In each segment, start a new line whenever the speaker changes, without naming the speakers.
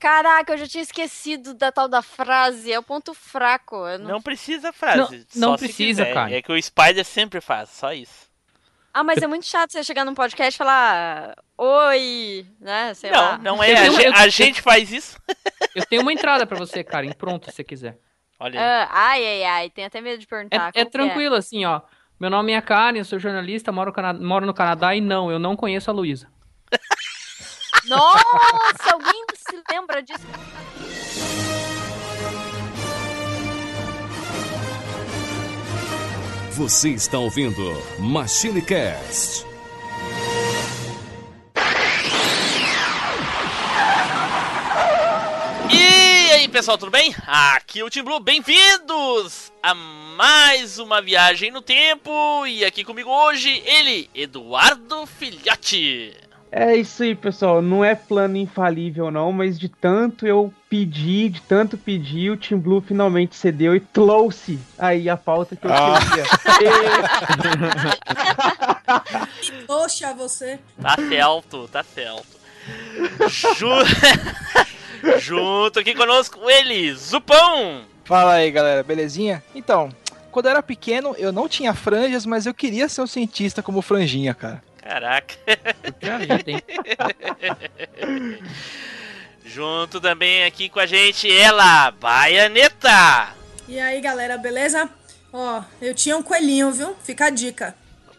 Caraca, eu já tinha esquecido da tal da frase. É o ponto fraco. Eu não...
Não precisa frase.
Não- não precisa,
quiser.
cara.
É que o Spider sempre faz, só isso.
Ah, mas é muito chato você chegar num podcast e falar oi, né? Sei lá.
Não, não é.
Eu
A, gen-
eu-
a gente faz isso.
Eu tenho uma entrada pra você, Karen, pronto, se você quiser.
Olha.
Ah, ai, ai, ai. Tenho até medo de
É,
perguntar.
é
como que
tranquilo, assim, ó. Meu nome é Karen, eu sou jornalista, moro, Cana- moro no Canadá e não, eu não conheço a Luísa.
Nossa, alguém se lembra disso?
Você está ouvindo Machine Cast.
E aí, pessoal, tudo bem? Aqui é o Team Blue, bem-vindos a mais uma viagem no tempo. E aqui comigo hoje, ele, Eduardo Filhote.
É isso aí, pessoal. Não é plano infalível, não, mas de tanto eu pedi, de tanto pedir, o Team Blue finalmente cedeu e trouxe aí a pauta que eu queria.
Poxa, você.
Tá certo, tá certo. Ju- Junto aqui conosco, ele, Zupão.
Fala aí, galera, belezinha? Então, quando eu era pequeno, eu não tinha franjas, mas eu queria ser um cientista como franjinha, cara.
Caraca.
Hein?
Junto também aqui com a gente, ela, Baianeta.
E aí, galera, beleza? Ó, eu tinha um coelhinho, viu? Fica a dica.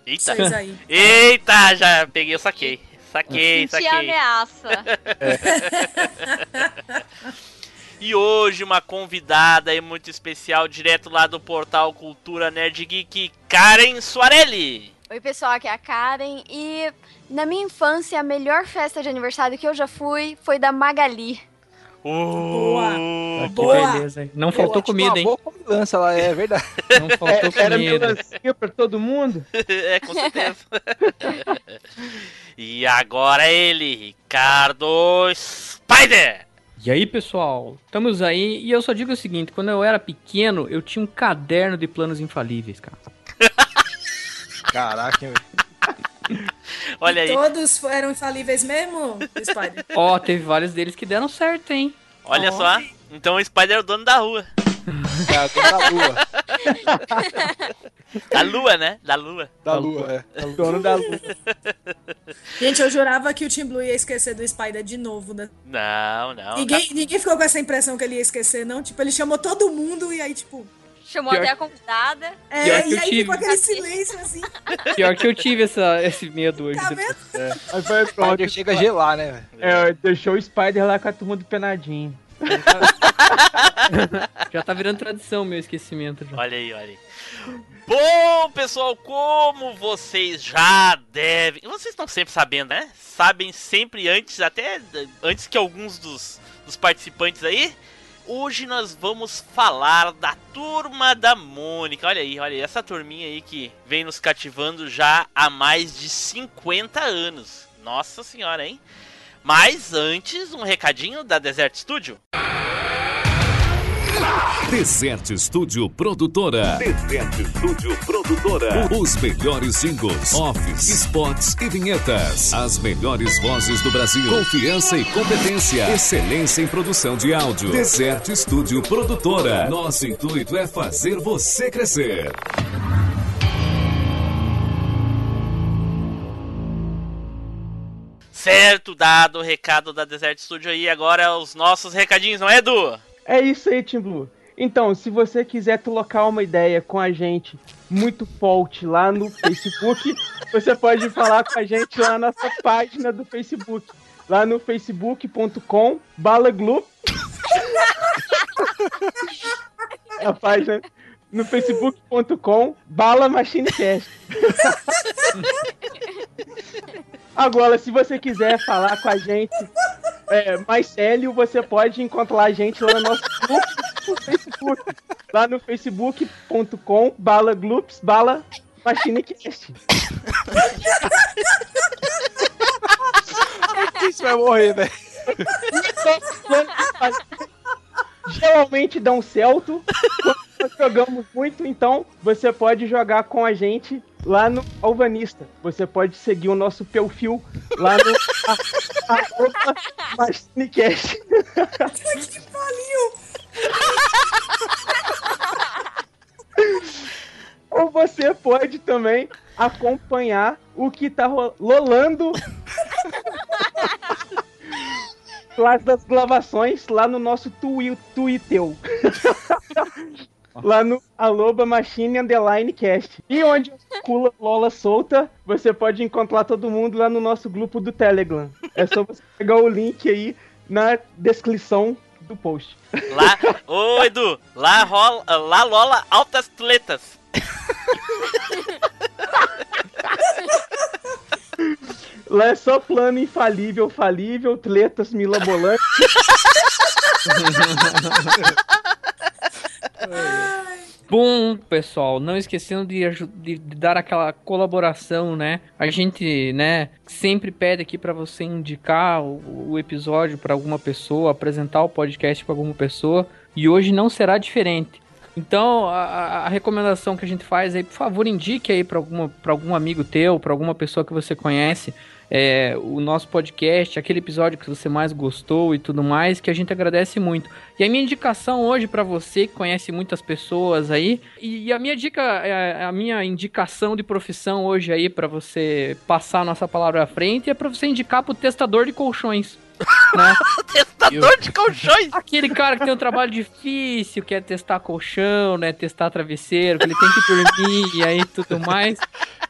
Eita.
Vocês aí.
Eita, já peguei, eu saquei. Saquei,
Senti
saquei.
ameaça.
E hoje uma convidada muito especial, direto lá do portal Cultura Nerd Geek, Karen Soarelli.
Oi, pessoal, aqui é a Karen. E na minha infância, a melhor festa de aniversário que eu já fui foi da Magali.
Boa.
Uh,
Que
Boa.
beleza, hein? Não faltou
Tinha
comida,
uma
hein?
boa comilança lá, é verdade.
Não faltou
Era
comida.
melancia pra todo mundo?
é, com certeza. e agora ele, Ricardo Spider.
E aí, pessoal? Estamos aí e eu só digo o seguinte: quando eu era pequeno, eu tinha um caderno de planos infalíveis, cara.
Caraca, velho.
Olha aí,
Todos eram infalíveis mesmo, Spider?
Ó, teve vários deles que deram certo, hein?
olha só. Então o Spider é o dono da rua.
Cara, tô da lua.
Da lua, né? Da lua.
Da lua, é.
Dono da lua.
Gente, eu jurava que o Team Blue ia esquecer do Spider de novo, né?
Não, não.
Ninguém, ninguém ficou com essa impressão que ele ia esquecer, não. Tipo, ele chamou todo mundo e aí, tipo.
Chamou
Pior
até a convidada.
É,
Pior que
e
eu
aí
tive.
ficou aquele silêncio assim.
Pior que eu tive essa, esse medo hoje.
Tá vendo?
Aí foi pronto.
Spider chega a gelar, né?
É, deixou o Spider lá com a turma do Penadinho.
Já tá virando tradição meu esquecimento. Já.
Olha aí, olha aí. Bom, pessoal, como vocês já devem. Vocês estão sempre sabendo, né? Sabem sempre antes, até antes que alguns dos, dos participantes aí. Hoje nós vamos falar da turma da Mônica. Olha aí, olha aí, essa turminha aí que vem nos cativando já há mais de 50 anos. Nossa senhora, hein? Mas antes, um recadinho da Desert Studio.
Desert Studio Produtora. Desert Studio Produtora. Os melhores singles, offs, spots e vinhetas. As melhores vozes do Brasil. Confiança e competência. Excelência em produção de áudio. Desert Studio Produtora. Nosso intuito é fazer você crescer.
Certo, dado o recado da Desert Studio aí, agora os nossos recadinhos, não é, Edu?
É isso aí, Team Blue. Então, se você quiser trocar uma ideia com a gente muito forte lá no Facebook, você pode falar com a gente lá na nossa página do Facebook. Lá no facebook.com balaglu. a página no facebook.com bala machinecast. Agora, se você quiser falar com a gente é, mais sério, você pode encontrar a gente lá no nosso grupo no Facebook. Lá no facebook.com bala gloops bala machinecast.
Isso vai morrer, velho.
Geralmente dão certo quando nós jogamos muito, então você pode jogar com a gente lá no Alvanista. Você pode seguir o nosso perfil lá no arroba Machinecast.
que pariu!
Ou você pode também acompanhar o que tá ro- rolando lá das gravações lá no nosso twi Twitter. lá no Aloba Machine Underline Cast. E onde cula Lola solta, você pode encontrar todo mundo lá no nosso grupo do Telegram. É só você pegar o link aí na descrição do post.
Lá, ô Edu, lá rola, lá lola altas tletas.
Lá é só plano infalível, falível, tretas milabolantes.
Bom, pessoal, não esquecendo de, de- de dar aquela colaboração, né? A gente, né, sempre pede aqui pra você indicar o, o episódio pra alguma pessoa, apresentar o podcast pra alguma pessoa, e hoje não será diferente. Então, a, a- recomendação que a gente faz aí, por favor, indique aí para algum amigo teu, pra alguma pessoa que você conhece, é, o nosso podcast, aquele episódio que você mais gostou e tudo mais, que a gente agradece muito. E a minha indicação hoje pra você que conhece muitas pessoas aí, e, e a minha dica, é, a minha indicação de profissão hoje aí pra você passar a nossa palavra à frente é pra você indicar pro testador de colchões. Né?
Testador de colchões.
Aquele cara que tem um trabalho difícil, quer testar colchão, né? Testar travesseiro, que ele tem que dormir e aí tudo mais.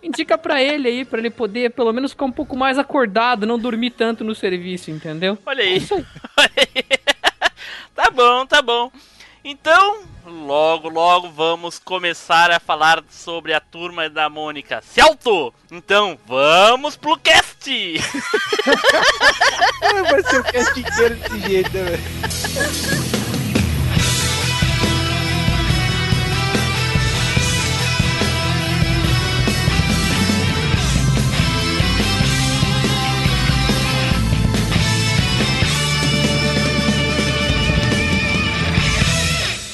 Indica pra ele aí, pra ele poder pelo menos ficar um pouco mais acordado, não dormir tanto no serviço, entendeu?
Olha aí. Olha aí. tá bom, tá bom. Então, logo, logo vamos começar a falar sobre a turma da Mônica. Celto! Então, vamos pro cast!
Vai ser o cast inteiro desse jeito, né, velho?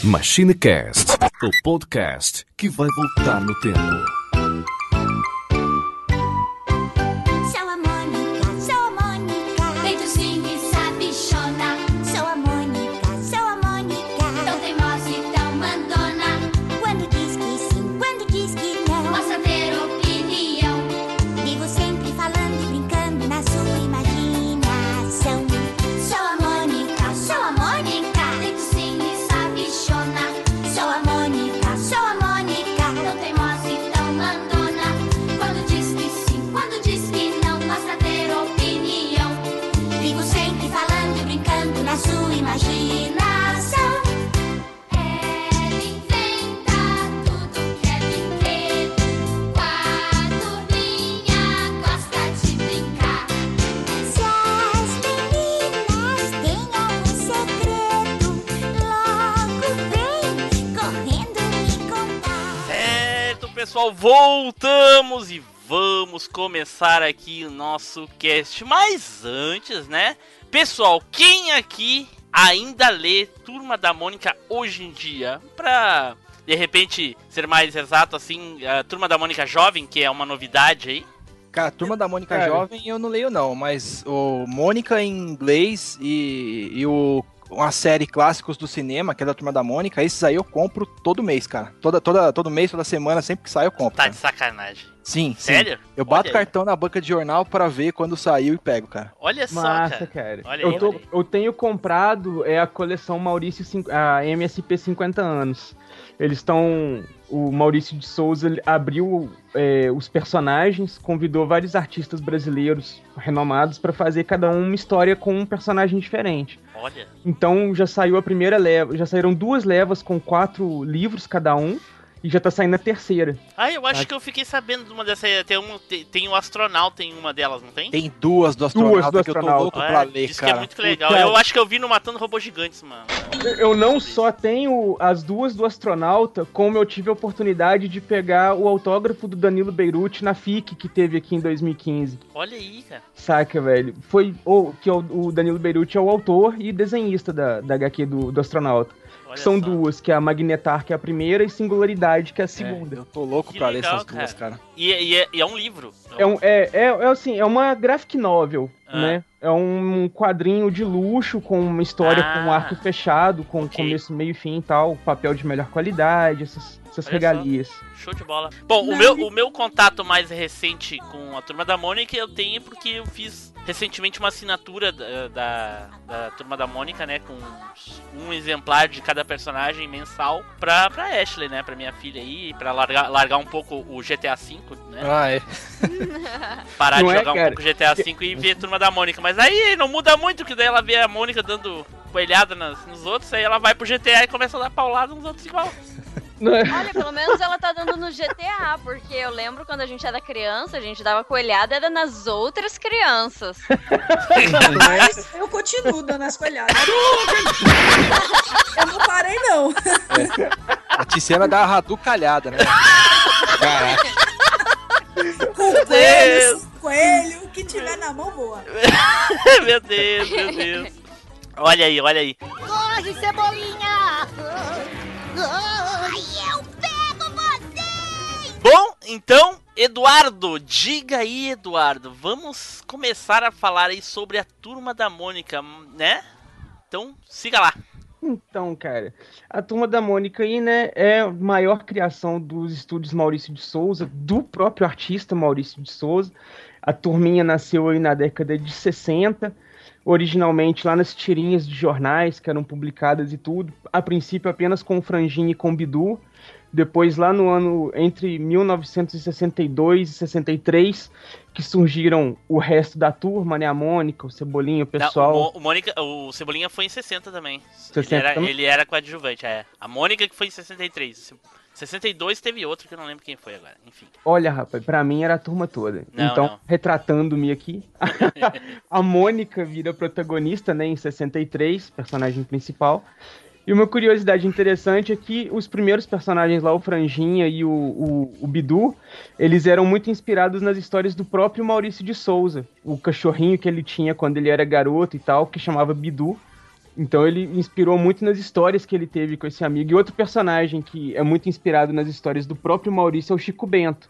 MachineCast, o podcast que vai voltar no tempo.
Voltamos e vamos começar aqui o nosso cast. Mas antes, né? Pessoal, quem aqui ainda lê Turma da Mônica hoje em dia? Pra, de repente, ser mais exato assim, a Turma da Mônica Jovem, que é uma novidade aí.
Cara, Turma da Mônica
Cara.
Jovem eu não leio não, mas o Mônica em inglês e, e o uma série clássicos do cinema, que é da Turma da Mônica, esses aí eu compro todo mês, cara. Toda, toda, todo mês, toda semana, sempre que sai eu compro.
Tá
cara.
de sacanagem.
Sim, sim.
Sério?
Eu bato
Olha aí.
cartão na banca de jornal pra ver quando saiu e pego, cara.
Olha só,
Massa,
cara.
cara.
Olha
eu,
aí,
tô-
olha aí.
eu tenho comprado é a coleção Maurício, a MSP 50 anos. Eles estão. O Maurício de Souza abriu é, os personagens, convidou vários artistas brasileiros renomados pra fazer cada um uma história com um personagem diferente.
Olha.
Então já saiu a primeira leva, já saíram duas levas com quatro livros cada um. E já tá saindo a terceira.
Ah, eu acho
Ah.
que eu fiquei sabendo de uma dessas. aí. Tem, um, tem, tem o astronauta em uma delas, não tem?
Tem duas do astronauta
do
que eu tô
astronauta.
louco pra
É,
ler,
diz que é
cara.
muito legal.
Cara.
Eu acho que eu vi no Matando Robôs Gigantes, mano.
Eu não só tenho as duas do astronauta, como eu tive a oportunidade de pegar o autógrafo do Danilo Beirute na FIC que teve aqui em 2015.
Olha aí, cara.
Saca, velho? Foi o que é o, o Danilo Beirute é o autor e desenhista da, da HQ do, do astronauta.
Olha
São
só.
duas, que é a Magnetar, que é a primeira, e Singularidade, que é a segunda.
Eu tô louco
Que
pra
legal,
ler essas duas, cara.
E, e é, e é um livro.
É, um, é, é, é assim, é uma graphic novel,
Ah.
né? É um quadrinho de luxo com uma história
Ah.
com arco fechado, com
Ok.
começo, meio e fim e tal, papel de melhor qualidade, essas, essas
Olha
regalias.
Show de bola. Bom, o meu, o meu contato mais recente com a Turma da Mônica eu tenho porque eu fiz recentemente uma assinatura da, da, da Turma da Mônica, né? Com um exemplar de cada personagem mensal pra, pra Ashley, né? Pra minha filha aí, pra largar, largar um pouco o GTA V, né?
Ah, é.
Parar
Não
de
é,
jogar um
cara?
pouco GTA V e ver Turma da Mônica. Mas aí não muda muito, que daí ela vê a Mônica dando coelhada nas- nos outros, aí ela vai pro GTA e começa a dar paulada nos outros igual.
Olha, pelo menos ela tá dando no GTA, porque eu lembro quando a gente era criança, a gente dava coelhada era nas outras crianças.
Mas eu continuo dando as coelhadas. Eu não parei, não.
A Tiziana dá a raducalhada, né? Caraca.
Com coelho, sem coelho, o que tiver na mão, boa.
meu Deus, meu Deus. Olha aí, olha aí.
Corre, cebolinha! Ai, eu pego você!
Bom, então, Eduardo, diga aí, Eduardo. Vamos começar a falar aí sobre a turma da Mônica, né? Então, siga lá.
Então, cara, a Turma da Mônica aí, né, é a maior criação dos estúdios Maurício de Souza, do próprio artista Maurício de Souza. A turminha nasceu aí na década de 60, originalmente lá nas tirinhas de jornais que eram publicadas e tudo, a princípio apenas com Franjinha e com Bidu. Depois, lá no ano entre 1962 e 63, que surgiram o resto da turma, né? A Mônica, o Cebolinha, o
Não,
pessoal.
o, Mo- o Mônica, o Cebolinha foi em 60 também.
60
ele, era,
também?
ele era coadjuvante, é. A Mônica que foi em 63. 62 teve outro que eu não lembro quem foi agora. Enfim.
Olha, rapaz, pra mim era a turma toda.
Não,
então, retratando-me aqui, a Mônica vira protagonista, né, em 63, personagem principal. E uma curiosidade interessante é que os primeiros personagens lá, o Franjinha e o, o, o Bidu, eles eram muito inspirados nas histórias do próprio Maurício de Souza. O cachorrinho que ele tinha quando ele era garoto e tal, que chamava Bidu. Então ele inspirou muito nas histórias que ele teve com esse amigo. E outro personagem que é muito inspirado nas histórias do próprio Maurício é o Chico Bento.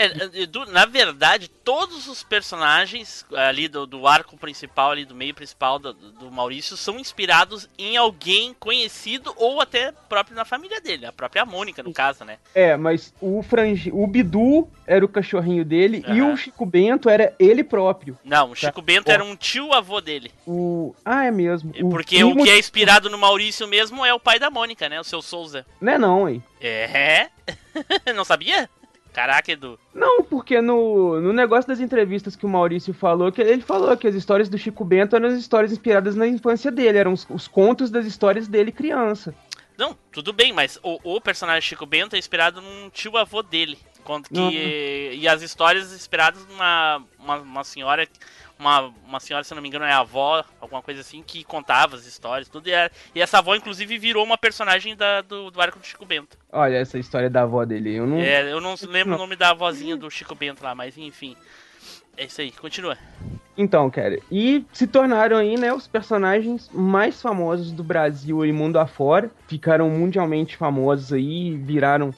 É, Edu, na verdade, todos os personagens ali do, do arco principal, ali do meio principal do, do Maurício, são inspirados em alguém conhecido ou até próprio na família dele, a própria Mônica, no caso, né?
É, mas o frangi... o Bidu era o cachorrinho dele e
Aham.
o Chico Bento era ele próprio.
Não, o Chico Bento
Ó.
era um tio-avô dele.
O Ah, é mesmo. O
Porque o
primo-
que é inspirado no Maurício mesmo é o pai da Mônica, né? O seu Souza.
Não é não, hein?
É? Não sabia? Caraca, Edu.
Não, porque no, no negócio das entrevistas que o Maurício falou, que ele falou que as histórias do Chico Bento eram as histórias inspiradas na infância dele, eram os, os contos das histórias dele criança.
Não, tudo bem, mas o, o personagem Chico Bento é inspirado num tio-avô dele. Quando que,
Uhum.
E as histórias inspiradas numa uma, uma senhora. Uma, uma senhora, se não me engano, é a avó, alguma coisa assim, que contava as histórias, tudo. E, a- e essa avó, inclusive, virou uma personagem da, do, do arco do Chico Bento.
Olha essa história da avó dele, eu não...
É, eu não lembro
Não.
o nome da avózinha do Chico Bento lá, mas enfim. É isso aí, continua.
Então, cara, e se tornaram aí, né, os personagens mais famosos do Brasil e mundo afora. Ficaram mundialmente famosos aí, viraram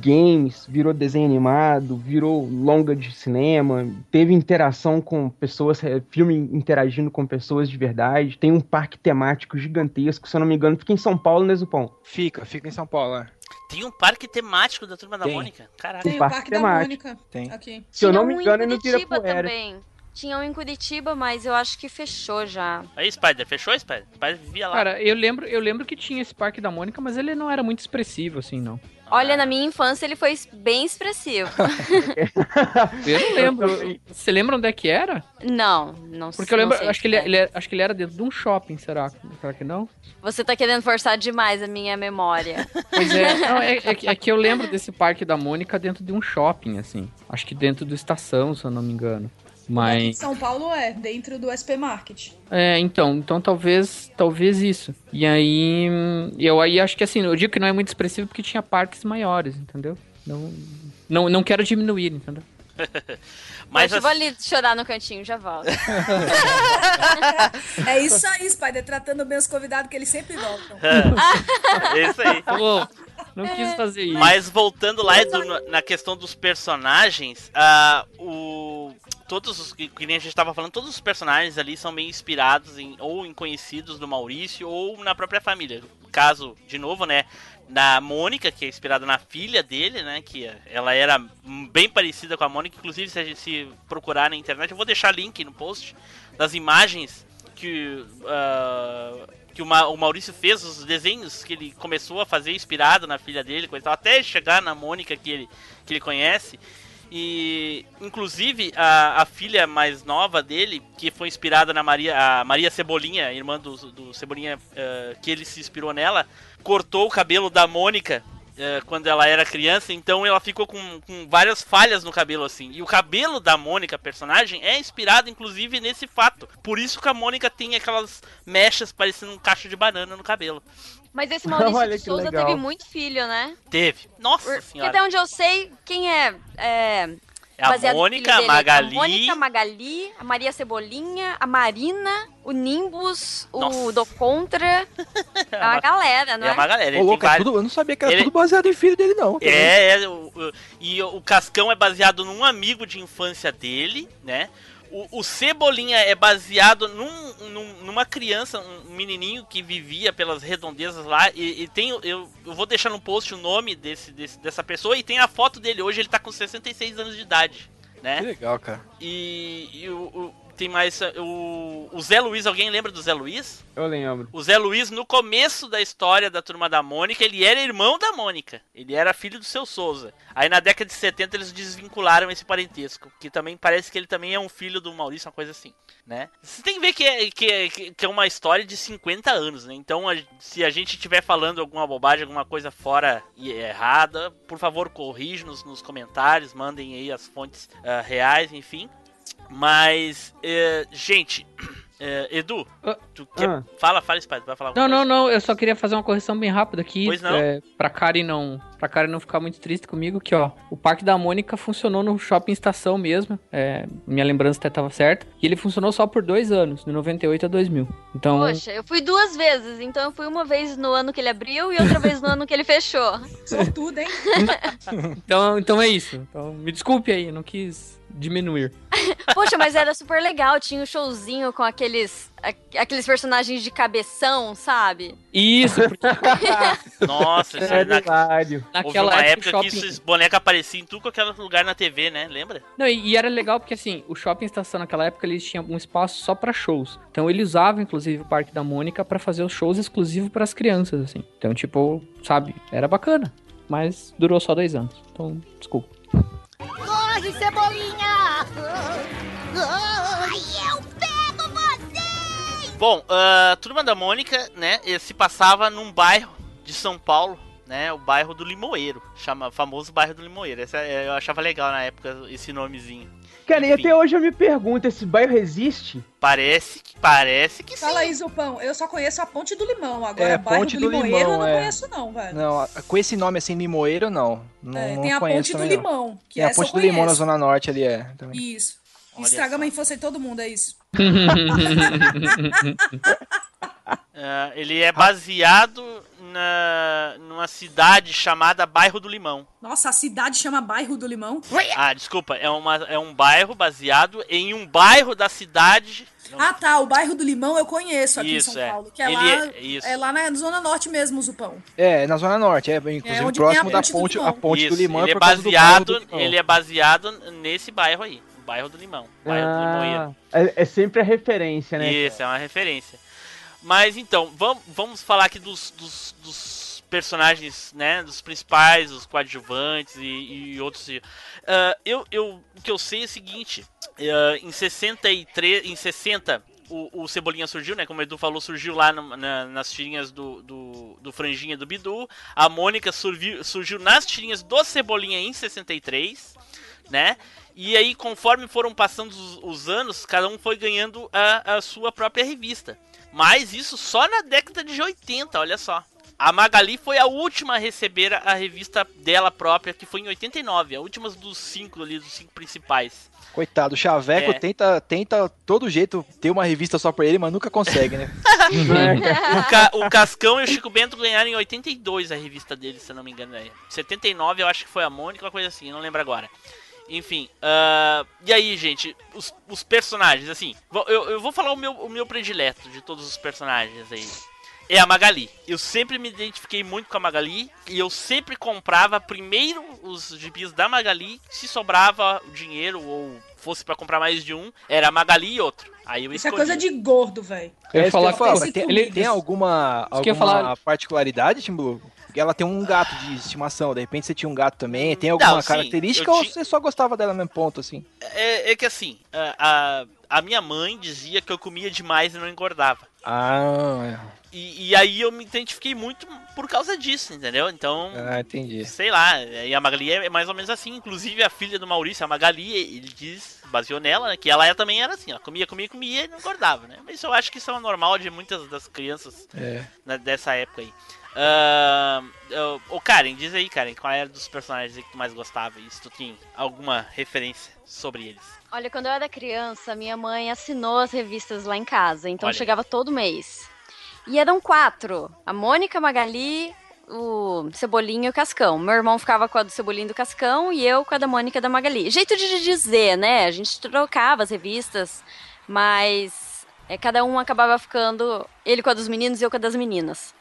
games, virou desenho animado, virou longa de cinema, teve interação com pessoas, é, filme interagindo com pessoas de verdade. Tem um parque temático gigantesco, se eu não me engano, fica em São Paulo, né, Zupão?
Fica, fica em São Paulo, né?
Tem um parque temático da Turma da
Tem.
Mônica? Caraca.
Tem o
parque
Parque da
temático.
Mônica.
Tem.
Aqui.
Se eu não
Tinha
me
um
engano, no
Curitiba
Ibirapuera.
também. Tinha um em Curitiba, mas eu acho que fechou já.
Aí, Spider, fechou, Spider? Spider vivia lá.
Cara, eu lembro, eu lembro que tinha esse Parque da Mônica, mas ele não era muito expressivo, assim, não.
Olha, na minha infância ele foi bem expressivo.
Eu não lembro. Você lembra onde é que era?
não, não
Porque eu lembro,
sei
acho que, ele,
é.
ele era, acho que ele era dentro de um shopping, será? Será que não?
Você tá querendo forçar demais a minha memória.
Pois é, não, é, é que- é que eu lembro desse Parque da Mônica dentro de um shopping, assim. Acho que dentro do Estação, se eu não me engano.
Aqui em
Mas.
São Paulo é, dentro do SP Market.
É, então, então talvez, talvez isso. E aí, eu aí acho que assim, eu digo que não é muito expressivo porque tinha parques maiores, entendeu? Não, não, não quero diminuir, entendeu?
Mas
Mas eu vou ali chorar no cantinho, já volto.
É isso aí, Spider, tratando bem os convidados que eles sempre voltam.
é isso aí.
Pô, não quis fazer isso.
Mas voltando lá Edu, na- questão dos personagens, ah, o todos os que que nem a gente tava falando, todos os personagens ali são meio inspirados em ou em conhecidos do Maurício ou na própria família. Caso, de novo, né, na Mônica, que é inspirada na filha dele, né, que ela era bem parecida com a Mônica, inclusive se a gente se procurar na internet, eu vou deixar link no post das imagens que ah, que o, Ma- o Maurício fez, os desenhos que ele começou a fazer inspirado na filha dele, até chegar na Mônica que ele, que ele conhece. E, inclusive, a, a filha mais nova dele, que foi inspirada na Maria, a Maria Cebolinha, irmã do, do Cebolinha, eh, que ele se inspirou nela, cortou o cabelo da Mônica eh, quando ela era criança, então ela ficou com, com várias falhas no cabelo, assim. E o cabelo da Mônica, personagem, é inspirado, inclusive, nesse fato. Por isso que a Mônica tem aquelas mechas parecendo um cacho de banana no cabelo.
Mas esse Maurício
Olha
de Souza
legal.
teve muito filho, né?
Teve. Nossa
Porque
senhora.
até onde eu sei, quem é, é
É a Mônica, a
dele?
Magali.
A Mônica, Magali, a Maria Cebolinha, a Marina, o Nimbus, o
Nossa.
Do Contra. É uma galera, não
É
é?
uma galera.
Ô, louco, é
vários-
tudo, eu não sabia que era
Ele-
tudo baseado em filho dele, não.
É, é o, o- e o Cascão é baseado num amigo de infância dele, né? O, o Cebolinha é baseado num, num- numa criança, um menininho que vivia pelas redondezas lá. E, e tem, eu, eu vou deixar no post o nome desse, desse- dessa pessoa e tem a foto dele. Hoje ele tá com 66 anos de idade,
Que
né?
legal, cara.
E, e o, o- tem mais. uh, O, o Zé Luiz, alguém lembra do Zé Luiz?
Eu lembro.
O Zé Luiz, no começo da história da turma da Mônica, ele era irmão da Mônica. Ele era filho do seu Souza. Aí na década de 70 eles desvincularam esse parentesco. Que também parece que ele também é um filho do Maurício, uma coisa assim, né? Você tem que ver que é, que é, que é uma história de 50 anos, né? Então, a- se a gente estiver falando alguma bobagem, alguma coisa fora e errada, por favor, corrija-nos nos comentários, mandem aí as fontes ah, reais, enfim. Mas, eh, gente, eh, Edu,
Ah,
tu quer...
ah.
Fala, fala, Spider, vai falar
Não, não, não, eu só queria fazer uma correção bem rápida aqui.
Pois não.
É, pra Karen não. Pra Karen não ficar muito triste comigo, que ó, o Parque da Mônica funcionou no shopping estação mesmo. é, minha lembrança até tava certa. E ele funcionou só por dois anos, de 98 a 2000. Então.
Poxa, eu fui duas vezes, então eu fui uma vez no ano que ele abriu e outra vez no ano que ele fechou.
Sortudo, hein?
Então, então é isso. Então, me desculpe aí, não quis diminuir.
Poxa, mas era super legal, tinha um showzinho com aqueles aqueles personagens de cabeção, sabe?
Isso, porque
Nossa, isso
É
na,
naquela
uma
época,
época
o
que
shopping.
esses bonecos apareciam em tudo qualquer lugar na TV, né? Lembra?
Não, e, e era legal porque assim, o shopping estação naquela época eles tinham um espaço só pra shows. Então ele usava inclusive o Parque da Mônica pra fazer os shows exclusivos pras crianças, assim. Então, tipo, sabe, era bacana. Mas durou só dois anos. Então, desculpa.
Corre, Cebolinha! Ai, eu pego você!
Bom, a Turma da Mônica, né, se passava num bairro de São Paulo, né, o bairro do Limoeiro, chama famoso bairro do Limoeiro. Essa, eh, eu achava legal na época esse nomezinho.
Cara, e
Enfim.
até hoje eu me pergunto, esse bairro existe?
Parece que parece que sim.
Fala aí, Zupão. Eu só conheço a Ponte do Limão. Agora,
É,
bairro
Ponte
do,
do
Limoeiro eu
Limão,
não
é.
conheço, não, velho.
Não, com esse nome assim, Limoeiro, não. Não,
É,
não
tem a
conheço
Ponte do. Limão. Que
Tem a
eu
Ponte do Limão na. Zona Norte ali, é. também.
Isso.
Olha
Estraga
só.
a infância de todo mundo, é isso.
Ah, ele é baseado na numa cidade chamada Bairro do Limão.
Nossa, a cidade chama Bairro do Limão.
Ah, desculpa, é, uma, é um bairro baseado em um bairro da cidade.
Ah, tá. O bairro do Limão eu conheço aqui
Isso,
em São
é.
Paulo. Que é
Ele
lá,
é- isso.
é lá na Zona Norte mesmo, Zupão.
É, na Zona Norte, é, inclusive
onde
próximo
a
da
Ponte do Limão.
a ponte do Limão
ele é
do do
baseado, ele é baseado nesse bairro aí, o bairro do Limão, bairro do Limoeiro.
Ah, é, é sempre a referência, né?
Isso, é uma referência. Mas então, vamos, vamos falar aqui dos, dos, dos personagens, né? Dos principais, os coadjuvantes e, e outros. Ah, eu, eu, o que eu sei é o seguinte: ah, em 63, em 60, o, o Cebolinha surgiu, né? Como o Edu falou, surgiu lá no- na- nas tirinhas do, do, do Franjinha do Bidu. A Mônica surgiu, surgiu nas tirinhas do Cebolinha em 63. né? E aí, conforme foram passando os, os anos, cada um foi ganhando a, a sua própria revista. Mas isso só na década de 80, olha só. A Magali foi a última a receber a revista dela própria, que foi em 89, a última dos cinco ali, dos cinco principais.
Coitado, o Chaveco
É.
tenta, tenta todo jeito ter uma revista só pra ele, mas nunca consegue, né?
O, Ca- o Cascão e o Chico Bento ganharam em 82 a revista deles, se eu não me engano. Né? 79 eu acho que foi a Mônica, uma coisa assim, não lembro agora. Enfim, ah, e aí, gente, os, os personagens, assim, eu, eu vou falar o meu, o meu predileto de todos os personagens aí. É a Magali. Eu sempre me identifiquei muito com a Magali e eu sempre comprava primeiro os gibis da Magali. Se sobrava o dinheiro ou fosse pra comprar mais de um, era a Magali e outro. Aí eu
Isso é
escolhi.
coisa de gordo, velho.
Eu
É
ia
isso que
falar
eu falo, tem,
comigo.
tem alguma,
eu ia
alguma
falar.
particularidade, Timbu? Ela tem um gato de estimação, de repente você tinha um gato também. Tem alguma
Não, sim,
característica ou
ti-
você só gostava dela mesmo ponto, assim?
É, é que assim, a, a, a minha mãe dizia que eu comia demais e não engordava.
Ah,
E, e aí eu me identifiquei muito por causa disso, entendeu? Então,
ah entendi.
sei lá, e a Magali é mais ou menos assim. Inclusive a filha do Maurício, a Magali, ele diz, baseou nela, né, que ela é- também era assim, ela comia, comia, comia e não engordava, né? Mas eu acho que isso é normal de muitas das crianças
É.
né, dessa época aí. Eu- Ô Karen, diz aí, Karen, qual era dos personagens que tu mais gostava e se tu tinha alguma referência sobre eles.
Olha, quando eu era criança, minha mãe assinou as revistas lá em casa, então
Olha
chegava todo mês. E eram quatro: a Mônica, a Magali, o Cebolinho e o Cascão. Meu irmão ficava com a do Cebolinho e do Cascão e eu com a da Mônica e da Magali. Jeito de dizer, né? A gente trocava as revistas, mas é, cada um acabava ficando, ele com a dos meninos e eu com a das meninas.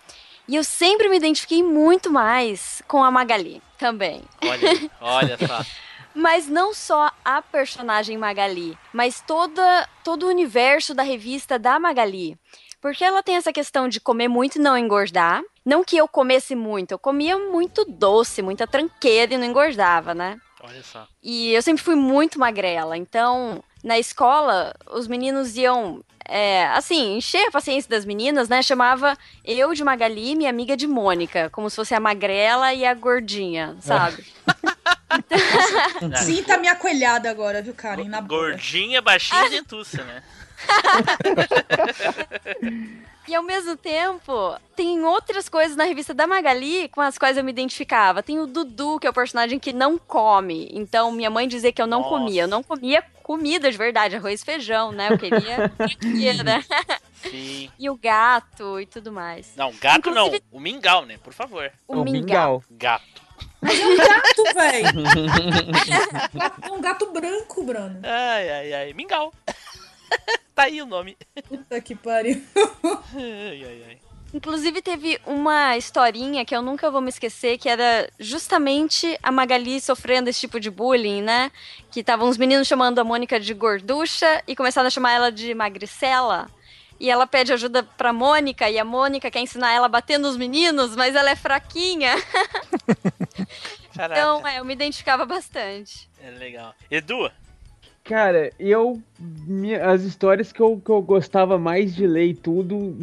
E eu sempre me identifiquei muito mais com a Magali também.
Olha olha só.
Mas não só a personagem Magali, mas toda, todo o universo da revista da Magali. Porque ela tem essa questão de comer muito e não engordar. Não que eu comesse muito, eu comia muito doce, muita tranqueira e não engordava, né?
Olha só.
E eu sempre fui muito magrela. Então, na escola, os meninos iam, é, assim, encher a paciência das meninas, né? Chamava eu de Magali, minha amiga de Mônica. Como se fosse a magrela e a gordinha, sabe?
É.
Sinta minha coelhada agora, viu, Karen? Na boca.
Gordinha, baixinha e dentuça, né?
E ao mesmo tempo, tem outras coisas na revista da Magali com as quais eu me identificava. Tem o Dudu, que é o personagem que não come. Então, minha mãe dizia que eu não
Nossa.
comia. Eu não comia comida de verdade, arroz e feijão, né? Eu queria. queria, né?
Sim.
E o gato e tudo mais.
Não, gato não.
Inclusive-
O mingau, né? Por favor.
O, mingau.
Gato.
Mas é um gato, velho. É um gato branco, Bruno.
Ai, ai, ai. Mingau. tá aí o nome.
Puta que pariu.
Ai, ai, ai.
Inclusive, teve uma historinha que eu nunca vou me esquecer, que era justamente a Magali sofrendo esse tipo de bullying, né? Que estavam os meninos chamando a Mônica de gorducha e começaram a chamar ela de magricela. E ela pede ajuda pra Mônica, e a Mônica quer ensinar ela a bater nos meninos, mas ela é fraquinha. Então, é, eu me identificava bastante.
É legal. Edu,
Cara, eu. minha- as histórias que eu, que eu gostava mais de ler e tudo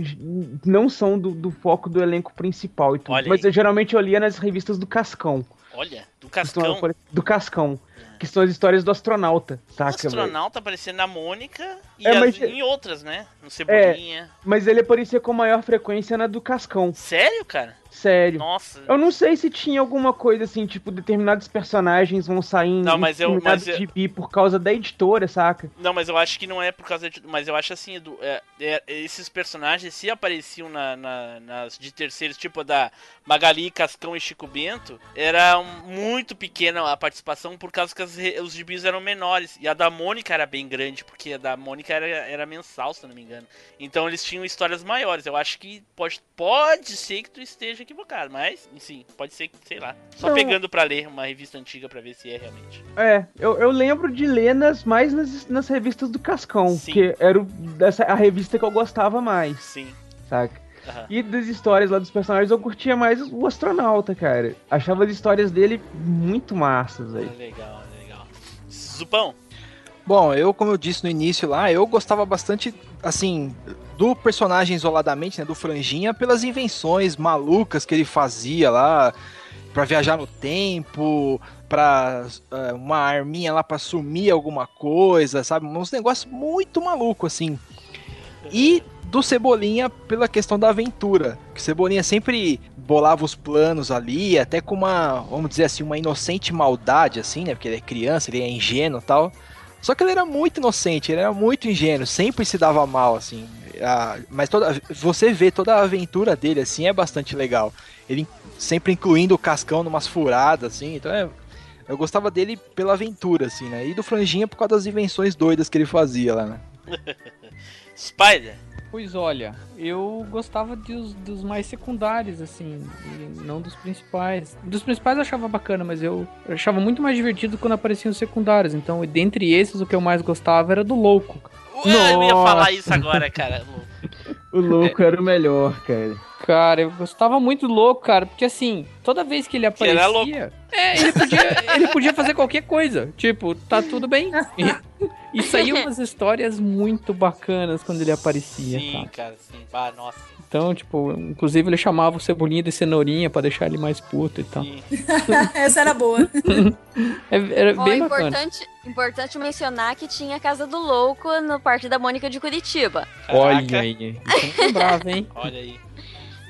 não são do, do foco do elenco principal e tudo.
Olha
mas
aí.
eu, geralmente eu lia nas revistas do Cascão.
olha, do
são-
Cascão.
do Cascão. Que são as histórias do astronauta,
O
saca? velho?
astronauta aparecendo na Mônica e
É,
as-
mas-
em outras, né? No Cebolinha.
Mas ele aparecia com maior frequência na do Cascão.
Sério, cara?
Sério.
Nossa.
Eu não sei se tinha alguma coisa assim, tipo, determinados personagens vão sair
Não, mas eu- mas eu-
gibi por causa da editora, saca?
Não, mas eu acho que não é por causa de. Mas eu acho assim, Edu, é- é- esses personagens, se apareciam na, na- nas de terceiros, tipo a da Magali, Cascão e Chico Bento, era muito pequena a participação por causa que as os gibis eram menores. E a da Mônica era bem grande, porque a da Mônica era, era mensal, se não me engano. Então eles tinham histórias maiores. Eu acho que pode, pode ser que tu esteja equivocado, mas, sim, pode ser que, sei lá. Só
Não.
pegando pra ler uma revista antiga pra ver se é realmente.
É, eu, eu lembro de ler nas, mais nas, nas revistas do Cascão,
Sim.
que era o, dessa, a revista que eu gostava mais,
Sim.
saca?
Aham.
E das histórias lá dos personagens eu curtia mais o astronauta, cara. Achava as histórias dele muito massas, aí.
legal, legal. Zupão.
Bom, eu, como eu disse no início lá, eu gostava bastante, assim, do personagem isoladamente, né, do Franjinha, pelas invenções malucas que ele fazia lá, pra viajar no tempo, pra é, uma arminha lá pra sumir alguma coisa, sabe? Uns negócios muito maluco assim. E do Cebolinha pela questão da aventura. Que Cebolinha sempre bolava os planos ali, até com uma, vamos dizer assim, uma inocente maldade, assim, né? Porque ele é criança, ele é ingênuo tal. Só que ele era muito inocente, ele era muito ingênuo, sempre se dava mal, assim. Mas toda, você vê toda a aventura dele, assim, é bastante legal. Ele sempre incluindo o Cascão numas furadas, assim, então é, eu gostava dele pela aventura, assim, né? E do Franjinha por causa das invenções doidas que ele fazia lá, né?
Spider.
Pois olha, eu gostava dos, dos mais secundários, assim, e não dos principais. Dos principais eu achava bacana, mas eu achava muito mais divertido quando apareciam os secundários. Então, dentre esses, o que eu mais gostava era do Louco.
Ué, eu ia falar isso agora, cara.
O louco era o melhor, cara.
Cara, eu gostava muito do Louco, cara, porque assim, toda vez que ele
Que era
aparecia... É, ele podia, ele podia fazer qualquer coisa. Tipo, tá tudo bem. E, e saíam umas histórias muito bacanas quando ele aparecia,
Sim,
cara.
cara, sim. Ah, nossa.
Então, tipo, inclusive ele chamava o Cebolinha de cenourinha pra deixar ele mais puto e tal.
Sim.
Essa era boa.
É- Era bem bacana.
importante, importante mencionar que tinha a Casa do Louco no Parque da Mônica de Curitiba.
Olha
Caraca,
aí. Isso eu não lembrava, hein?
Olha aí.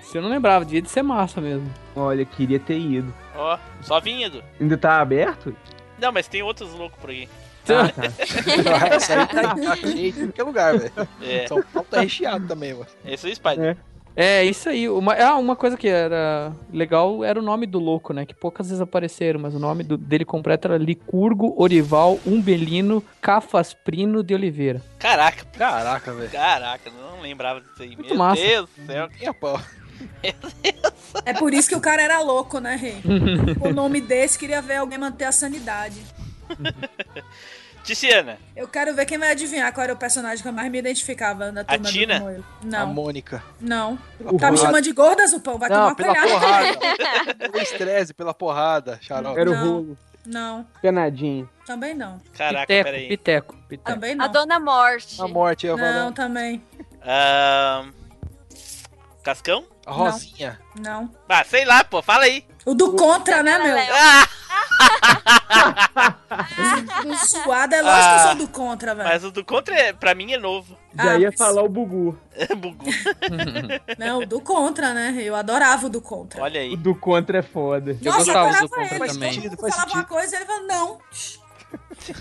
Isso eu não lembrava, devia de ser massa mesmo.
Olha, queria ter ido.
Ó, só vinhado.
Ainda tá aberto?
Não, mas tem outros loucos por aí.
Ah, tá.
Essa aí tá, tá em tudo que é lugar, velho.
É,
São Paulo tá recheado também, mano.
esse é o Spider.
É, isso aí. Uma, ah, uma coisa que era legal era o nome do louco, né? Que poucas vezes apareceram, mas o nome do- dele completo era Licurgo Orival Umbelino Cafasprino de Oliveira.
Caraca,
Caraca, velho.
caraca, não lembrava disso aí. Meu
massa.
Deus do céu.
E a pau.
É por isso que o cara era louco, né, Rei? o nome desse queria ver alguém manter a sanidade.
Ticiana,
Eu quero ver quem vai adivinhar qual era o personagem que eu mais me identificava na turma
Tina?
do Moilo.
A
Não,
Mônica.
não.
O
Tá me chamando de gorda, Zupão? Vai
Não,
tomar
pela porrada. pelo estresse, pela porrada, xarope.
Era o
Não.
rolo.
Não,
penadinho.
também não.
caraca,
Piteco,
peraí.
Piteco, Piteco.
Também
A
não.
Dona Morte.
A morte, eu
Não,
falando.
também.
Ahn, Cascão?
A Rosinha.
Não.
Ah, sei lá, pô, fala aí.
O do contra, né, meu?
Ah,
Do suado é lógico que eu
Ah.
sou do contra, velho.
mas o do contra, é, pra mim, é novo.
Já
Ah,
ia
mas-
falar o Bugu.
Bugou.
Não, o do contra, né? Eu adorava o do contra.
Olha
O
aí.
do contra é foda.
Eu
Nossa,
gostava
adorava
do contra
ele.
Também.
Eu
faz
falava uma coisa e ele falava, não.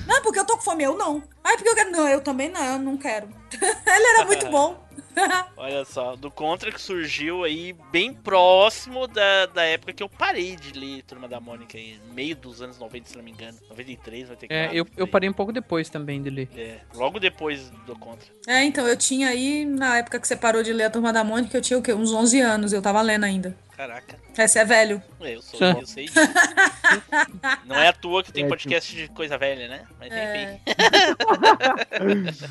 Não, porque eu tô com fome. Eu não. Ai, porque eu quero. Não, eu também não, eu não quero. ele era muito bom.
Olha só, do Contra que surgiu aí bem próximo da, da época que eu parei de ler Turma da Mônica aí, meio dos anos 90, se não me engano. 93 vai ter que
É, eu, eu parei um pouco depois também de ler.
É, logo depois do Contra.
É, então, eu tinha aí, na época que você parou de ler a Turma da Mônica, eu tinha o quê? Uns 11 anos, eu tava lendo ainda.
Caraca,
Esse é velho.
é, eu sou, eu sei disso. Não é à toa que tem
É,
podcast de coisa velha, né? Mas
É.
enfim.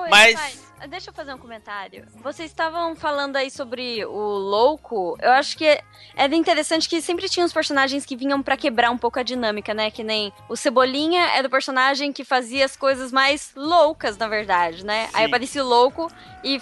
Oi,
Mas-
deixa eu fazer um comentário. Vocês estavam falando aí sobre o louco. Eu acho que era interessante que sempre tinha uns personagens que vinham pra quebrar um pouco a dinâmica, né? Que nem o Cebolinha era o personagem que fazia as coisas mais loucas, na verdade, né? Aí
Sim.
aparecia o louco e.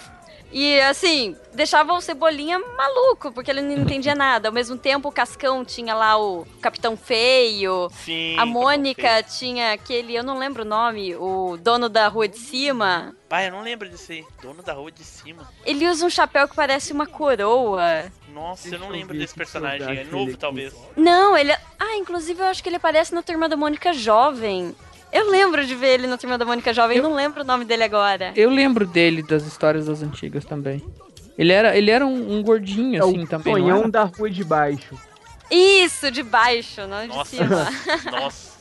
E assim, deixava o Cebolinha maluco, porque ele não entendia nada. Ao mesmo tempo, o Cascão tinha lá o Capitão Feio,
Sim.
a Mônica tinha aquele, eu não lembro o nome, o dono da rua de cima.
Pai, eu não lembro disso aí. Dono da rua de cima.
Ele usa um chapéu que parece uma coroa.
Nossa,
Deixa
eu não
eu
lembro desse personagem. É novo, talvez.
Não, ele. Ah, inclusive eu acho que ele aparece na Turma da Mônica Jovem. Eu lembro de ver ele na Turma da Mônica Jovem, eu não lembro o nome dele agora.
Eu lembro dele das histórias das antigas também. Ele era, ele era um, um gordinho,
É
assim,
o
também. não
sonhão da rua de baixo.
Isso, de baixo, não de
Nossa.
cima.
Nossa.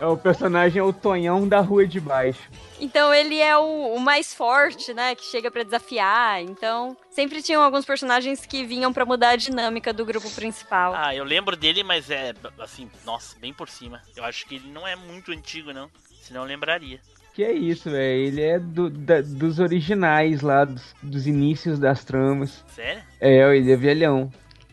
É o personagem é o Tonhão da rua de baixo.
Então ele é o, o mais forte, né? Que chega pra desafiar. Então, sempre tinham alguns personagens que vinham pra mudar a dinâmica do grupo principal.
Ah, eu lembro dele, mas é assim, nossa, bem por cima. Eu acho que ele não é muito antigo, não. Senão eu lembraria.
Que é isso, velho. Ele é do- da- dos originais lá, dos, dos inícios das tramas.
Sério?
É, ele é velhão.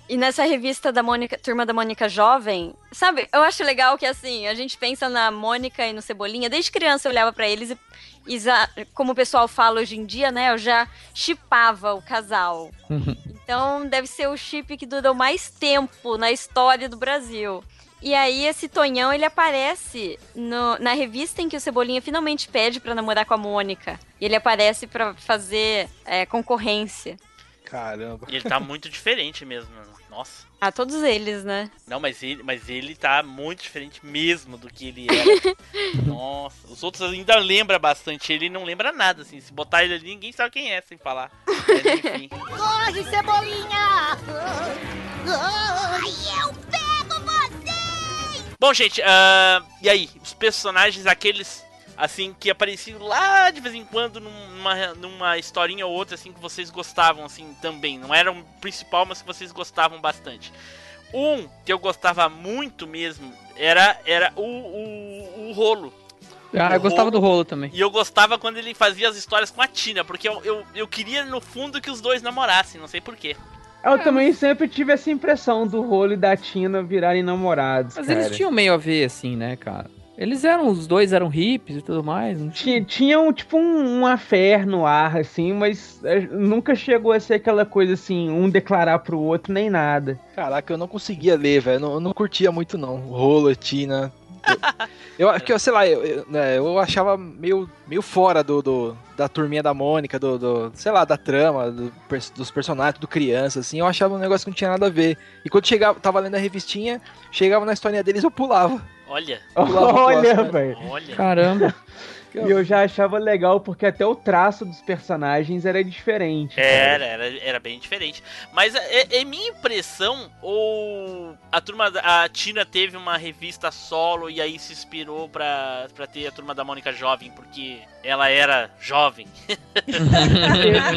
E nessa revista da Mônica, Turma da Mônica Jovem, sabe, eu acho legal que assim, a gente pensa na Mônica e no Cebolinha, desde criança eu olhava pra eles e, e já- como o pessoal fala hoje em dia, né, eu já chipava o casal. Então deve ser o chip que durou mais tempo na história do Brasil. E aí esse Tonhão, ele aparece no- na revista em que o Cebolinha finalmente pede pra namorar com a Mônica. E ele aparece pra fazer é, concorrência.
Caramba.
E ele tá muito diferente mesmo. Nossa.
Ah, todos eles, né?
Não, mas ele, mas ele tá muito diferente mesmo do que ele era. Nossa, os outros ainda lembra bastante. Ele não lembra nada, assim. Se botar ele ali, ninguém sabe quem é, sem falar. Mas enfim.
Corre, Cebolinha! Ai, eu pego você!
Bom, gente, ah, e aí? Os personagens, aqueles, assim, que apareciam lá de vez em quando numa, numa historinha ou outra, assim, que vocês gostavam, assim, também. Não era o principal, mas que vocês gostavam bastante. Um que eu gostava muito mesmo era, era o, o, o Rolo.
Ah,
O
eu gostava
Rolo.
do rolo também.
E eu gostava quando ele fazia as histórias com a Tina, porque eu, eu, eu queria, no fundo, que os dois namorassem, não sei porquê.
Eu também sempre tive essa impressão do rolo e da Tina virarem namorados.
Mas
cara.
eles tinham meio a ver, assim, né, cara? Eles eram, os dois eram hippies e tudo mais. não tinha-
Tinha, tinha um, tipo um, um affair no ar, assim, mas é, nunca chegou a ser aquela coisa assim, um declarar pro outro, nem nada.
Caraca, eu não conseguia ler, velho. Eu não, eu não curtia muito, não. Rolo, Tina. Eu acho que, eu, sei lá, eu, eu, né, eu achava meio, meio fora do, do- da turminha da Mônica, do, do- sei lá, da trama, do dos personagens, do criança, assim. Eu achava um negócio que não tinha nada a ver. E quando chegava, tava lendo a revistinha, chegava na historinha deles, eu pulava.
Olha,
Olha, velho.
olha.
Caramba.
E eu já achava legal porque até o traço dos personagens era diferente. cara.
Era, era, era bem diferente. Mas é, é minha impressão, ou a turma da a Tina teve uma revista solo e aí se inspirou pra, pra ter a turma da Mônica jovem, porque ela era jovem.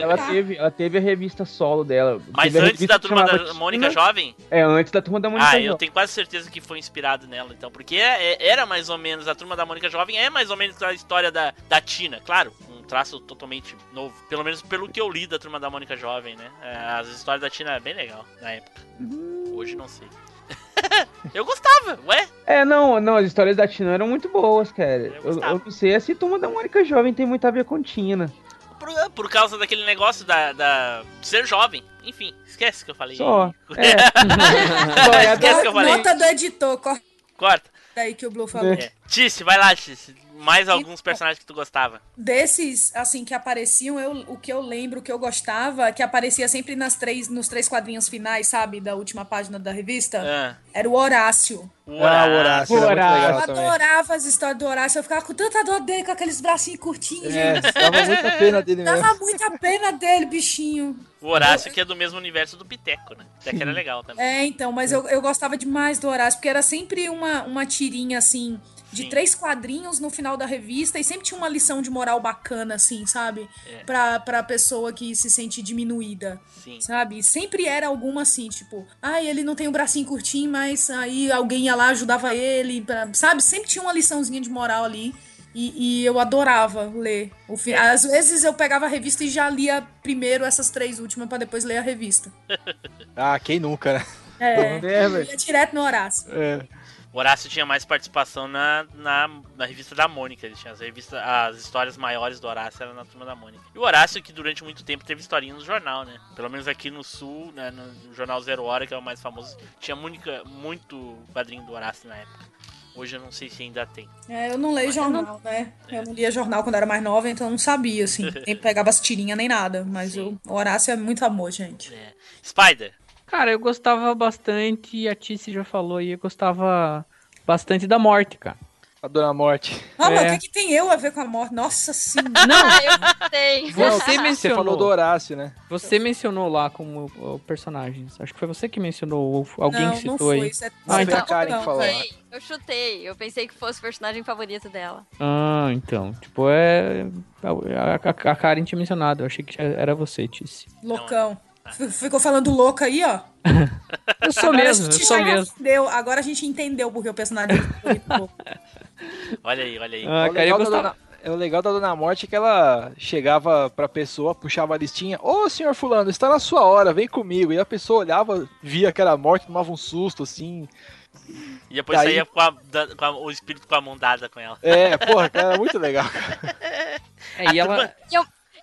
ela, teve, ela teve a revista solo dela.
Mas antes da turma da
Tina.
Mônica jovem?
É, antes da turma da Mônica
Ah, eu
Jovem.
tenho quase certeza que foi inspirado nela, então. Porque é- é- era mais ou menos, a turma da Mônica Jovem é mais ou menos a história da, da Tina, claro. Um traço totalmente novo. Pelo menos pelo que eu li da turma da Mônica Jovem, né? É, As histórias da Tina é bem legal na época. Hoje não sei. eu gostava, ué?
É, não, não, as histórias da Tina eram muito boas, cara.
Eu
Eu,
gostava.
eu não sei se turma da Mônica Jovem tem muito a ver com Tina.
Por, por causa daquele negócio da, da de ser jovem. Enfim, esquece que eu falei.
Só. É. Só,
Esquece que eu falei.
Nota do editor, corta
Corta.
aí que o Blue falou.
É. Tice, vai lá, Tice. Mais alguns personagens que tu gostava.
Desses, assim, que apareciam, eu, o que eu lembro, o que eu gostava, que aparecia sempre nas três, nos três quadrinhos finais, sabe? Da última página da revista,
Ah,
era o Horácio.
o
Ah, o
Horácio.
Horácio.
Eu adorava as histórias do Horácio, eu ficava com tanta dor dele, com aqueles bracinhos curtinhos,
É,
gente.
dava muita pena dele mesmo.
Dava muita pena dele, bichinho.
O Horácio que é do mesmo universo do Piteco, né? Até que era legal também.
É, então, mas eu, eu gostava demais do Horácio, porque era sempre uma, uma tirinha, assim, de
Sim.
três quadrinhos no final da revista, e sempre tinha uma lição de moral bacana, assim, sabe?
É.
Pra, pra pessoa que se sente diminuída,
Sim.
sabe? Sempre era alguma assim, tipo, ai, ele não tem o bracinho curtinho, mas aí alguém ia lá, ajudava ele, pra- sabe? Sempre tinha uma liçãozinha de moral ali. E, e eu adorava ler. O fi- Às vezes eu pegava a revista e já lia primeiro essas três últimas pra depois ler a revista.
Ah, quem nunca, né?
É,
É,
ia direto no Horácio.
É.
O Horácio tinha mais participação na, na, na revista da Mônica. Ele tinha as, revistas, as histórias maiores do Horácio era na turma da Mônica. E o Horácio, que durante muito tempo teve historinha no jornal, né? Pelo menos aqui no sul, né, no jornal Zero Hora, que é o mais famoso, tinha muita, muito quadrinho do Horácio na época. Hoje eu não sei se ainda tem.
É, eu não leio jornal, né? Eu não lia jornal quando era mais nova, então eu não sabia, assim. Nem pegava as tirinhas nem nada. Mas o Horácio é muito amor, gente.
É. Spider.
Cara, eu gostava bastante, e a Tice já falou aí, eu gostava bastante da morte, cara.
A Dona Morte.
Ah, mas
É.
o que, que tem eu a ver com a morte? Nossa senhora.
Ah, eu sei.
Você
Você
mencionou.
falou do Horácio, né?
Você mencionou lá como personagens. Acho que foi você que mencionou, ou alguém
não,
que citou
não foi.
aí.
Isso é,
Ah,
isso
então-
a Karen que
não,
falou.
Eu chutei. Eu pensei que fosse o personagem favorito dela.
Ah, então. Tipo, é. A, a, a Karen tinha mencionado, eu achei que era você, Tice.
Loucão. Ficou falando louco aí, ó.
Eu sou
Agora
mesmo,
a
eu
gente
sou
já
mesmo.
entendeu. Agora a gente entendeu porque o personagem é louco.
Olha aí, olha aí.
Ah,
o, legal da. Dona, é, o legal da Dona Morte é que ela chegava pra pessoa, puxava a listinha. Ô, senhor fulano, está na sua hora, vem comigo. E a pessoa olhava, via que era morte, tomava um susto, assim.
E depois
Daí-
saía com, a, com a- o espírito com a mão dada com ela.
É, porra, cara, era muito legal, cara.
É, e ela.
turma-
E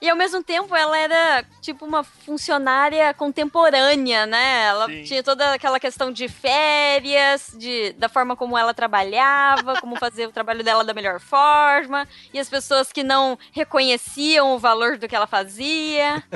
ao mesmo tempo ela era tipo uma funcionária contemporânea, né? Ela
Sim.
tinha toda aquela questão de férias, de, da forma como ela trabalhava, como fazer o trabalho dela da melhor forma, e as pessoas que não reconheciam o valor do que ela fazia.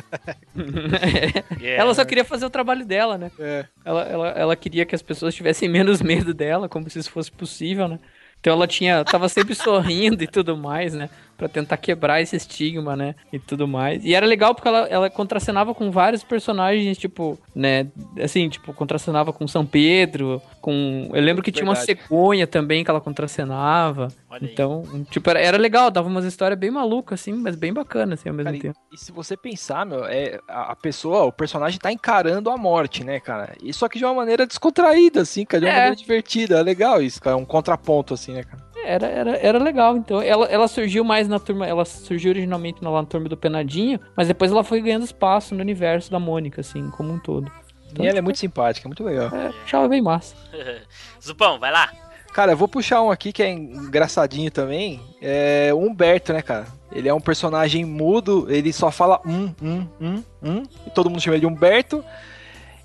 É.
Ela só queria fazer o trabalho dela, né?
É.
Ela, ela, ela queria que as pessoas tivessem menos medo dela, como se isso fosse possível, né? Então ela tinha, tava sempre sorrindo e tudo mais, né? Pra tentar quebrar esse estigma, né? E tudo mais. E era legal porque ela, ela contracenava com vários personagens, tipo, né? Assim, tipo, contracenava com São Pedro, com... Eu lembro que tinha uma cegonha também que ela contracenava.
Olha aí.
Então, tipo, era, era legal, dava umas histórias bem malucas, assim, mas bem bacanas, assim, ao mesmo
Cara, e,
tempo.
e se você pensar, meu, é, a, a pessoa, o personagem tá encarando a morte, né, cara? E só que de uma maneira descontraída, assim, cara, de uma
É.
maneira divertida. É legal isso, cara. É um contraponto, assim, né, cara?
Era, era, era legal, então. Ela, ela surgiu mais na turma. Ela surgiu originalmente na, lá na turma do Penadinho, mas depois ela foi ganhando espaço no universo da Mônica, assim, como um todo. Então,
E ela é muito simpática, muito legal.
É, achava bem massa.
Zupão, vai lá.
Cara, eu vou puxar um aqui que é engraçadinho também. É o Humberto, né, cara? Ele é um personagem mudo, ele só fala um, um, um, um, e todo mundo chama ele de Humberto.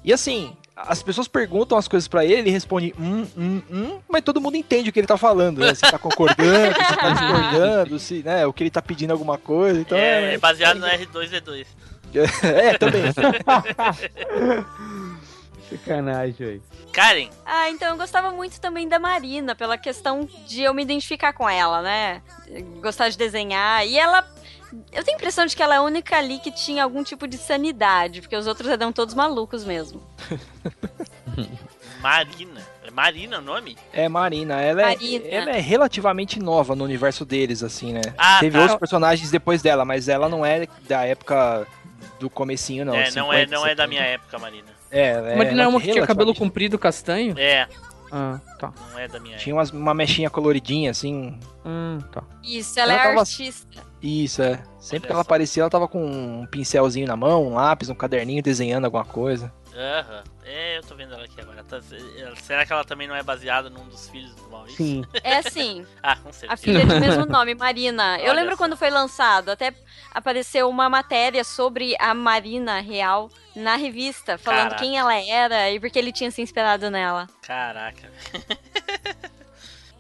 E assim, as pessoas perguntam as coisas pra ele, ele responde um, um, um, mas todo mundo entende o que ele tá falando, né? Se tá concordando, se tá discordando, se, né, o que ele tá pedindo alguma coisa. Então
é, é baseado no R2D2.
é, também.
Sacanagem, velho.
Karen,
Ah, então eu gostava muito também da Marina, pela questão de eu me identificar com ela, né? Gostar de desenhar. E ela. Eu tenho a impressão de que ela é a única ali que tinha algum tipo de sanidade, porque os outros eram todos malucos mesmo.
Marina. É Marina o nome?
É Marina, ela é,
Marina.
ela é relativamente nova no universo deles, assim, né?
Ah,
Teve
tá.
outros personagens depois dela, mas ela não é da época do comecinho, não.
é, não é,
50,
não é da
70.
minha época, Marina.
É, ela é
não é uma que tinha cabelo comprido castanho?
É,
Ah, tá.
não é da minha
Tinha umas, uma mechinha coloridinha, assim.
Hum, tá.
Isso, ela,
Ela
é
tava-
artista.
Isso, é. Sempre
Olha
que ela aparecia, ela tava com um pincelzinho na mão, um lápis, um caderninho, desenhando alguma coisa.
Aham. É, eu tô vendo ela aqui agora. Tá- será que ela também não é baseada num dos filhos do Maurício?
Sim.
É assim,
Ah, com
a
certeza.
filha de mesmo nome, Marina. Eu
Olha
lembro
só.
quando foi lançado, até apareceu uma matéria sobre a Marina real na revista, falando
Caraca.
quem ela era e porque ele tinha se inspirado nela.
Caraca.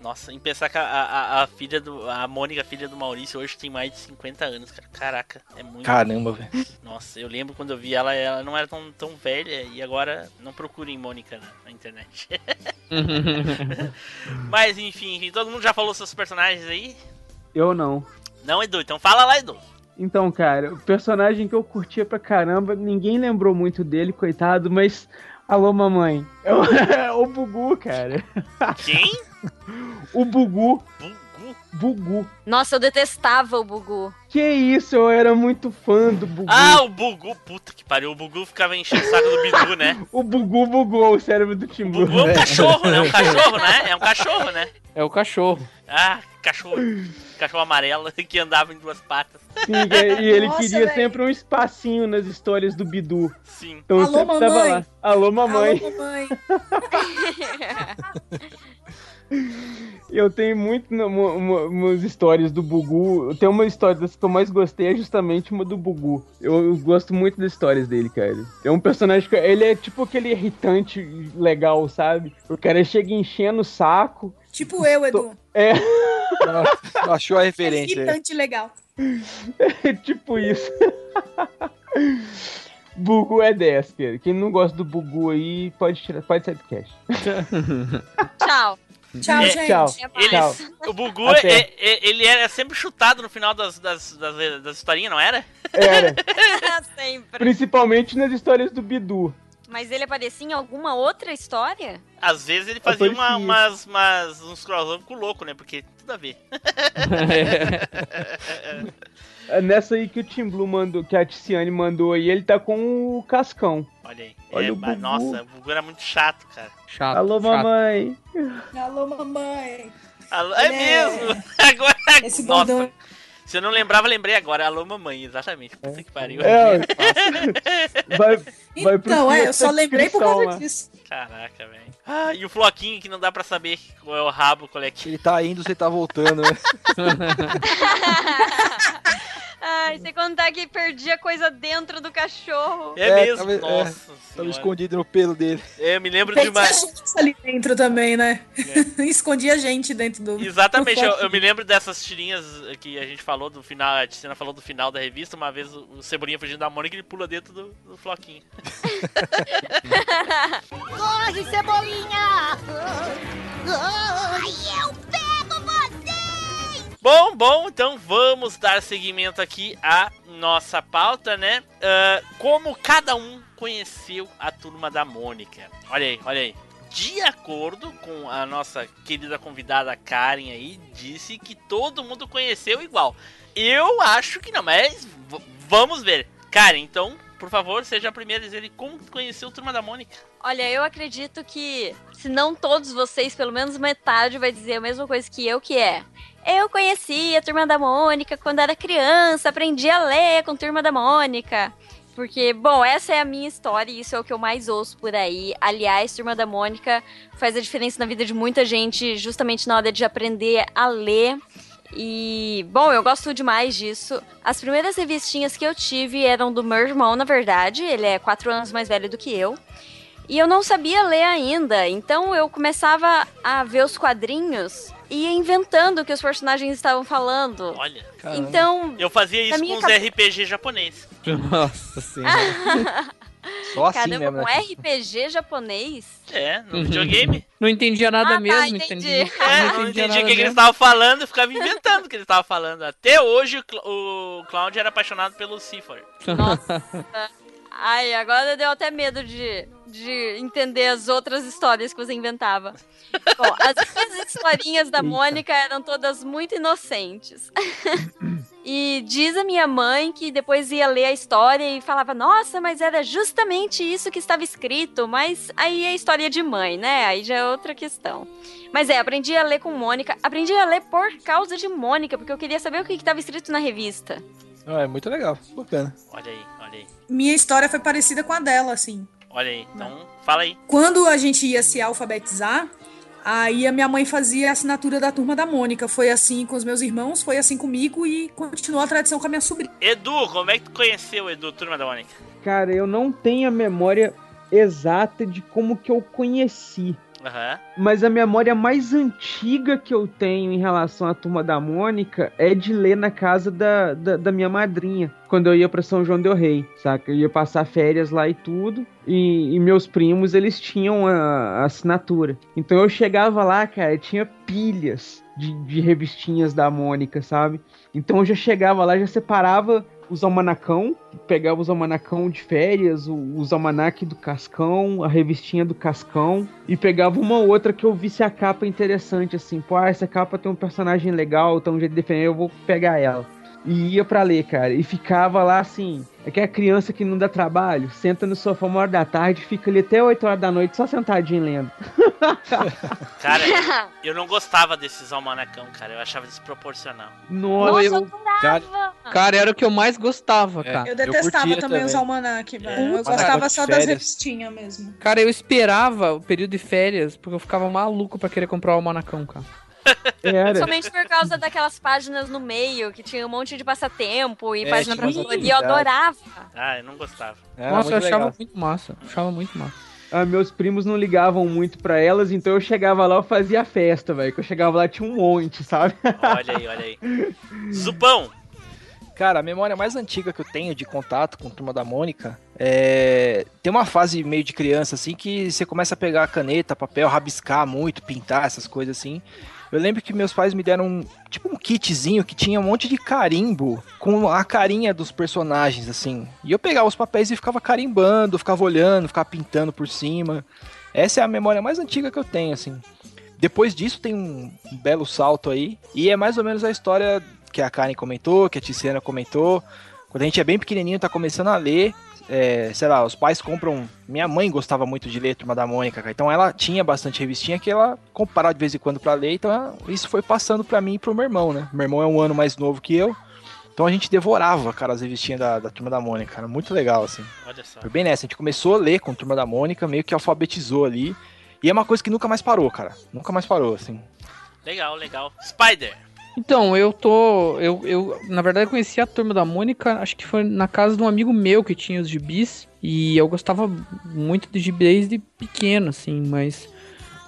Nossa, em pensar que a, a, a filha do. A Mônica, filha do Maurício, hoje tem mais de 50 anos, cara. Caraca, é muito.
Caramba, velho.
Nossa, eu lembro quando eu vi ela, ela não era tão, tão velha e agora não procurem Mônica na, na internet. Mas enfim, enfim, todo mundo já falou seus personagens aí?
Eu não.
Não, Edu, então fala lá, Edu.
Então, cara, o personagem que eu curtia pra caramba, ninguém lembrou muito dele, coitado, mas. Alô, mamãe. É o, é o Bugu, cara.
Quem?
O Bugu.
Bugu.
Bugu.
Nossa, eu detestava o Bugu.
Que isso, eu era muito fã do Bugu.
Ah, o Bugu. Puta que pariu, o Bugu ficava enchendo o saco do Bidu, né?
O Bugu bugou o cérebro do
O
Timbu.
Bugu é um cachorro, né? Um cachorro, né? É um cachorro, né?
É o cachorro.
Ah, cachorro. Cachorro amarelo que andava em duas patas.
Sim, e ele
Nossa,
queria
velho.
sempre um espacinho nas histórias do Bidu.
Sim.
Então eu
Alô,
sempre tava
mamãe.
lá. Alô, mamãe.
Alô, mamãe.
Eu tenho muito no- mo- mo- umas histórias do Bugu. Tem uma história das que eu mais gostei, é justamente uma do Bugu. Eu, eu gosto muito das histórias dele, cara. É um personagem que. Ele é tipo aquele irritante legal, sabe? O cara chega enchendo o saco.
Tipo eu, Edu.
É,
Achou a referência. aí.
Irritante legal.
é tipo isso. Bugu é 10, cara. Quem não gosta do Bugu aí, pode, tirar, pode sair do cast.
Tchau.
Tchau,
É,
gente.
tchau.
Mais.
Tchau.
O Bugu, é- é- ele era sempre chutado no final das, das, das, das historinhas, não era?
Era.
Sempre.
Principalmente nas histórias do Bidu.
Mas ele aparecia em alguma outra história?
Às vezes ele fazia uma, umas, umas, uns crossover com o louco, né? Porque tudo a ver.
É nessa aí que o Tim Blue mandou, que a Ticiane mandou aí, ele tá com o Cascão.
Olha aí.
Olha
É,
o Bugu.
nossa, o Bugu era muito chato, cara.
Chato.
Alô,
chato.
mamãe.
Alô, mamãe.
Alô- é
é-
mesmo! Agora,
Esse
nossa.
bordão.
Se eu não lembrava, lembrei agora. Alô, mamãe, exatamente. Puta que pariu.
É, vai, vai
Então, é, eu só lembrei por causa
lá.
disso.
Caraca, velho. Ah, e o floquinho que não dá pra saber qual é o rabo, qual é que.
Ele tá indo, você tá voltando, né?
Ai, sem contar que perdia coisa dentro do cachorro.
É,
É,
mesmo,
tava- é,
nossa
Tava
senhora.
escondido no pelo dele.
É, eu me lembro de
Tem
uma...
gente ali dentro também, né? Escondia gente dentro do.
Exatamente,
do
eu, eu me lembro dessas tirinhas que a gente falou do final, a Ticina falou do final da revista, uma vez o, o Cebolinha fugindo da Mônica, ele pula dentro do, do floquinho.
Corre, Cebolinha! Ai, eu pego vocês!
Bom, bom, então vamos dar seguimento aqui à nossa pauta, né? Ah, como cada um conheceu a turma da Mônica. Olha aí, olha aí. De acordo com a nossa querida convidada Karen aí, disse que todo mundo conheceu igual. Eu acho que não, mas vamos ver. Karen, então, por favor, seja a primeira a dizer como conheceu a turma da Mônica.
Olha, eu acredito que, se não todos vocês, pelo menos metade vai dizer a mesma coisa que eu, que é. Eu conheci a Turma da Mônica quando era criança, aprendi a ler com a Turma da Mônica. Porque, bom, essa é a minha história e isso é o que eu mais ouço por aí. Aliás, Turma da Mônica faz a diferença na vida de muita gente, justamente na hora de aprender a ler. E, bom, eu gosto demais disso. As primeiras revistinhas que eu tive eram do meu irmão, na verdade. Ele é quatro anos mais velho do que eu. E eu não sabia ler ainda, então eu começava a ver os quadrinhos ia inventando o que os personagens estavam falando.
Olha,
Caramba.
Então,
eu fazia isso com os RPG japoneses.
Nossa senhora.
Só assim
caramba,
mesmo,
com
né?
RPG japonês?
É, no videogame.
Não entendia nada
Ah, tá,
mesmo,
entendi.
entendi.
É, não entendi o que, que eles estavam falando, ficava inventando o que eles estavam falando. Até hoje o, Cla- o Cloud era apaixonado pelo Cifor.
Nossa. Ai, agora deu até medo de, de entender as outras histórias que você inventava. Bom, as minhas historinhas da Mônica eram todas muito inocentes. E diz a minha mãe que depois ia ler a história e falava: Nossa, mas era justamente isso que estava escrito. Mas aí é história de mãe, né? Aí já é outra questão. Mas é, aprendi a ler com Mônica. Aprendi a ler por causa de Mônica, porque eu queria saber o que estava escrito na revista.
Ah, é muito legal, bacana.
Olha aí, olha aí,
Minha história foi parecida com a dela, assim.
olha aí. Então, fala aí.
Quando a gente ia se alfabetizar, aí a minha mãe fazia a assinatura da turma da Mônica. Foi assim com os meus irmãos, foi assim comigo e continuou a tradição com a minha sobrinha.
Edu, como é que tu conheceu, Edu, Turma da Mônica?
Cara, eu não tenho a memória exata de como que eu conheci.
Aham.
Mas a memória mais antiga que eu tenho em relação à turma da Mônica é de ler na casa da, da, da minha madrinha, quando eu ia pra São João Del Rei, saca? Eu ia passar férias lá e tudo, e, e meus primos, eles tinham a, a assinatura. Então eu chegava lá, cara, tinha pilhas de, de revistinhas da Mônica, sabe? Então eu já chegava lá, já separava os almanacão, pegava os almanacão de férias, os almanac do Cascão, a revistinha do Cascão, e pegava uma outra que eu visse a capa interessante, assim, pô, ah, essa capa tem um personagem legal, tem um jeito de defender, eu vou pegar ela. E ia pra ler, cara, e ficava lá assim, é que a criança que não dá trabalho, senta no sofá uma hora da tarde, fica ali até 8 horas da noite só sentadinho lendo.
Cara, eu não gostava desses almanacão, cara. Eu achava desproporcional.
Nossa,
Nossa,
eu-
eu adorava!
Cara, era o que eu mais gostava,
É.
cara.
Eu detestava
curtia
também, os
também.
almanac, velho.
É.
Eu gostava só das revistinhas mesmo.
Cara, eu esperava o período de férias, porque eu ficava maluco pra querer comprar o almanacão, cara.
Era.
Somente por causa daquelas páginas no meio, que tinha um monte de passatempo e
É,
página pra colorir. Eu adorava.
Ah, eu não gostava.
Era
Nossa, eu achava
legal.
muito massa. Achava muito massa.
Ah, meus primos não ligavam muito pra elas, então eu chegava lá, eu fazia festa, velho. Que eu chegava lá tinha um monte, sabe?
Olha aí, olha aí. Zupão,
Cara, a memória mais antiga que eu tenho de contato com a Turma da Mônica é... Tem uma fase meio de criança, assim, que você começa a pegar caneta, papel, rabiscar muito, pintar, essas coisas assim. Eu lembro que meus pais me deram um, tipo um kitzinho que tinha um monte de carimbo com a carinha dos personagens, assim. E eu pegava os papéis e ficava carimbando, ficava olhando, ficava pintando por cima. Essa é a memória mais antiga que eu tenho, assim. Depois disso tem um belo salto aí. E é mais ou menos a história que a Karen comentou, que a Tiziana comentou. Quando a gente é bem pequenininho, tá começando a ler. É, sei lá, os pais compram. Minha mãe gostava muito de ler Turma da Mônica, cara, então ela tinha bastante revistinha que ela comprava de vez em quando pra ler. Então isso foi passando pra mim e pro meu irmão, né? Meu irmão é um ano mais novo que eu. Então a gente devorava, cara, as revistinhas da, da Turma da Mônica, cara. Muito legal, assim.
olha só.
Foi bem nessa. A gente começou a ler com Turma da Mônica, meio que alfabetizou ali. E é uma coisa que nunca mais parou, cara. Nunca mais parou, assim.
Legal, legal. Spider,
Então, eu tô. Eu, eu, na verdade, conheci a turma da Mônica, acho que foi na casa de um amigo meu que tinha os gibis. E eu gostava muito de gibi desde pequeno, assim, mas.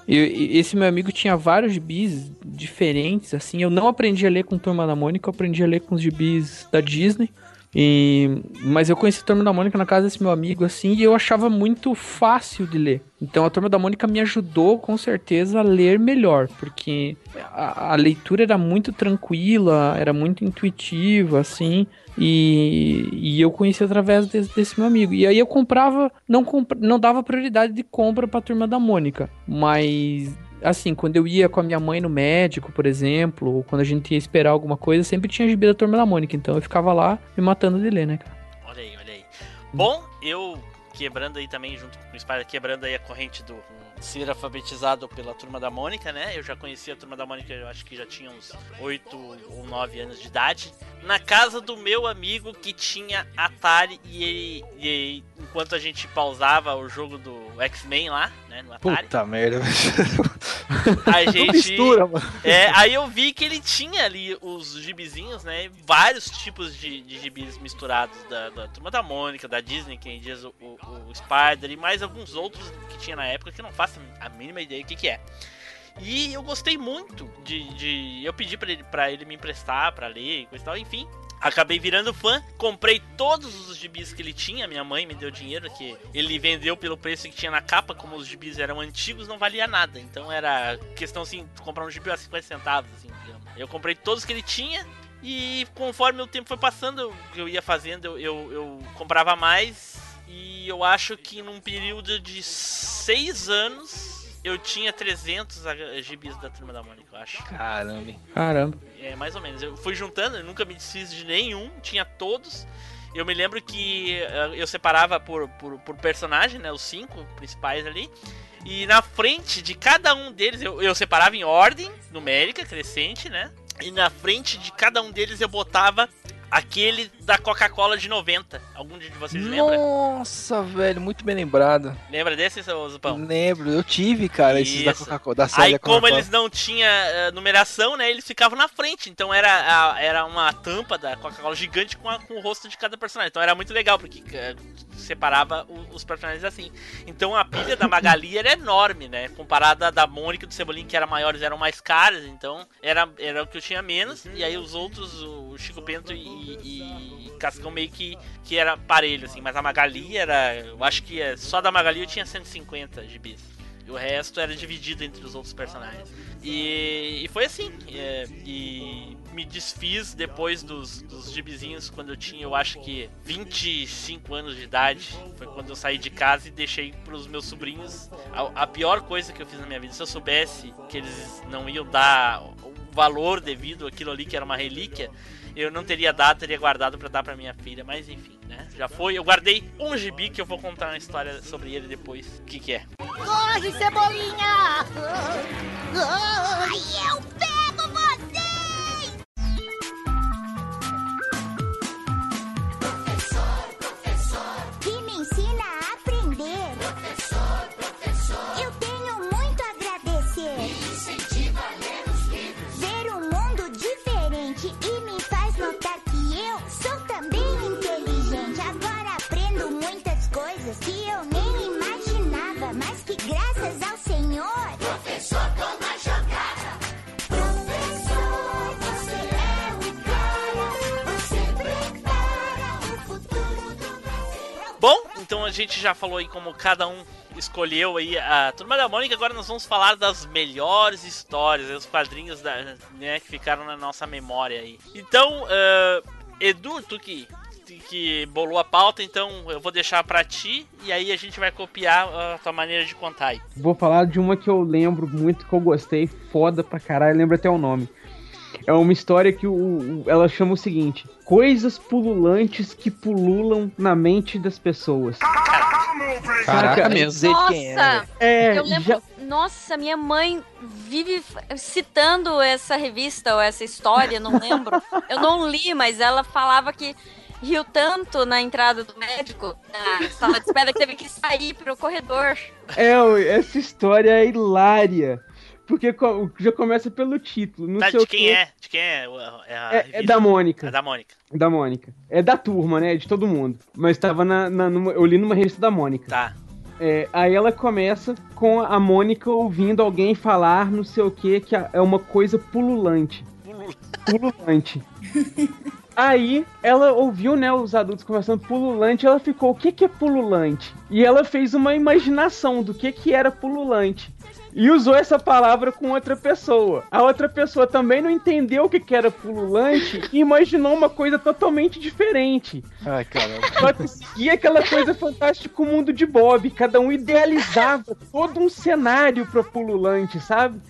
eu- esse meu amigo tinha vários gibis diferentes, assim. Eu não aprendi a ler com Turma da Mônica, eu aprendi a ler com os gibis da Disney. E, mas eu conheci a Turma da Mônica na casa desse meu amigo, assim, e eu achava muito fácil de ler. Então a Turma da Mônica me ajudou, com certeza, a ler melhor, porque a, a leitura era muito tranquila, era muito intuitiva, assim, e, e eu conheci através desse, desse meu amigo. E aí eu comprava, não, compra, não dava prioridade de compra pra Turma da Mônica, mas assim, quando eu ia com a minha mãe no médico, por exemplo, ou quando a gente ia esperar alguma coisa, sempre tinha gibi da Turma da Mônica. Então eu ficava lá me matando de ler, né, cara?
Olha aí, olha aí. Bom, eu quebrando aí também, junto com o Spider, quebrando aí a corrente do ser alfabetizado pela Turma da Mônica, né? Eu já conhecia a Turma da Mônica, eu acho que já tinha uns 8 ou 9 anos de idade. Na casa do meu amigo que tinha Atari e, ele- e ele- enquanto a gente pausava o jogo do X-Men lá, né, no Atari,
Puta merda.
a gente...
mistura, mano.
É, aí eu vi que ele tinha ali os gibizinhos, né? Vários tipos de, de gibis misturados da, da Turma da Mônica, da Disney, quem diz o, o, o Spider e mais alguns outros que tinha na época que eu não faço a mínima ideia do que, que é. E eu gostei muito de. de- eu pedi pra ele, pra ele me emprestar pra ler e coisa e tal, enfim. Acabei virando fã, comprei todos os gibis que ele tinha, minha mãe me deu dinheiro, que ele vendeu pelo preço que tinha na capa, como os gibis eram antigos, não valia nada. Então era questão assim, comprar um gibi a 50 centavos, assim, digamos. Eu comprei todos que ele tinha, e conforme o tempo foi passando, eu- eu ia fazendo, eu, eu, eu comprava mais, e eu acho que num período de seis anos, eu tinha 300 H- gibis da Turma da Mônica, eu acho.
Caramba.
Caramba.
É, mais ou menos. Eu fui juntando, eu nunca me desfiz de nenhum, tinha todos. Eu me lembro que eh, eu separava por, por, por personagem, né? Os cinco principais ali. E na frente de cada um deles, eu, eu separava em ordem numérica, crescente, né? E na frente de cada um deles eu botava aquele da Coca-Cola de 90. Algum de vocês lembra?
Nossa, velho, muito bem lembrado.
Lembra desse, seu Zupão?
Lembro, eu tive, cara, esses da
Isso.
Coca-Cola, da série
Aí,
da
como eles não tinham eh, numeração, né? Eles ficavam na frente. Então era, a- era uma tampa da Coca-Cola gigante com, a- com o rosto de cada personagem. Então era muito legal, porque eh, separava o- os personagens assim. Então a pilha da Magali era enorme, né? Comparada à da Mônica e do Cebolinha, que eram maiores, eram mais caras. Então era, era o que eu tinha menos. E aí os outros, o Chico Bento e, e Cascão meio que, que era parelho, assim. Mas a Magali era. Eu acho que eh, só da Magali eu tinha 150 gibis. E o resto era dividido entre os outros personagens. E, e foi assim. é, e me desfiz depois dos, dos gibizinhos quando eu tinha, eu acho que 25 anos de idade. Foi quando eu saí de casa e deixei pros meus sobrinhos. A, a pior coisa que eu fiz na minha vida, se eu soubesse que eles não iam dar o valor devido àquilo ali que era uma relíquia, eu não teria dado, teria guardado pra dar pra minha filha. Mas enfim, né? Já foi. Eu guardei um gibi que eu vou contar uma história sobre ele depois. O que, que é?
Corre, Cebolinha! Ai, eu pego
gente já falou aí como cada um escolheu aí a Turma da Mônica, agora nós vamos falar das melhores histórias, os quadrinhos da, né, que ficaram na nossa memória aí. Então, ah, Edu, tu que, que bolou a pauta, então eu vou deixar pra ti e aí a gente vai copiar a tua maneira de contar aí.
Vou falar de uma que eu lembro muito, que eu gostei, foda pra caralho, lembro até o nome. É uma história que o, o- ela chama o seguinte: Coisas pululantes que pululam na mente das pessoas.
Caraca
Saca?
mesmo.
É, né,
Nossa!
É,
Eu lembro.
já-
Nossa, minha mãe vive citando essa revista ou essa história, não lembro. Eu não li, mas ela falava que riu tanto na entrada do médico, na sala de espera, que teve que sair pro corredor.
É, essa história é hilária. Porque já começa pelo título. Não
Tá,
sei
de
o
quem
quê.
é? De quem é? o- É, a
É, é da Mônica.
É da Mônica.
Da Mônica. É da turma, né? De todo mundo. Mas tava na. na- numa- eu li numa revista da Mônica.
Tá.
É, aí ela começa com a Mônica ouvindo alguém falar não sei o que, que é uma coisa pululante. Pululante. Aí ela ouviu, né, os adultos conversando pululante, ela ficou, o que que é pululante? E ela fez uma imaginação do que que era pululante. E usou essa palavra com outra pessoa. A outra pessoa também não entendeu o que que era pululante e imaginou uma coisa totalmente diferente.
Ai, caramba.
Só que seguia aquela coisa fantástica o mundo de Bob. Cada um idealizava todo um cenário pra pululante, sabe?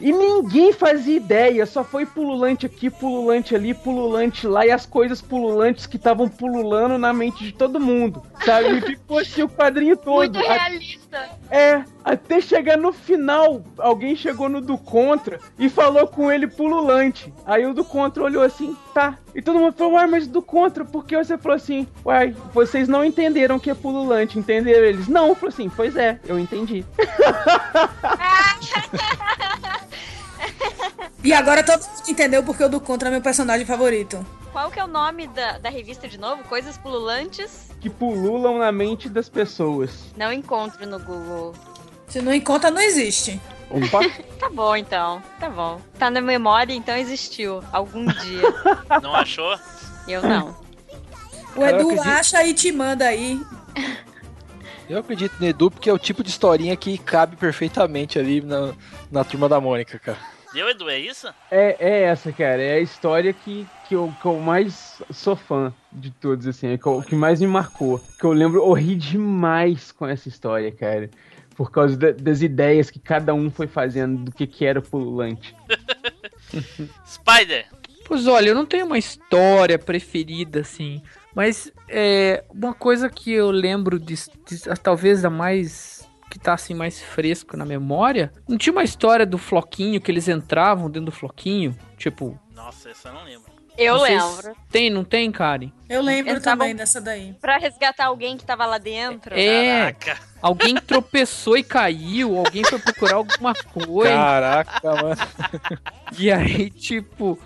E ninguém fazia ideia, só foi pululante aqui, pululante ali, pululante lá, e as coisas pululantes que estavam pululando na mente de todo mundo, sabe? E ficou assim o quadrinho todo.
Muito
A-
realista.
é, até chegar no final, alguém chegou no do contra e falou com ele pululante. Aí o do contra olhou assim, tá. E todo mundo falou, uai, mas do contra, por que você falou assim? Uai, vocês não entenderam que é pululante, entenderam eles? Não, falou assim, pois é, eu entendi.
E agora todo mundo entendeu porque o do Contra é meu personagem favorito.
Qual que é o nome da, da revista de novo? Coisas pululantes?
Que pululam na mente das pessoas.
Não encontro no Google.
Se não encontra, não existe.
Opa,
Tá bom, então. Tá bom. Tá na memória, então existiu. Algum dia.
Não achou?
Eu não.
O Edu
acredito-
acha e te manda aí.
Eu acredito no Edu porque é o tipo de historinha que cabe perfeitamente ali na, na turma da Mônica, cara.
Deu, Edu, é isso?
é, é essa, cara, é a história que, que, eu, que eu mais sou fã de todos, assim, é que, eu- que mais me marcou. Que eu lembro, eu ri demais com essa história, cara. Por causa da- das ideias que cada um foi fazendo do que, que era pululante.
Spider.
Pois olha, eu não tenho uma história preferida, assim. Mas é uma coisa que eu lembro de, de- talvez a mais. Que tá assim mais fresco na memória. Não tinha uma história do floquinho que eles entravam dentro do floquinho? Tipo.
Nossa, essa eu não lembro.
Eu
vocês-
lembro.
Tem, não tem, Karen?
Eu lembro
Eles
também dessa daí.
Pra resgatar alguém que tava lá dentro.
É,
Caraca.
alguém tropeçou e caiu, alguém foi procurar alguma coisa.
Caraca, mano.
E aí, tipo,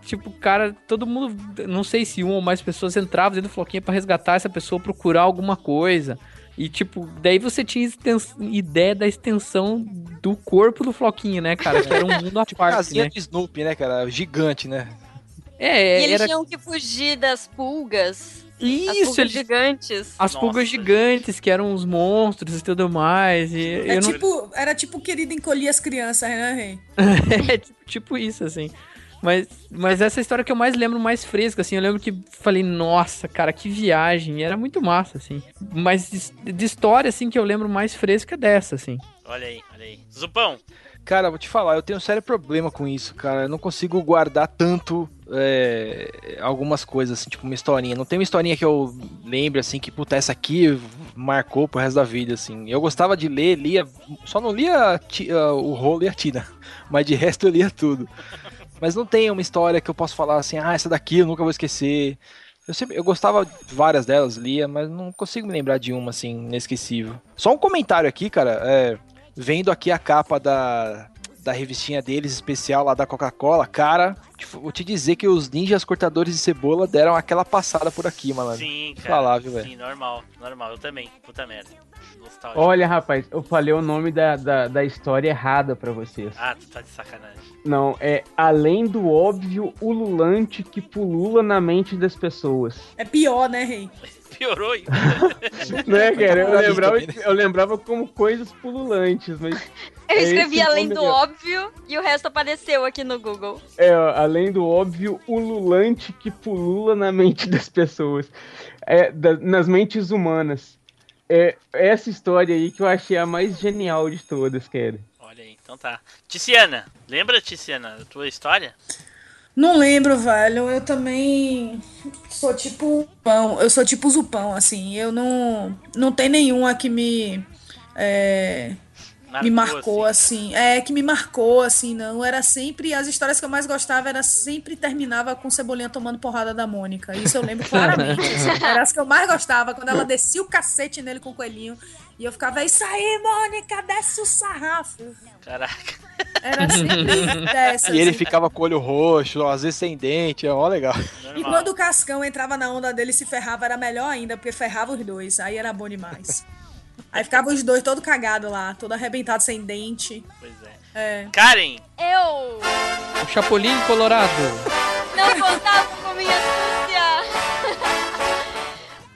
tipo, cara, todo mundo, não sei se uma ou mais pessoas entravam dentro do floquinho pra resgatar essa pessoa, procurar alguma coisa. E tipo, daí você tinha ideia da extensão do corpo do floquinho, né, cara? Que era um mundo à
Tipo
parte,
casinha
né?
do Snoopy, né, cara? Gigante, né?
É,
e eles
era
tinham que fugir das pulgas. as
isso,
pulgas
eles
gigantes.
as
Nossa,
pulgas gigantes, que eram os monstros e tudo mais. E
É
eu não...
tipo, era tipo querido encolher as crianças, né, Rei?
é tipo, tipo isso, assim. Mas, mas essa história que eu mais lembro, mais fresca, assim. Eu lembro que falei, nossa, cara, que viagem. E era muito massa, assim. Mas de, de história, assim, que eu lembro mais fresca é dessa, assim.
Olha aí, olha aí. Zupão.
Cara, vou te falar, eu tenho um sério problema com isso, cara. Eu não consigo guardar tanto é, algumas coisas, assim, tipo uma historinha. Não tem uma historinha que eu lembre, assim, que, puta, essa aqui marcou pro resto da vida, assim. Eu gostava de ler, lia, só não lia ti- ah, o rolo e a Tina, mas de resto eu lia tudo. Mas não tem uma história que eu posso falar assim, ah, essa daqui eu nunca vou esquecer. Eu, sempre, eu gostava de várias delas, lia, mas não consigo me lembrar de uma, assim, inesquecível. Só um comentário aqui, cara, é, vendo aqui a capa da, da revistinha deles, especial lá da Coca-Cola, cara, te- vou te dizer que os ninjas cortadores de cebola deram aquela passada por aqui, malandro.
Sim, cara.
falar, viu?
Sim, normal, normal. Eu também. Puta merda. Nostálgico.
Olha, rapaz, eu falei o nome da, da, da história errada pra vocês.
Ah, tu tá de sacanagem.
Não, é além do óbvio ululante que pulula na mente das pessoas.
É pior, né, Rei?
Piorou ainda.
Né, cara? Eu
mim
lembrava,
também,
eu lembrava como coisas pululantes, mas
Eu
É
escrevi além do óbvio e o resto apareceu aqui no Google.
é ó, além do óbvio ululante que pulula na mente das pessoas. É, da- nas mentes humanas. É essa história aí que eu achei a mais genial de todas, cara.
Então tá. Ticiana, lembra, Ticiana, da tua história?
Não lembro, velho. Eu também sou tipo pão. Eu sou tipo Zupão, assim. Eu não. Não tem nenhuma que me. É, me marcou assim. É, que me marcou assim, não. Era sempre. As histórias que eu mais gostava era sempre terminava com Cebolinha tomando porrada da Mônica. Isso eu lembro claramente. assim. Era as que eu mais gostava, quando ela descia o cacete nele com o coelhinho. E eu ficava, é isso aí, Mônica, desce o sarrafo.
Caraca.
Era sempre dessa.
E ele
assim.
ficava com o olho roxo, às vezes sem dente, é ó legal.
E
Normal.
quando o Cascão entrava na onda dele e se ferrava, era melhor ainda, porque ferrava os dois. Aí era bom demais. Aí ficava os dois todo cagado lá, todo arrebentado sem dente.
Pois é.
É.
Karen,
Eu
O Chapolin Colorado.
não contava com minha astúcia.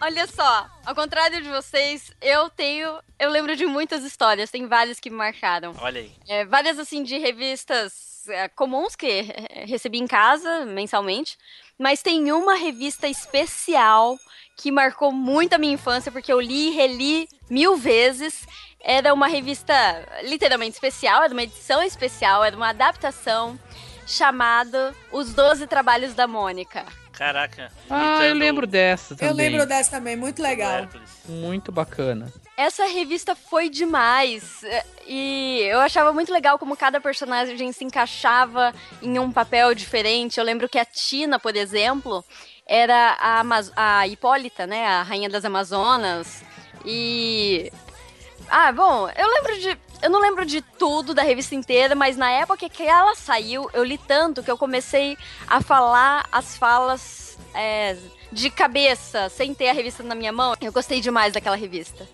Olha só, ao contrário de vocês, eu tenho. Eu lembro de muitas histórias, tem várias que me marcaram.
olha aí.
É, várias, assim, de revistas é, comuns que recebi em casa mensalmente. Mas tem uma revista especial que marcou muito a minha infância, porque eu li e reli mil vezes. Era uma revista literalmente especial, era uma edição especial, era uma adaptação chamada Os Doze Trabalhos da Mônica.
Caraca.
Ah, eu lembro dessa também.
Eu lembro dessa também, muito legal.
Muito bacana.
Essa revista foi demais. é, E eu achava muito legal como cada personagem se encaixava em um papel diferente. Eu lembro que a Tina, por exemplo, era a, Amaz- a Hipólita, né? A rainha das Amazonas. E. Ah, bom, eu lembro de. Eu não lembro de tudo da revista inteira, mas na época que ela saiu, eu li tanto que eu comecei a falar as falas é, de cabeça, sem ter a revista na minha mão. Eu gostei demais daquela revista.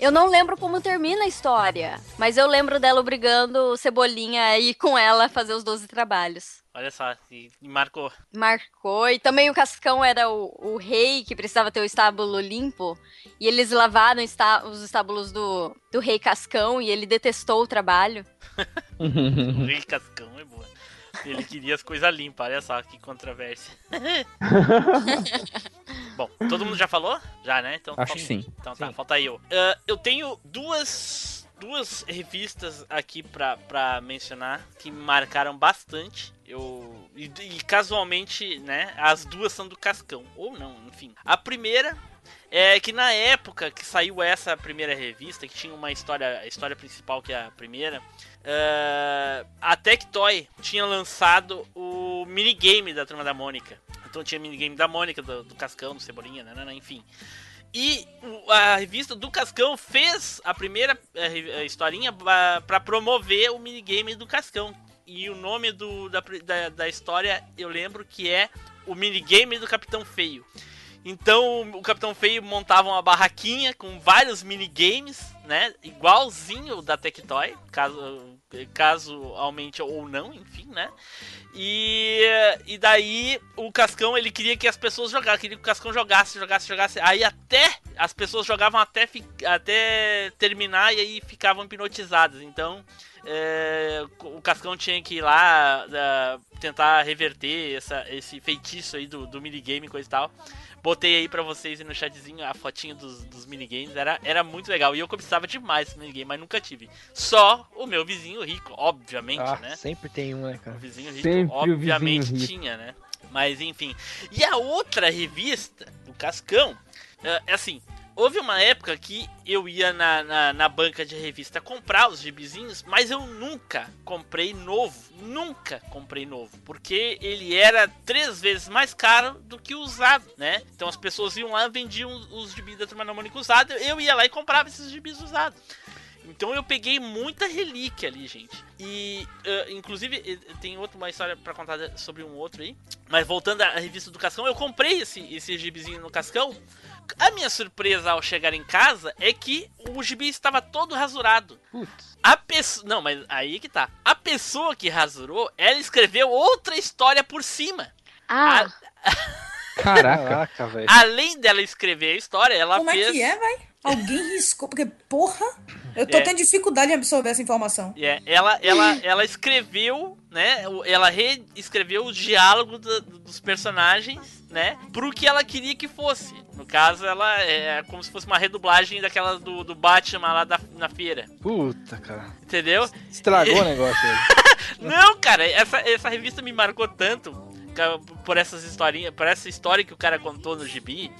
Eu não lembro como termina a história, mas eu lembro dela obrigando o Cebolinha a ir com ela fazer os 12 trabalhos.
Olha só, e, marcou.
Marcou. E também o Cascão era o, o rei que precisava ter o estábulo limpo. E eles lavaram esta- os estábulos do, do rei Cascão e ele detestou o trabalho.
O Rei Cascão é boa. Ele queria as coisas limpas, olha só que controvérsia. Bom, todo mundo já falou? Já, né? Então,
Acho que sim.
Então tá,
Sim.
falta eu. Ah, eu tenho duas, duas revistas aqui pra, pra mencionar que me marcaram bastante. Eu. E, e casualmente, né? As duas são do Cascão. Ou não, enfim. A primeira é que na época que saiu essa primeira revista, que tinha uma história, a história principal que é a primeira, ah, a Tectoy tinha lançado o minigame da Turma da Mônica. Então tinha minigame da Mônica, do, do Cascão, do Cebolinha, né, né, né, enfim. E a revista do Cascão fez a primeira eh, eh, historinha pra promover o minigame do Cascão. E o nome do, da, da, da história eu lembro que é o minigame do Capitão Feio. Então o Capitão Feio montava uma barraquinha com vários minigames, né? Igualzinho da Tectoy, caso, casualmente ou não, enfim, né? E, e daí o Cascão ele queria que as pessoas jogassem, queria que o Cascão jogasse, jogasse, jogasse. Aí até as pessoas jogavam até, até terminar e aí ficavam hipnotizadas. Então é, o Cascão tinha que ir lá da- tentar reverter essa, esse feitiço aí do, do minigame e coisa e tal. Botei aí pra vocês no chatzinho a fotinho dos, dos minigames. Era, era muito legal. E eu cobiçava demais esse minigame, mas nunca tive. Só o meu vizinho rico, obviamente,
Ah,
né?
sempre tem um, né,
O
cara?
vizinho rico,
Sempre o vizinho
obviamente,
rico.
tinha, né? Mas enfim. E a outra revista, do Cascão, é é assim. Houve uma época que eu ia na, na, na banca de revista comprar os gibizinhos, mas eu nunca comprei novo. Nunca comprei novo. Porque ele era três vezes mais caro do que o usado, né? Então as pessoas iam lá, vendiam os gibis da Turma da Mônica usado, eu ia lá e comprava esses gibis usados. Então eu peguei muita relíquia ali, gente. E, eh, inclusive, tem outra uma história pra contar sobre um outro aí. Mas voltando à revista do Cascão, eu comprei esse, esse gibizinho no Cascão. A minha surpresa ao chegar em casa é que o gibi estava todo rasurado.
Putz.
A pessoa. Não, mas aí que tá. A pessoa que rasurou, ela escreveu outra história por cima.
Ah,
Caraca.
Caraca, velho.
Além dela escrever a história, ela
Como
fez.
é que é, vai? Alguém riscou, porque, porra, eu tô
É.
tendo dificuldade em absorver essa informação.
É, ela, ela, ela escreveu, né? o- Ela reescreveu os diálogos do- dos personagens, né? Pro que ela queria que fosse. No caso, ela é como se fosse uma redublagem daquela do, do Batman lá da, na feira.
Puta, cara.
Entendeu?
Estragou o negócio aí.
Não, cara, essa, essa revista me marcou tanto por essas historinhas, por essa história que o cara contou no gibi,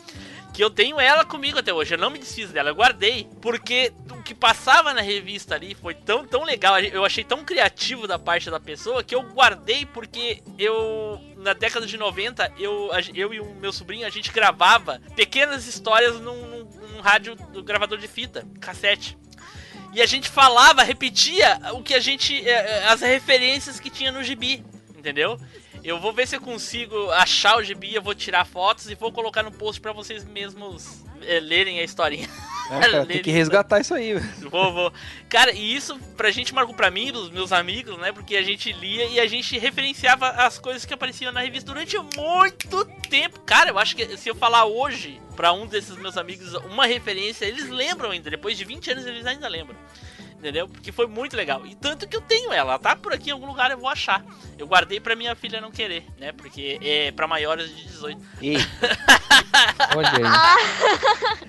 que eu tenho ela comigo até hoje. Eu não me desfiz dela, eu guardei. Porque o que passava na revista ali foi tão, tão legal. Eu achei tão criativo da parte da pessoa que eu guardei porque eu. Na década de 90, eu, eu e o meu sobrinho, a gente gravava pequenas histórias num, num, num rádio do gravador de fita, cassete. E a gente falava, repetia o que a gente. eh, eh, as referências que tinha no gibi, entendeu? Eu vou ver se eu consigo achar o gibi, eu vou tirar fotos e vou colocar no post pra vocês mesmos eh, lerem a historinha.
É, cara, tem que resgatar isso aí.
Vou, vou. Cara, e isso pra gente marcou pra mim, dos meus amigos, né? Porque a gente lia e a gente referenciava as coisas que apareciam na revista durante muito tempo. Cara, eu acho que se eu falar hoje pra um desses meus amigos uma referência, eles lembram ainda. Depois de 20 anos, eles ainda lembram. Entendeu? Porque foi muito legal. E tanto que eu tenho ela, ela tá por aqui em algum lugar, eu vou achar. Eu guardei pra minha filha não querer, né? Porque é pra maiores de 18.
Ei,
Olha aí.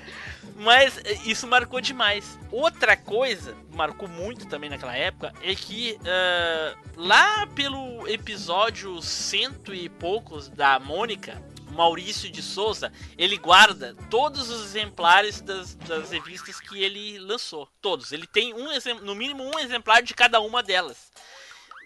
Mas eh, isso marcou demais. Outra coisa marcou muito também naquela época é que ah, lá pelo episódio cento e poucos da Mônica, Maurício de Souza, ele guarda todos os exemplares das, das revistas que ele lançou. Todos. Ele tem um no mínimo um exemplar de cada uma delas.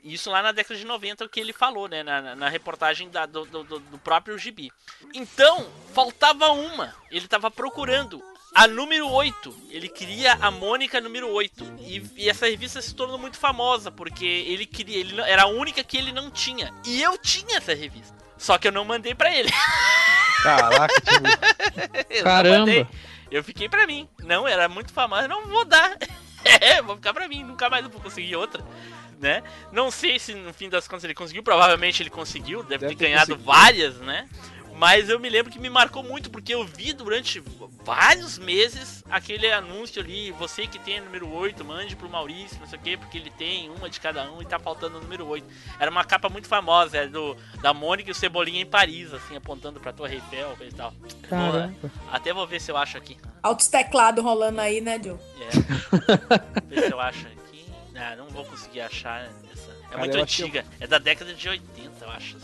Isso lá na década de 90, o que ele falou, né? Na, na- reportagem da- do, do- do- próprio Gibi. Então, faltava uma. Ele tava procurando a número 8. Ele queria a Mônica número 8. E, e essa revista se tornou muito famosa, porque ele queria. Ele era a única que ele não tinha. E eu tinha essa revista. Só que eu não mandei pra ele.
caraca, tipo,
Eu
Caramba.
mandei. Eu fiquei pra mim. Não, era muito famosa, não vou dar. É, vou ficar pra mim, nunca mais eu vou conseguir outra. Né? Não sei se no fim das contas ele conseguiu, provavelmente ele conseguiu, deve,
Deve
ter,
ter
ganhado
conseguido.
várias, né? Mas eu me lembro que me marcou muito, porque eu vi durante vários meses aquele anúncio ali, você que tem a número 8, mande pro Maurício, não sei o quê, porque ele tem uma de cada um e tá faltando o número 8. Era uma capa muito famosa, era do, da Mônica e o Cebolinha em Paris, assim, apontando pra Torre Eiffel coisa e tal.
Caramba.
Até vou ver se eu acho aqui.
Altos teclados rolando aí, né, Joe?
É. ver se eu acho aqui. Ah, não vou conseguir achar essa. É
Cara,
muito
eu
antiga. É da década de 80, eu acho.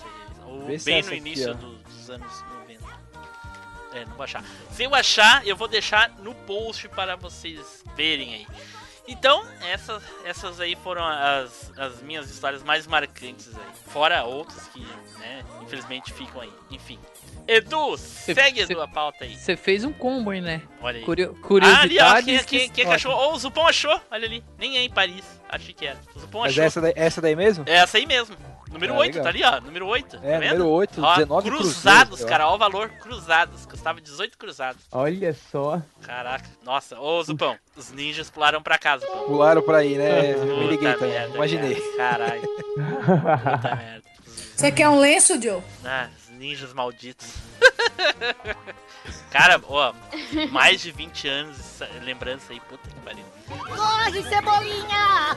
Ou
Vê
bem no
aqui,
início do- dos anos 90. É, não vou achar. Se eu achar, eu vou deixar no post para vocês verem aí. Então, essas, essas aí foram as, as minhas histórias mais marcantes aí. Fora outras que, né, infelizmente ficam aí. Enfim. Edu, segue
cê-
a pauta aí.
Você fez um combo, hein, né?
Olha aí.
Curio-
Ah, ali, ó,
curiosidades.
quem,
que
quem, quem achou? Oh, o Zupão achou, olha ali. Nem é em Paris, achei que era. O Zupão
mas
achou.
essa daí, essa daí mesmo?
É essa aí mesmo. Número
Ah,
8,
legal.
tá ali, ó. Número 8.
É,
tá vendo?
número 8,
Ó,
19
cruzados, cara. Ó o valor, cruzados. Custava 18 cruzados.
Olha só.
Caraca. Nossa, ô Zupão, os ninjas pularam pra casa, Zupão.
Pularam por aí, né? Me liguei também.
merda,
Imaginei.
cara. Caralho. Puta merda.
Você quer um lenço, Joe?
Ah, ninjas malditos. Cara, ó, mais de 20 anos, lembrança aí, puta que pariu.
Corre, Cebolinha!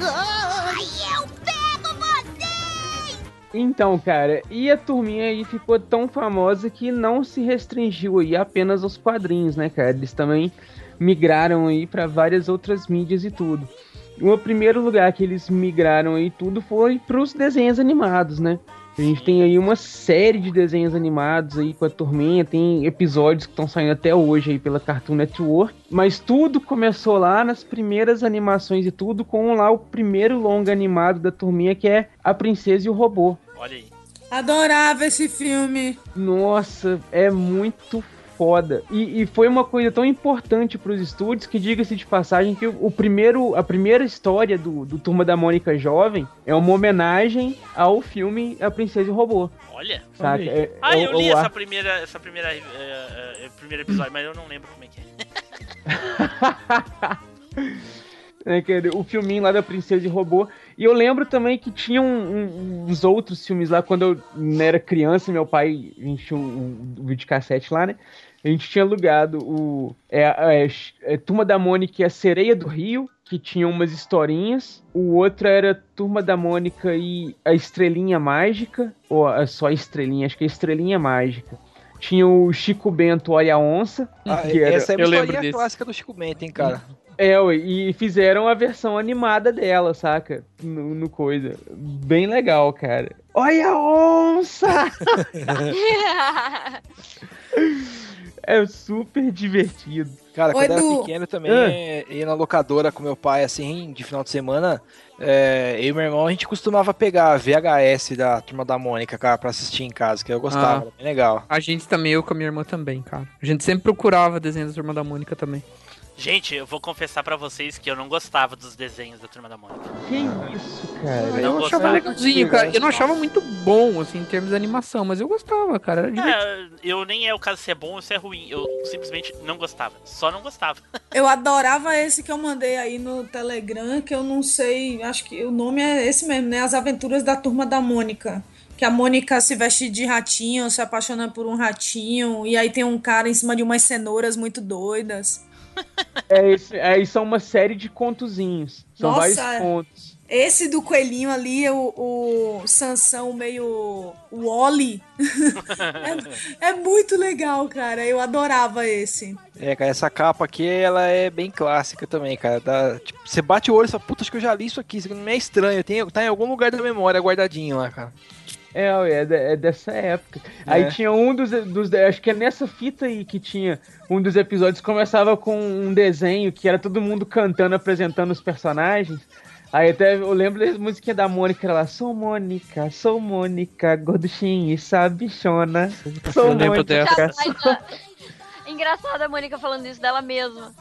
Ai, eu pego você!
Então, cara, e a turminha aí ficou tão famosa que não se restringiu aí apenas aos quadrinhos, né, cara? Eles também migraram aí pra várias outras mídias e tudo. O primeiro lugar que eles migraram aí tudo foi pros desenhos animados, né? A gente tem aí uma série de desenhos animados aí com a turminha, tem episódios que estão saindo até hoje aí pela Cartoon Network, mas tudo começou lá nas primeiras animações e tudo com lá o primeiro longa animado da turminha que é A Princesa e o Robô.
Olha aí.
Adorava esse filme.
Nossa, é muito foda. E, e foi uma coisa tão importante pros estúdios que, diga-se de passagem, que o, o primeiro, a primeira história do, do Turma da Mônica Jovem é uma homenagem ao filme A Princesa e o Robô.
Olha.
Saca? É-
Ah,
é
eu
o-
li
o
essa
ar-
primeira, essa primeira, eh, eh, primeiro episódio, mas eu não lembro como é que é.
É, o filminho lá da Princesa e Robô. E eu lembro também que tinha um- um- uns outros filmes lá, quando eu né, era criança, meu pai, a gente tinha um, um videocassete lá, né? A gente tinha alugado o é, é, é, Turma da Mônica e a Sereia do Rio, que tinha umas historinhas. O outro era Turma da Mônica e a Estrelinha Mágica, ou é só a Estrelinha, acho que é a Estrelinha Mágica. Tinha o Chico Bento Olha a Onça,
Ah,
que era-
essa é uma
eu lembro
historinha
desse.
clássica do Chico Bento, hein, cara.
É, ué, e fizeram a versão animada dela, saca? No, no coisa. Bem legal, cara. Olha a onça! É super divertido.
Cara,
Oi,
quando eu era pequeno também,
Ah.
é, ia na locadora com meu pai, assim, de final de semana. É, eu e meu irmão, a gente costumava pegar a VHS da Turma da Mônica, cara, pra assistir em casa, que eu gostava,
Ah.
era bem legal.
A gente também, eu com a minha irmã também, cara. A gente sempre procurava desenho da Turma da Mônica também.
Gente, eu vou confessar pra vocês que eu não gostava dos desenhos da Turma da Mônica.
Que isso, cara?
Não
eu achava
gostava.
legalzinho, cara. Eu não achava muito bom, assim, em termos de animação, mas eu gostava, cara.
É, eu nem é o caso se é bom ou se é ruim. Eu simplesmente não gostava. Só não gostava.
Eu adorava esse que eu mandei aí no Telegram, que eu não sei, acho que o nome é esse mesmo, né? As Aventuras da Turma da Mônica. Que a Mônica se veste de ratinho, se apaixona por um ratinho, e aí tem um cara em cima de umas cenouras muito doidas.
É, esse, é, são uma série de contozinhos. São
Nossa,
vários
é.
contos.
Esse do coelhinho ali, o, o Sansão meio Wally. é, é muito legal, cara. Eu adorava esse.
É, cara, essa capa aqui, ela é bem clássica também, cara. Dá- tipo, você bate o olho e fala, puta, acho que eu já li isso aqui, isso aqui não é estranho, tem, tá em algum lugar da memória guardadinho lá, cara.
É, é, de- é dessa época. Aí
É.
tinha um dos, dos. Acho que é nessa fita aí que tinha. Um dos episódios começava com um desenho que era todo mundo cantando, apresentando os personagens. Aí até eu lembro da musiquinha da Mônica lá. Sou Mônica, sou Mônica, gorduchinha e sabichona. Sou
Eu
Mônica.
dessa.
sou-
Engraçada a Mônica falando isso dela mesma.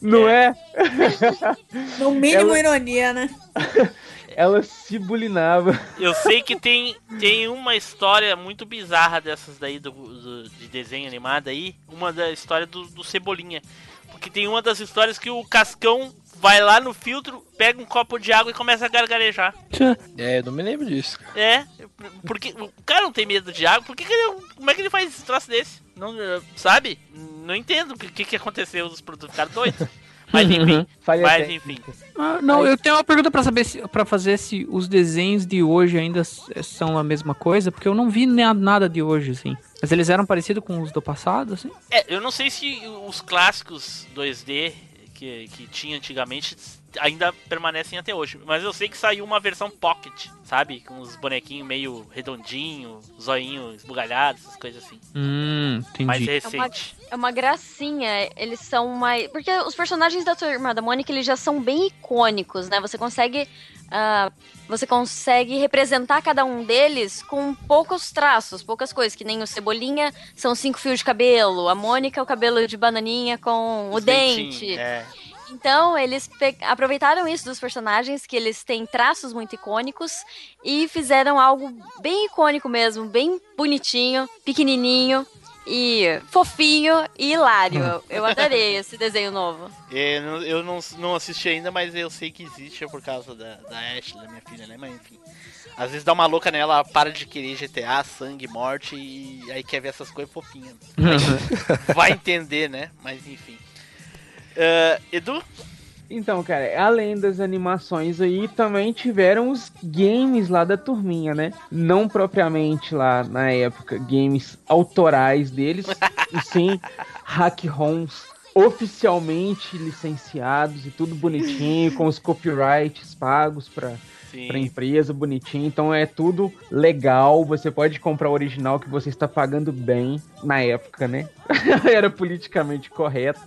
Não é?
No mínimo
Ela-
ironia, né?
Ela se bulinava.
Eu sei que tem, tem uma história muito bizarra dessas daí do, do- de desenho animado aí. Uma da história do, do Cebolinha. Porque tem uma das histórias que o Cascão vai lá no filtro, pega um copo de água e começa a gargarejar.
É, eu não me lembro disso.
É, porque o cara não tem medo de água, por que, que ele, como é que ele faz esse troço desse? Não, sabe? Não entendo o que, que, que aconteceu, os produtos ficaram doidos. Mas enfim,
Falha
mas enfim.
Ah, não, eu tenho uma pergunta pra saber se, para fazer se os desenhos de hoje ainda s- são a mesma coisa, porque eu não vi na- nada de hoje, assim. Mas eles eram parecidos com os do passado, assim?
É, eu não sei se os clássicos 2D que, que tinha antigamente ainda permanecem até hoje. Mas eu sei que saiu uma versão pocket, sabe? Com os bonequinhos meio redondinho, zoinho esbugalhado, essas coisas assim.
Hum, entendi.
Mais
É uma,
recente.
é uma gracinha. Eles são mais. Porque os personagens da Turma da Mônica eles já são bem icônicos, né? Você consegue. ah, você consegue representar cada um deles com poucos traços, poucas coisas. Que nem o Cebolinha são cinco fios de cabelo. A Mônica, o cabelo de bananinha com o
Os
dente.
É.
Então, eles aproveitaram isso dos personagens, que eles têm traços muito icônicos, e fizeram algo bem icônico mesmo, bem bonitinho, pequenininho e fofinho e hilário. Eu, eu adorei esse desenho novo.
É, não- eu não, não assisti ainda, mas eu sei que existe por causa da, da Ashley, da minha filha, né? Mas enfim. Às vezes dá uma louca nela, ela para de querer GTA, sangue, morte e aí quer ver essas coisas fofinhas. Vai entender, né? Mas enfim. Ah, Edu?
Então, cara, além das animações aí, também tiveram os games lá da turminha, né? Não propriamente lá na época games autorais deles, e sim hack ROMs oficialmente licenciados e tudo bonitinho, com os copyrights pagos pra empresa, bonitinho. Então é tudo legal. Você pode comprar o original que você está pagando bem na época, né? Era politicamente correto.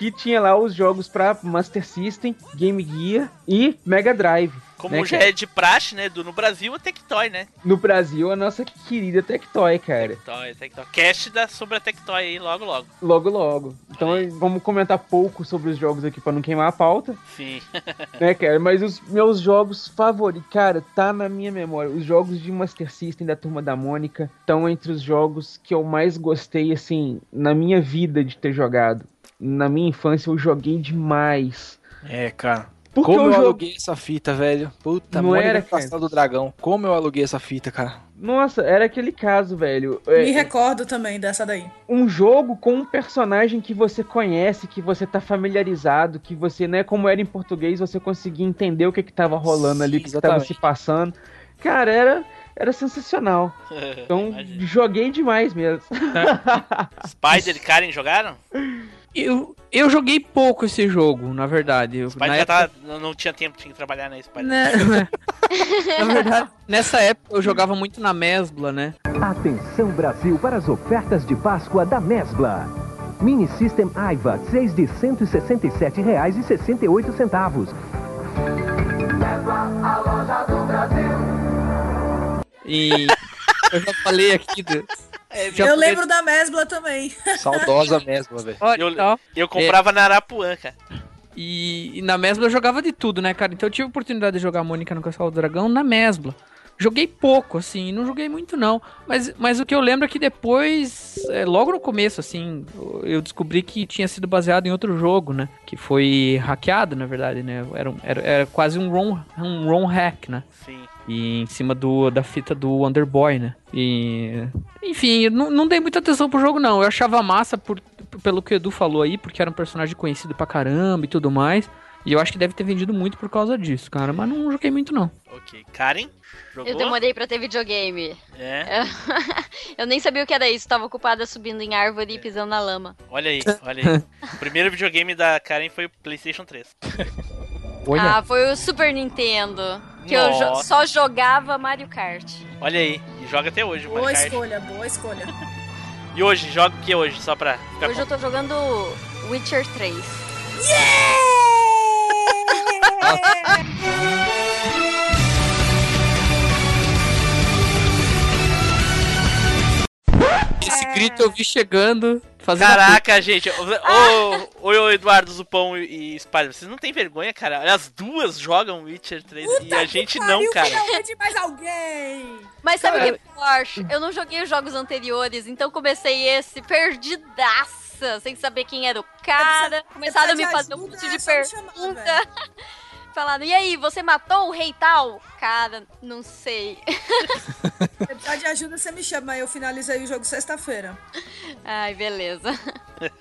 Que tinha lá os jogos pra Master System, Game Gear e Mega Drive.
Como
né,
já
cara?
é de praxe, né, Edu? No Brasil é Tectoy, né?
No Brasil, a nossa querida Tectoy, cara.
Tectoy, Tectoy. Cast da, sobre a Tectoy aí logo, logo.
Logo, logo. Então vamos comentar pouco sobre os jogos aqui pra não queimar a pauta.
Sim.
né, cara? Mas os meus jogos favoritos, cara, tá na minha memória. Os jogos de Master System da Turma da Mônica estão entre os jogos que eu mais gostei, assim, na minha vida de ter jogado. Na minha infância eu joguei demais.
É, cara.
Porque
Como
o
eu
jogo.
aluguei essa fita, velho. Puta,
Não era,
do Castelo do Dragão. Como eu aluguei essa fita, cara.
Nossa, era aquele caso, velho. É,
Me recordo também dessa daí.
um jogo com um personagem que você conhece, que você tá familiarizado, que você, né, como era em português, você conseguia entender o que que tava rolando ali, o que, que tava se passando. Cara, era, era sensacional. Então,
Imagina.
joguei demais mesmo.
Spider e Karen jogaram?
Eu, eu joguei pouco esse jogo, na verdade. Eu,
Spider
na
já
época-
tava, não- tinha tempo, tinha que trabalhar na Spider.
Né? na verdade, nessa época eu jogava muito na Mesbla, né?
Atenção Brasil para as ofertas de Páscoa da Mesbla. Mini System Aiva, 6 de R$ 167,68.
E eu já falei aqui do. Já
eu lembro da Mesbla também.
Saudosa mesmo, velho.
Eu-
então,
Eu comprava na Arapuã, cara.
E, e na Mesbla eu jogava de tudo, né, cara? Então eu tive a oportunidade de jogar Mônica no Castelo do Dragão na Mesbla. Joguei pouco, assim, não joguei muito não. Mas, mas o que eu lembro é que depois, é, logo no começo, assim, eu descobri que tinha sido baseado em outro jogo, né? Que foi hackeado, na verdade, né? Era, um- era, era quase um ROM, um ROM hack, né?
Sim.
E em cima do, da fita do Wonder Boy, né? E. Enfim, eu não, não dei muita atenção pro jogo, não. Eu achava massa por, pelo que o Edu falou aí, porque era um personagem conhecido pra caramba e tudo mais. E eu acho que deve ter vendido muito por causa disso, cara. Mas não joguei muito, não.
Ok. Karen? Jogou?
Eu demorei pra ter videogame.
É.
Eu nem sabia o que era isso, tava ocupada subindo em árvore e pisando na lama.
Olha aí, olha aí. o primeiro videogame da Karen foi o PlayStation 3.
Olha.
Ah, foi o Super Nintendo. Que eu jo- só jogava Mario Kart.
Olha aí. E joga até hoje
Boa
Mario Kart.
escolha, boa escolha.
E hoje, joga o que hoje? Só pra ficar
Hoje eu tô jogando Witcher 3.
Esse grito eu vi chegando, fazendo.
Caraca, gente. Ô, ô, ô, Eduardo Zupão e Spider, vocês não têm vergonha, cara? As duas jogam Witcher 3 e a gente não,
Pariu,
cara.
finalmente mais alguém!
Mas sabe o que eu acho? Eu não joguei os jogos anteriores, então comecei esse perdidaça, sem saber quem era o cara. Começaram a me fazer um monte de pergunta. Falando, e aí, você matou o rei tal? Cara, não sei.
Se precisar de ajuda, você me chama. Eu finalizei o jogo sexta-feira.
Ai, beleza.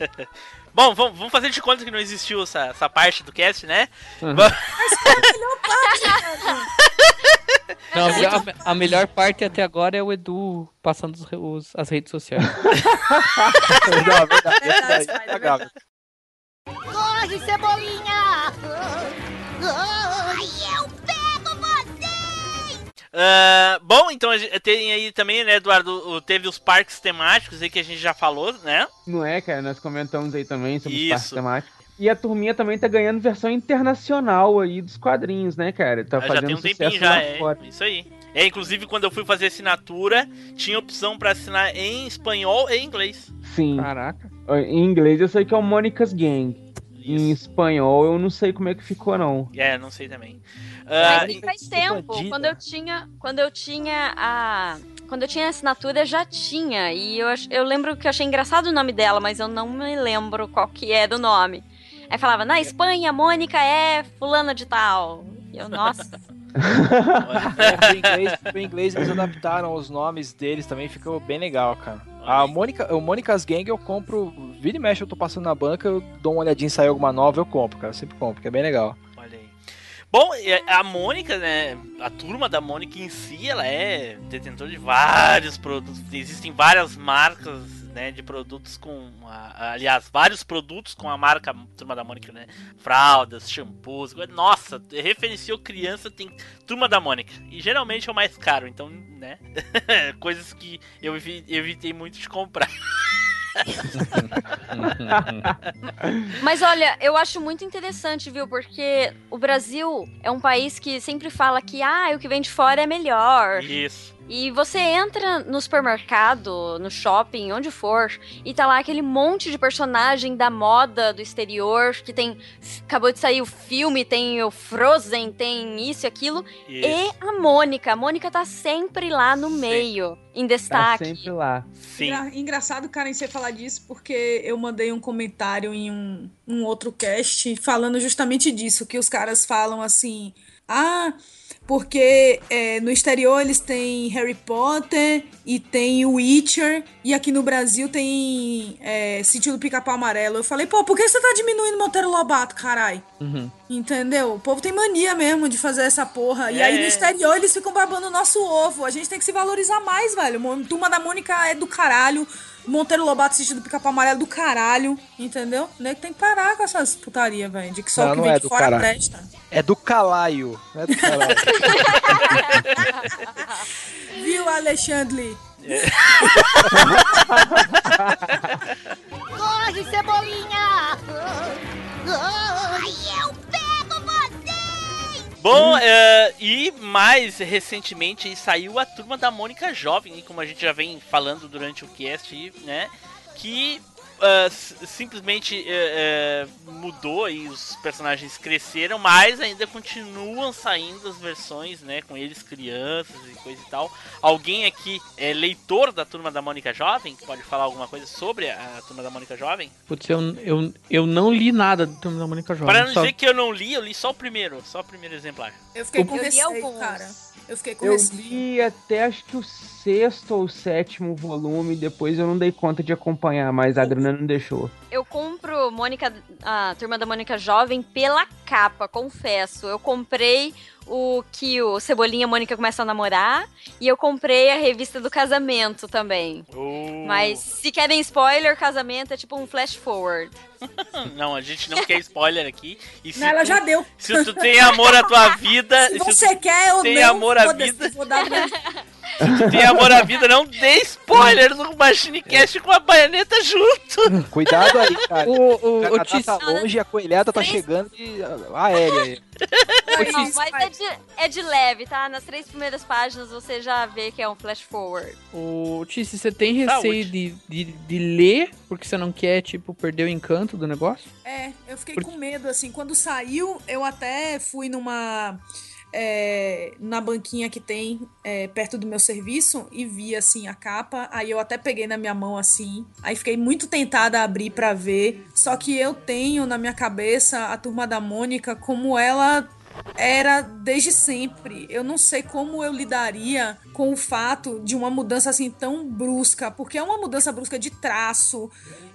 Bom, vamos, fazer de conta que não existiu essa, essa parte do cast, né?
Uhum.
Va-
Não, a, a melhor parte até agora é o Edu passando os, os- as redes sociais.
Não, verdade,
Verdade, pai,
é impagável.
Corre, Cebolinha! Ai, eu pego você!
Ah, bom, então tem aí também, né, Eduardo? Teve os parques temáticos aí que a gente já falou, né?
Não é, cara? Nós comentamos aí também sobre os
Isso.
parques temáticos. E a turminha também tá ganhando versão internacional aí dos quadrinhos, né, cara? Tá
Ah, já
fazendo
tem um tempinho já, é.
fora.
Isso aí. É, inclusive quando eu fui fazer assinatura, tinha opção pra assinar em espanhol e inglês.
Sim.
Caraca.
Em inglês eu sei que é o Monica's Gang. Em
Isso.
espanhol eu não sei como é que ficou, não.
É, não sei também. Ah,
Mas faz tempo.
bandida.
Quando eu tinha. Quando eu tinha a. Quando eu tinha a assinatura, já tinha. E eu, ach- eu lembro que eu achei engraçado o nome dela, mas eu não me lembro qual que é do nome. Aí falava, na Espanha, Mônica é fulana de tal. E eu, nossa.
É, pro, inglês, pro inglês eles adaptaram os nomes deles também, ficou bem legal, cara. A Mônica, o Mônica's Gang eu compro, vira e mexe, eu tô passando na banca, eu dou uma olhadinha, sai alguma nova, eu compro, cara, eu sempre compro, que é bem legal.
Olha aí. Bom, a Mônica, né? A turma da Mônica em si, ela é detentor de vários produtos. Existem várias marcas, né? De produtos com. a- aliás, vários produtos com a marca Turma da Mônica, né? Fraldas, shampoos. Nossa, referenciou criança, tem Turma da Mônica. E geralmente é o mais caro, então, né? Coisas que eu evi- evitei muito de comprar.
Mas olha, eu acho muito interessante, viu? Porque o Brasil é um país que sempre fala que ah, o que vem de fora é melhor.
Isso.
E você entra no supermercado, no shopping, onde for, e tá lá aquele monte de personagem da moda do exterior, que tem. Acabou de sair o filme, tem o Frozen, tem isso e aquilo.
Isso.
E a Mônica. A Mônica tá sempre lá no meio, em
Tá
destaque.
sempre lá.
Sim.
Engra- Engraçado, Karen, você falar disso, porque eu mandei um comentário em um, um outro cast falando justamente disso, que os caras falam assim, ah, porque é, no exterior eles têm Harry Potter e tem o Witcher, e aqui no Brasil tem é, Sítio do Pica-Pau Amarelo. Eu falei, pô, por que você tá diminuindo Monteiro Lobato, carai?
Uhum.
Entendeu? O povo tem mania mesmo de fazer essa porra. E
É.
aí no exterior eles ficam babando o nosso ovo. A gente tem que se valorizar mais, velho. Turma da Mônica é do caralho. Monteiro Lobato assistindo do pica-pau amarelo é do caralho. Entendeu? Nem que tem que parar com essas putaria, velho. De que só
Não,
o que vem
é
de
do
fora
caralho.
presta.
É do calaio, é do caralho.
Viu, Alexandre?
Corre, Cebolinha! Ai, eu!
Bom, é, e mais recentemente saiu a turma da Mônica Jovem, como a gente já vem falando durante o cast, né? Que ah, simplesmente é, é, mudou e os personagens cresceram, mas ainda continuam saindo as versões, né? Com eles crianças e coisa e tal. Alguém aqui é leitor da turma da Mônica Jovem? Pode falar alguma coisa sobre a, turma da Mônica Jovem?
Putz, eu, eu, eu não li nada do Turma da Mônica Jovem.
Para não
só-
dizer que eu não li, eu li só o primeiro, só o primeiro exemplar.
Eu fiquei com
Eu li
receio,
alguns.
cara. Eu fiquei com
Eu li até acho que o sexto ou sétimo volume, depois eu não dei conta de acompanhar, mas a Adriana não deixou.
Eu compro Mônica, a turma da Mônica Jovem pela capa, confesso. Eu comprei o que o Cebolinha e a Mônica começam a namorar e eu comprei a revista do casamento também.
Oh.
Mas se querem spoiler, casamento é tipo um flash forward.
Não, a gente não quer spoiler aqui. E se,
Não, ela
tu,
já deu.
se tu tem amor à tua vida,
Se
se tu
você quer ou
tem
não,
amor à vida.
dar minha-
tem amor à vida, não dê spoiler no Machinecast com a baioneta junto.
Cuidado aí, cara.
O, o,
O
o Tis-
tá longe e a coelhada tá chegando de ah, aérea
Não, mas é de, é de leve, tá? Nas três primeiras páginas você já vê que é um flash forward.
O Tice, você tem receio de, de, de ler porque você não quer, tipo, perder o encanto do negócio?
É, eu fiquei
Por-
com medo, assim. Quando saiu, eu até fui numa. É, na banquinha que tem é, perto do meu serviço e vi assim a capa. Aí eu até peguei na minha mão assim. Aí fiquei muito tentada a abrir pra ver. Só que eu tenho na minha cabeça a turma da Mônica como ela era desde sempre. Eu não sei como eu lidaria com o fato de uma mudança assim tão brusca, porque é uma mudança brusca de traço,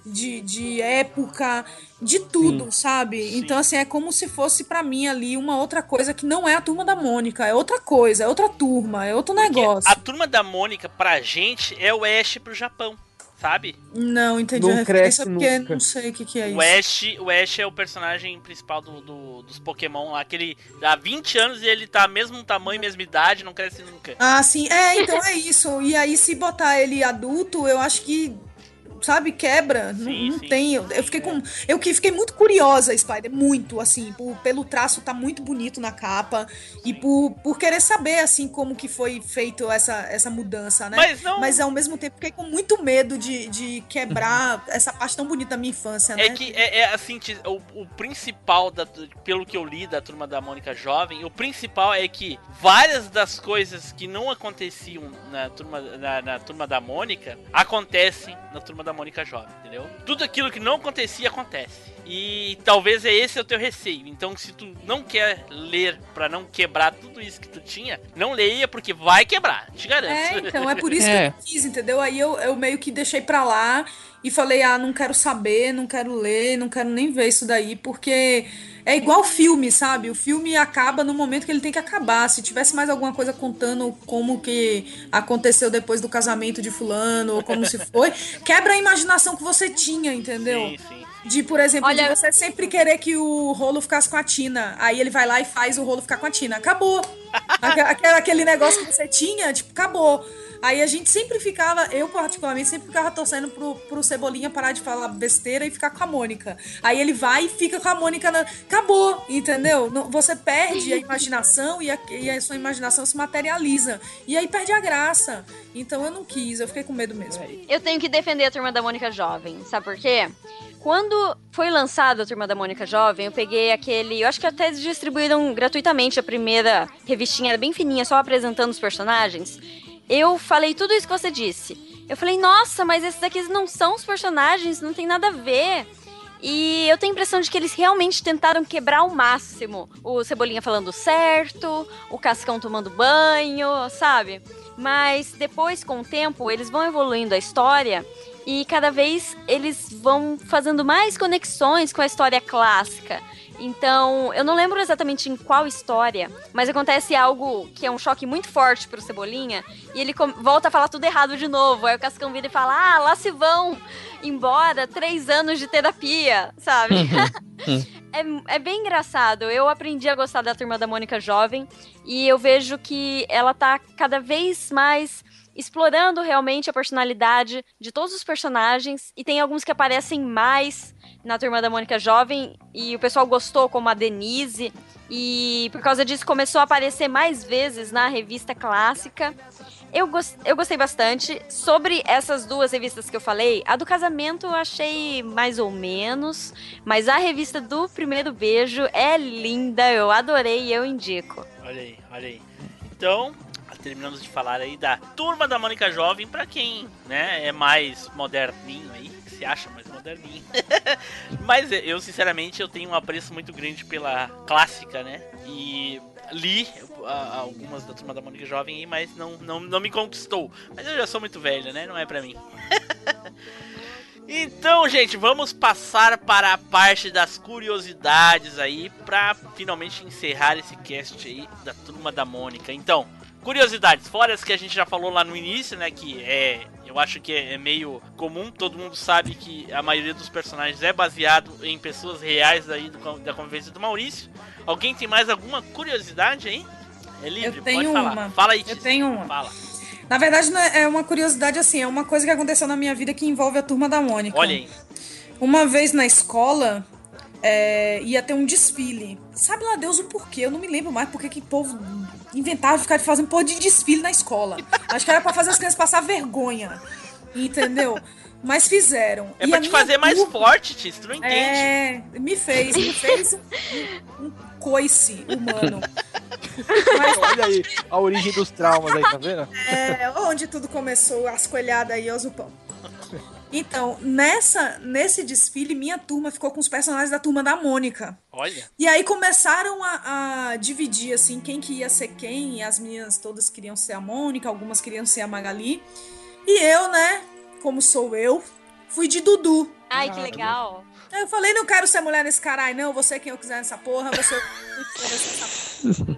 de, de época, de tudo, sabe?
Sim.
Então, assim, é como se fosse pra mim ali uma outra coisa que não é a turma da Mônica, é outra coisa, é outra turma, é outro
Porque
negócio.
a turma da Mônica, pra gente, é o Ash pro Japão, sabe?
Não entendi
Não
a referência
cresce
porque
nunca.
não sei o que, que é isso.
O Ash, o Ash é o personagem principal do, do- dos Pokémon lá, que ele há 20 anos e ele tá mesmo tamanho, mesma idade, não cresce nunca.
Ah, sim. É, então é isso. E aí, se botar ele adulto, eu acho que. Sabe, quebra. Não-
Sim,
não
sim,
tem. Eu, eu fiquei
é.
com. Eu que fiquei muito curiosa, Spider. Muito, assim. por- pelo traço tá muito bonito na capa. E por, por querer saber, assim, como que foi feito essa, essa mudança, né?
Mas não.
Mas ao mesmo tempo fiquei com muito medo de, de quebrar essa parte tão bonita da minha infância, né?
É que é, é assim, o, o principal, da, pelo que eu li da turma da Mônica Jovem, o principal é que várias das coisas que não aconteciam na turma, na, na turma da Mônica acontecem na turma da Mônica Jovem, entendeu? Tudo aquilo que não acontecia acontece. E talvez é esse o teu receio. Então, se tu não quer ler pra não quebrar tudo isso que tu tinha, não leia porque vai quebrar, te garanto.
É, então, é por isso
É.
que eu quis, entendeu? Aí eu, eu meio que deixei pra lá e falei, ah, não quero saber, não quero ler, não quero nem ver isso daí, porque é igual filme, sabe? O filme acaba no momento que ele tem que acabar. Se tivesse mais alguma coisa contando como que aconteceu depois do casamento de fulano, ou como se foi, quebra a imaginação que você tinha, entendeu?
Sim, sim.
De, por exemplo,
Olha-
de você sempre querer que o rolo ficasse com a Tina. Aí ele vai lá e faz o rolo ficar com a Tina. Acabou. Aque- Aquele, aquele negócio que você tinha, tipo, acabou. Aí a gente sempre ficava, eu particularmente, sempre ficava torcendo pro, pro Cebolinha parar de falar besteira e ficar com a Mônica. Aí ele vai e fica com a Mônica. Na... Acabou, entendeu? Não- Você perde a imaginação e a, e a sua imaginação se materializa. E aí perde a graça. Então eu não quis, eu fiquei com medo mesmo.
Eu tenho que defender a Turma da Mônica Jovem, sabe por quê? Quando foi lançada a Turma da Mônica Jovem, eu peguei aquele. Eu acho que até distribuíram gratuitamente a primeira revistinha, bem fininha, só apresentando os personagens. Eu falei tudo isso que você disse. Eu falei, nossa, mas esses aqui não são os personagens, não tem nada a ver. E eu tenho a impressão de que eles realmente tentaram quebrar ao máximo. O Cebolinha falando certo, o Cascão tomando banho, sabe? Mas depois, com o tempo, eles vão evoluindo a história e cada vez eles vão fazendo mais conexões com a história clássica. Então, eu não lembro exatamente em qual história, mas acontece algo que é um choque muito forte pro Cebolinha e ele volta a falar tudo errado de novo. Aí o Cascão vira e fala: Ah, lá se vão embora três anos de terapia, sabe? É, é bem engraçado. Eu aprendi a gostar da Turma da Mônica jovem e eu vejo que ela tá cada vez mais explorando realmente a personalidade de todos os personagens e tem alguns que aparecem mais na Turma da Mônica jovem e o pessoal gostou, como a Denise, e por causa disso começou a aparecer mais vezes na revista clássica. Eu, eu gostei bastante. Sobre essas duas revistas que eu falei, a do casamento eu achei mais ou menos, mas a revista do primeiro beijo é linda, eu adorei e eu indico.
Olha aí, olha aí. Então, terminamos de falar aí da Turma da Mônica Jovem, pra quem, né, é mais moderninho aí, acha mais moderninho. Mas eu, sinceramente, eu tenho um apreço muito grande pela clássica, né? E li algumas da Turma da Mônica Jovem aí, mas não, não, não me conquistou. Mas eu já sou muito velho, né? Não é pra mim. Então, gente, vamos passar para a parte das curiosidades aí, pra finalmente encerrar esse cast aí da Turma da Mônica. Então, curiosidades, fora as que a gente já falou lá no início, né, que é, eu acho que é, é meio comum, todo mundo sabe que a maioria dos personagens é baseado em pessoas reais aí do, da convivência do Maurício. Alguém tem mais alguma curiosidade aí? É livre,
Eu tenho
pode falar.
uma.
Fala aí,
Eu tenho uma.
Fala.
Na verdade, é é uma curiosidade assim, é uma coisa que aconteceu na minha vida que envolve a turma da Mônica.
Olha aí.
Uma vez na escola, é, ia ter um desfile. Sabe lá Deus o porquê? Eu não me lembro mais porque que o povo inventava ficar fazendo porra de desfile na escola. Acho que era pra fazer as crianças passar vergonha. Entendeu? Mas fizeram.
É
E
pra
a
te fazer mais
turma-
forte, Tis, tu não entende.
É, me fez, me fez um, um coice humano.
Olha aí a origem dos traumas aí, tá vendo?
É, onde tudo começou, as coelhadas aí, Zupão. Então, nessa, nesse desfile, minha turma ficou com os personagens da turma da Mônica.
Olha.
E aí começaram a, a dividir, assim, quem que ia ser quem. E as minhas todas queriam ser a Mônica, algumas queriam ser a Magali. E eu, né, como sou eu, fui de Dudu.
Ai, que legal.
Eu falei, não quero ser mulher nesse caralho, não. Você quem eu quiser nessa porra, você.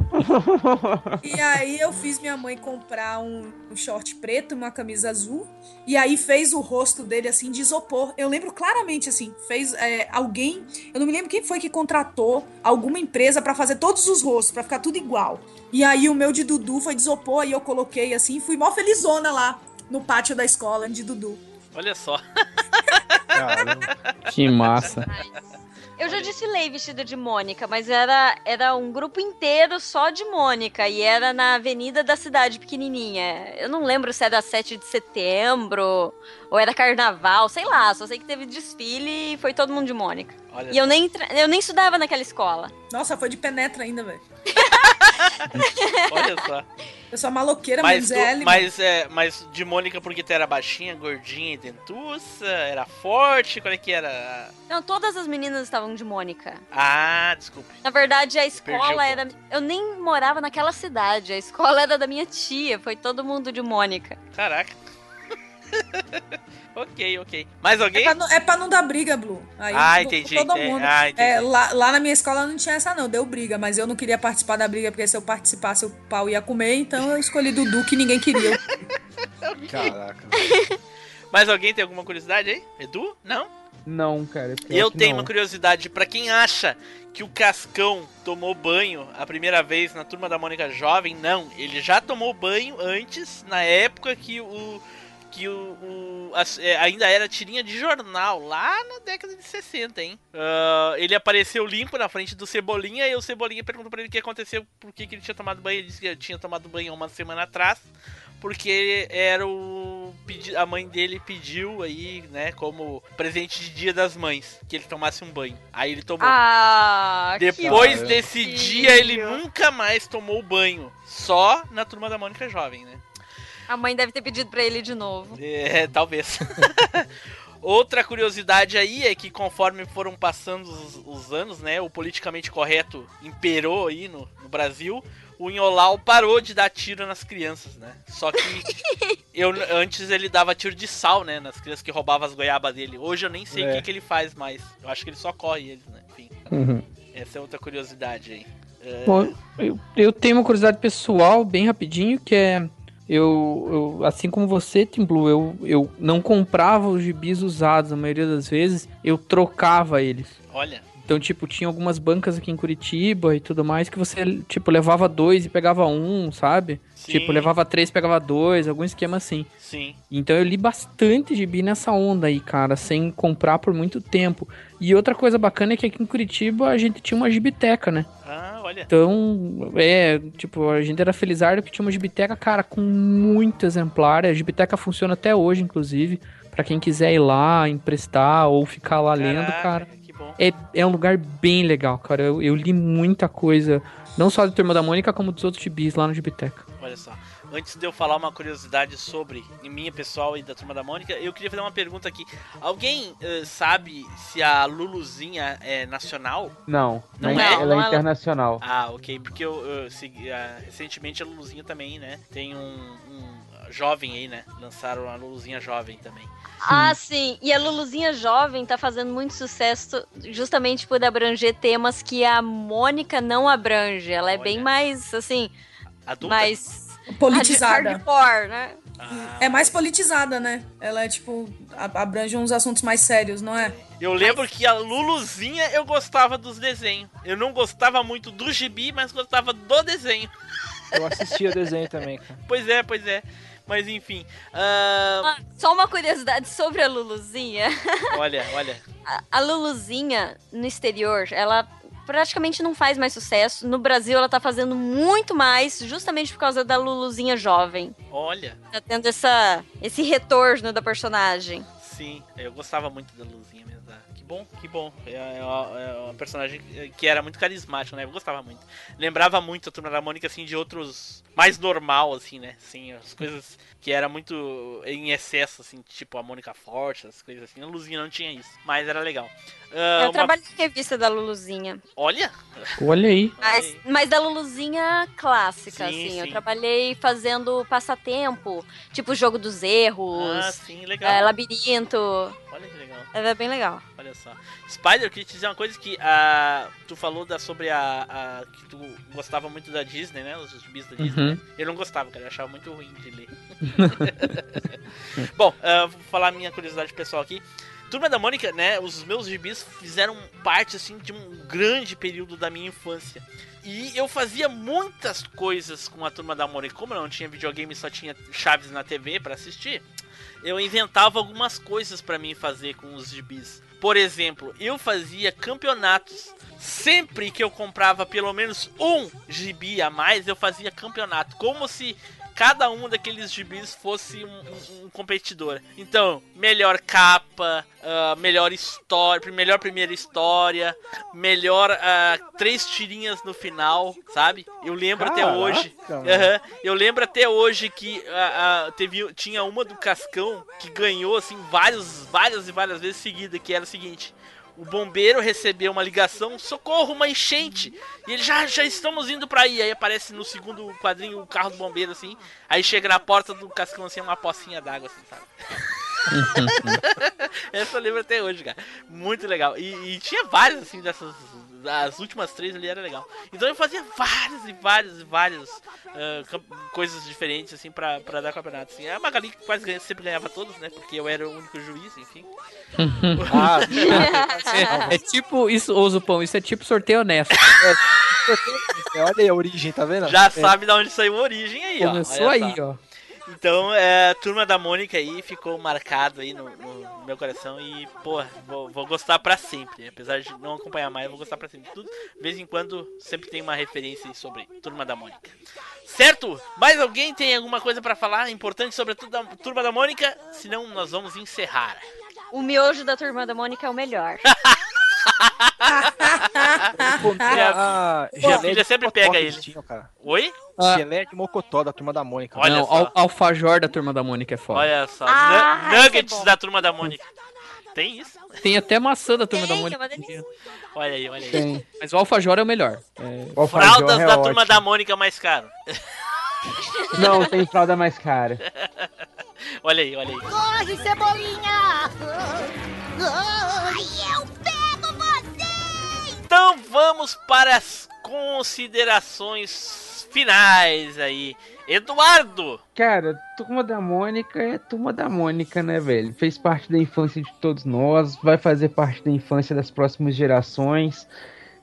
e aí eu fiz minha mãe comprar um, um short preto, uma camisa azul. E aí fez o rosto dele assim de isopor. Eu lembro claramente assim, fez é, alguém, eu não me lembro quem foi que contratou alguma empresa pra fazer todos os rostos, pra ficar tudo igual. E aí o meu de Dudu foi de isopor e eu coloquei assim, fui mó felizona lá no pátio da escola de Dudu.
Olha só.
Que massa.
Eu já desfilei vestida de Mônica, mas era, era um grupo inteiro só de Mônica. E era na avenida da cidade, pequenininha. Eu não lembro se era 7 de setembro ou era carnaval, sei lá. Só sei que teve desfile e foi todo mundo de Mônica.
Olha
E eu nem, eu nem estudava naquela escola.
Nossa, foi de penetra ainda, velho.
Olha só.
Eu sou maloqueira,
Mas,
mas, é
mas, é, mas de Mônica porque tu era baixinha, gordinha e dentuça? Era forte? Qual é que era?
Não, todas as meninas estavam de Mônica.
Ah, desculpe.
Na verdade, a escola era. Eu nem morava naquela cidade. A escola era da minha tia. Foi todo mundo de Mônica.
Caraca. ok, ok. Mais alguém?
É pra, não, é pra não dar briga, Blue. Aí
Ah, entendi,
Todo
entendi.
mundo.
Ah, entendi.
É, lá, lá na minha escola não tinha essa, não. Deu briga, mas eu não queria participar da briga, porque se eu participasse, o pau ia comer. Então eu escolhi Dudu, que ninguém queria.
Caraca.
Mais alguém tem alguma curiosidade aí? Edu? Não?
Não, cara.
Eu tenho
não.
uma curiosidade. Pra quem acha que o Cascão tomou banho a primeira vez na turma da Mônica Jovem, não. Ele já tomou banho antes, na época que o. Que o, o- as- é, ainda era tirinha de jornal, lá na década de 60, hein? Ah, ele apareceu limpo na frente do Cebolinha e o Cebolinha perguntou pra ele o que aconteceu, por que, que ele tinha tomado banho. Ele disse que ele tinha tomado banho uma semana atrás, porque era o. A mãe dele pediu aí, né, como presente de dia das mães, que ele tomasse um banho. Aí ele tomou.
Ah,
Depois desse dia, ele nunca mais tomou banho. Só na turma da Mônica Jovem, né?
A mãe deve ter pedido pra ele de novo.
É, talvez. Outra curiosidade aí é que conforme foram passando os, os anos, né, o politicamente correto imperou aí no, no Brasil, o Inholau parou de dar tiro nas crianças, né? Só que eu, antes ele dava tiro de sal, né, nas crianças que roubavam as goiabas dele. Hoje eu nem sei o
É.
que, que ele faz mais. Eu acho que ele só corre eles, né? Enfim,
Uhum.
essa é outra curiosidade aí. É,
Bom, eu, eu tenho uma curiosidade pessoal, bem rapidinho, que é. Eu, eu assim como você, Tim Blue, eu, eu não comprava os gibis usados, a maioria das vezes, eu trocava eles.
olha,
Então, tipo, tinha algumas bancas aqui em Curitiba e tudo mais que você, tipo, levava dois e pegava um, sabe?
Sim.
Tipo, levava três, pegava dois, algum esquema assim.
Sim.
Então eu li bastante gibi nessa onda aí, cara, sem comprar por muito tempo. E outra coisa bacana é que aqui em Curitiba a gente tinha uma gibiteca, né?
Ah, olha.
Então, é, tipo, a gente era felizardo que tinha uma gibiteca, cara, com muito exemplar. A gibiteca funciona até hoje, inclusive, pra quem quiser ir lá, emprestar ou ficar lá lendo,
Caraca,
cara.
Que bom.
É, é um lugar bem legal, cara. Eu, eu li muita coisa, não só da Turma da Mônica, como dos outros gibis lá na gibiteca.
Olha só. Antes de eu falar uma curiosidade sobre minha pessoal e da turma da Mônica, eu queria fazer uma pergunta aqui. Alguém eh, sabe se a Luluzinha é nacional?
Não,
Não
não
é?
é, ela
Não,
é
ela-
internacional.
Ah, ok. Porque eu, eu segui, ah, recentemente a Luluzinha também, né? Tem um, um jovem aí, né? Lançaram a Luluzinha jovem também.
Ah, sim. E a Luluzinha Jovem tá fazendo muito sucesso justamente por abranger temas que a Mônica não abrange. Ela é
Olha.
bem mais, assim,
Adulta?
mais...
Politizada.
Hardcore, né?
Ah,
É mais politizada, né? Ela é tipo. abrange uns assuntos mais sérios, não é?
Eu lembro que a Luluzinha eu gostava dos desenhos. Eu não gostava muito do gibi, mas gostava do desenho.
Eu assistia desenho também, cara.
Pois é, pois é. Mas enfim. ah,
Ah, Só uma curiosidade sobre a Luluzinha.
olha, olha.
A- A Luluzinha, no exterior, ela praticamente não faz mais sucesso. No Brasil, ela tá fazendo muito mais, justamente por causa da Luluzinha jovem.
Olha.
Tá tendo essa, esse retorno da personagem.
Sim, eu gostava muito da Luzinha mesmo. Que bom, que bom. É, é uma, é uma personagem que era muito carismática, né? Eu gostava muito. Lembrava muito a Turma da Mônica, assim, de outros... Mais normal, assim, né? Assim, as coisas que era muito em excesso, assim, tipo a Mônica Forte, as coisas assim. A Luzinha não tinha isso, mas era legal. Ah,
eu
uma-
trabalhei em revista da Luluzinha.
Olha!
Olha aí.
Mas, mas da Luluzinha clássica,
Sim,
assim. Eu
sim.
trabalhei fazendo passatempo, tipo jogo dos erros,
Ah, sim, legal.
é, labirinto.
Olha legal.
É bem legal.
Olha só. Spider, eu queria te dizer uma coisa que ah, tu falou da, sobre a, a- que tu gostava muito da Disney, né? Os gibis da Disney.
Uhum.
né? Eu não gostava, cara. Eu achava muito ruim de ler. Bom, ah, vou falar a minha curiosidade pessoal aqui. Turma da Mônica, né? Os meus gibis fizeram parte, assim, de um grande período da minha infância. E eu fazia muitas coisas com a Turma da Mônica. Como eu não tinha videogame só tinha chaves na TV pra assistir, eu inventava algumas coisas pra mim fazer com os gibis. Por exemplo, eu fazia campeonatos. Sempre que eu comprava pelo menos um gibi a mais, eu fazia campeonato. Como se cada um daqueles gibis fosse um, um- um competidor. Então, melhor capa, ah, melhor história, melhor primeira história, melhor ah, três tirinhas no final, sabe? Eu lembro até
Caraca,
hoje.
mano.
Aham. Eu lembro até hoje que ah, teve, tinha uma do Cascão que ganhou assim vários, várias e várias vezes seguida, que era o seguinte. O bombeiro recebeu uma ligação, socorro, uma enchente. E ele já, já estamos indo pra aí. Aí aparece no segundo quadrinho o carro do bombeiro, assim. Aí chega na porta do cascão, assim, uma pocinha d'água, assim, sabe? Essa eu lembro até hoje, cara. Muito legal. E, e tinha várias, assim, dessas. As últimas três ali era legal. Então eu fazia várias e várias e várias cam- coisas diferentes, assim, pra, pra dar campeonato. Assim. A Magali quase ganha- sempre ganhava todos, né? Porque eu era o único juiz, enfim.
Ah,
É, é tipo isso, ô Zupão, isso é tipo sorteio honesto.
olha aí a origem, tá vendo?
Já
É.
sabe de onde saiu a origem aí, ó.
Começou aí, ó.
Então, é, a Turma da Mônica aí ficou marcado aí no, no meu coração e, pô, vou, vou gostar pra sempre. Apesar de não acompanhar mais, vou gostar pra sempre. Tudo, de vez em quando, sempre tem uma referência sobre Turma da Mônica. Certo? Mais alguém tem alguma coisa pra falar importante sobre a Turma da Mônica? Senão, nós vamos encerrar.
O miojo da turma da Mônica é o melhor.
Ah,
filha
de
sempre
mocotó
pega ele.
tinham, cara.
Oi?
Ah.
Gelé de mocotó da turma da Mônica.
Olha
Não,
só.
al alfajor da turma da Mônica é foda.
Olha só.
Ah, é
nuggets da Turma da Mônica. Tem isso?
Tem até maçã da turma
Tem,
da
é
Mônica.
delícia.
Olha aí, olha aí.
Tem.
Mas o alfajor é o melhor. É,
O
Fraldas
é
da
ótimo.
Turma da Mônica mais caro.
Não, tem fralda mais cara.
Olha aí, olha aí.
Corre, Cebolinha! Ai, eu pego você!
Então vamos para as considerações finais aí. Eduardo!
Cara, Turma da Mônica é Turma da Mônica, né, velho? Fez parte da infância de todos nós, vai fazer parte da infância das próximas gerações.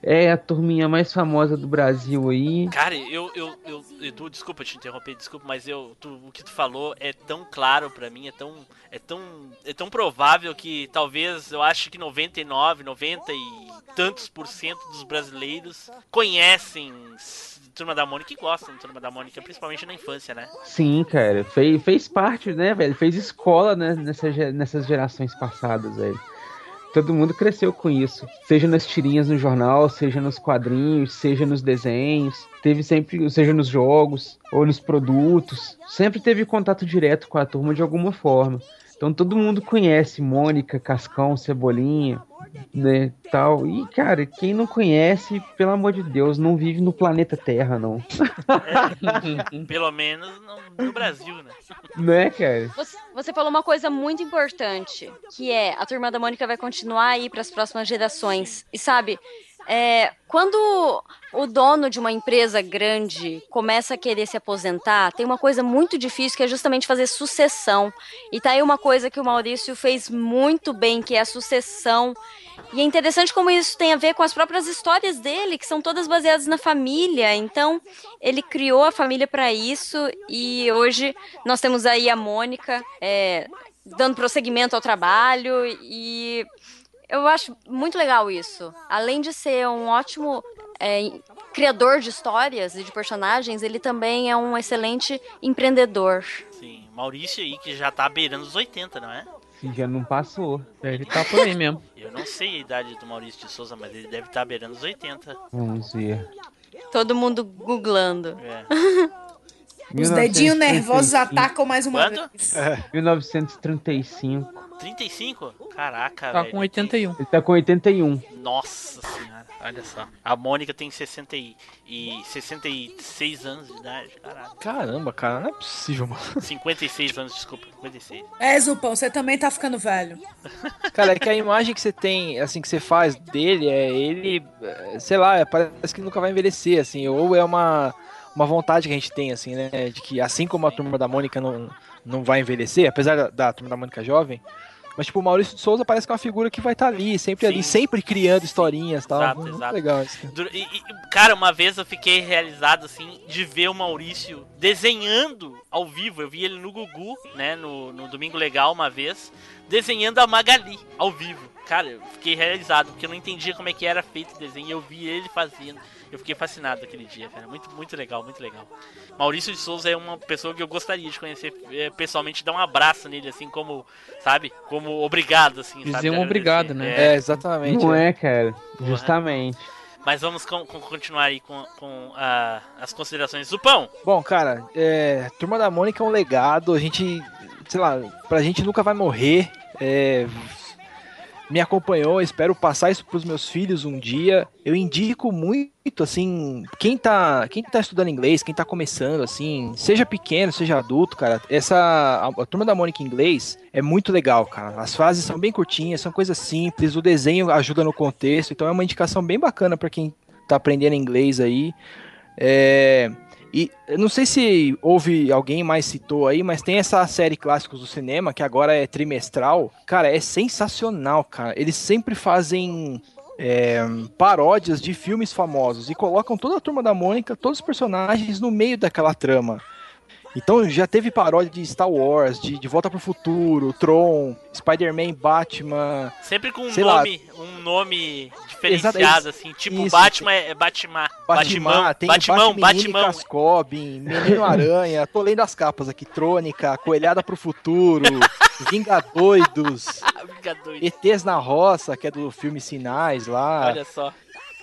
É a turminha mais famosa do Brasil aí.
Cara, eu, eu, eu, Edu, desculpa te interromper, desculpa, mas eu, tu- o que tu falou é tão claro pra mim, é tão, é tão, é tão provável que talvez eu acho que 99, 90 e tantos por cento dos brasileiros conhecem Turma da Mônica e gostam de Turma da Mônica, principalmente na infância, né?
Sim, cara, fez, fez parte, né, velho? Fez escola né, nessa, nessas gerações passadas, velho. Todo mundo cresceu com isso. Seja nas tirinhas no jornal, seja nos quadrinhos, seja nos desenhos. Teve sempre, seja nos jogos ou nos produtos. Sempre teve contato direto com a turma de alguma forma. Então todo mundo conhece Mônica, Cascão, Cebolinha, né, tal. E, cara, quem não conhece, pelo amor de Deus, não vive no planeta Terra, não.
Pelo menos no, no Brasil, né?
Né, cara?
Você, você falou uma coisa muito importante, que é a turma da Mônica vai continuar aí para as próximas gerações. E sabe, é, quando o dono de uma empresa grande começa a querer se aposentar, tem uma coisa muito difícil que é justamente fazer sucessão. E tá aí uma coisa que o Maurício fez muito bem, que é a sucessão. E é interessante como isso tem a ver com as próprias histórias dele, que são todas baseadas na família. Então, ele criou a família para isso e hoje nós temos aí a Mônica é, dando prosseguimento ao trabalho e eu acho muito legal isso. Além de ser um ótimo é, criador de histórias e de personagens, ele também é um excelente empreendedor.
Sim, Maurício aí que já tá beirando os 80, não é?
Se já não passou.
Ele tá por aí mesmo.
Eu não sei a idade do Maurício de Souza, mas ele deve estar beirando os 80.
Vamos ver.
Todo mundo googlando.
É.
Os dedinhos
1935.
nervosos atacam mais uma
Quanto?
vez.
1935.
35? Caraca,
Tá
velho.
com 81.
Ele tá com 81.
Nossa senhora, olha só. A Mônica tem 60 e, e 66 anos de idade. Caraca.
Caramba, cara, não é possível, mano.
56 anos, desculpa. 56.
É, Zupão, você também tá ficando velho.
Cara, é que a imagem que você tem, assim, que você faz dele, é ele, é, sei lá, é, parece que nunca vai envelhecer, assim, ou é uma, uma vontade que a gente tem, assim, né, de que assim como a Turma da Mônica não, não vai envelhecer, apesar da, da Turma da Mônica jovem, mas, tipo, o Maurício de Souza parece que é uma figura que vai estar ali, sempre ali,
Sim.
sempre criando historinhas e tal.
Exato,
Muito
exato.
legal isso. cara.
E- e, cara, uma vez eu fiquei realizado, assim, de ver o Maurício desenhando ao vivo. Eu vi ele no Gugu, né, no, no Domingo Legal uma vez, desenhando a Magali ao vivo. Cara, eu fiquei realizado, porque eu não entendia como é que era feito o desenho, eu vi ele fazendo. Eu fiquei fascinado aquele dia, cara. Muito, muito legal, muito legal. Maurício de Souza é uma pessoa que eu gostaria de conhecer é, pessoalmente, dar um abraço nele, assim, como, sabe? Como obrigado, assim, sabe?
Dizer um
Agradecer.
obrigado, né?
É, exatamente.
Não
é.
é, cara? Justamente.
Mas vamos com- com- continuar aí com, com ah, as considerações do pão.
Bom, cara, é, Turma da Mônica é um legado, a gente, sei lá, pra gente nunca vai morrer. é, me acompanhou, espero passar isso pros meus filhos um dia. Eu indico muito, assim, quem tá, quem tá estudando inglês, quem tá começando, assim, seja pequeno, seja adulto, cara, essa, a, a Turma da Mônica em inglês é muito legal, cara. As frases são bem curtinhas, são coisas simples, o desenho ajuda no contexto, então é uma indicação bem bacana pra quem tá aprendendo inglês aí. É, e não sei se houve alguém mais citou aí, mas tem essa série Clássicos do Cinema, que agora é trimestral. Cara, é sensacional, cara. Eles sempre fazem é, paródias de filmes famosos e colocam toda a turma da Mônica, todos os personagens no meio daquela trama. Então já teve paródia de Star Wars, de, de Volta pro Futuro, Tron, Spider-Man, Batman.
Sempre com um
Sei lá.
nome, um nome diferenciado, assim. Tipo,
isso.
Batman é Batman.
Batman, tem
Batimão,
Batman,
Batimão.
Cascobin, Menino Aranha, tô lendo as capas aqui, Trônica, Coelhada pro Futuro, Vingadoidos,
Fica doido.
ETs na Roça, que é do filme Sinais lá.
Olha só.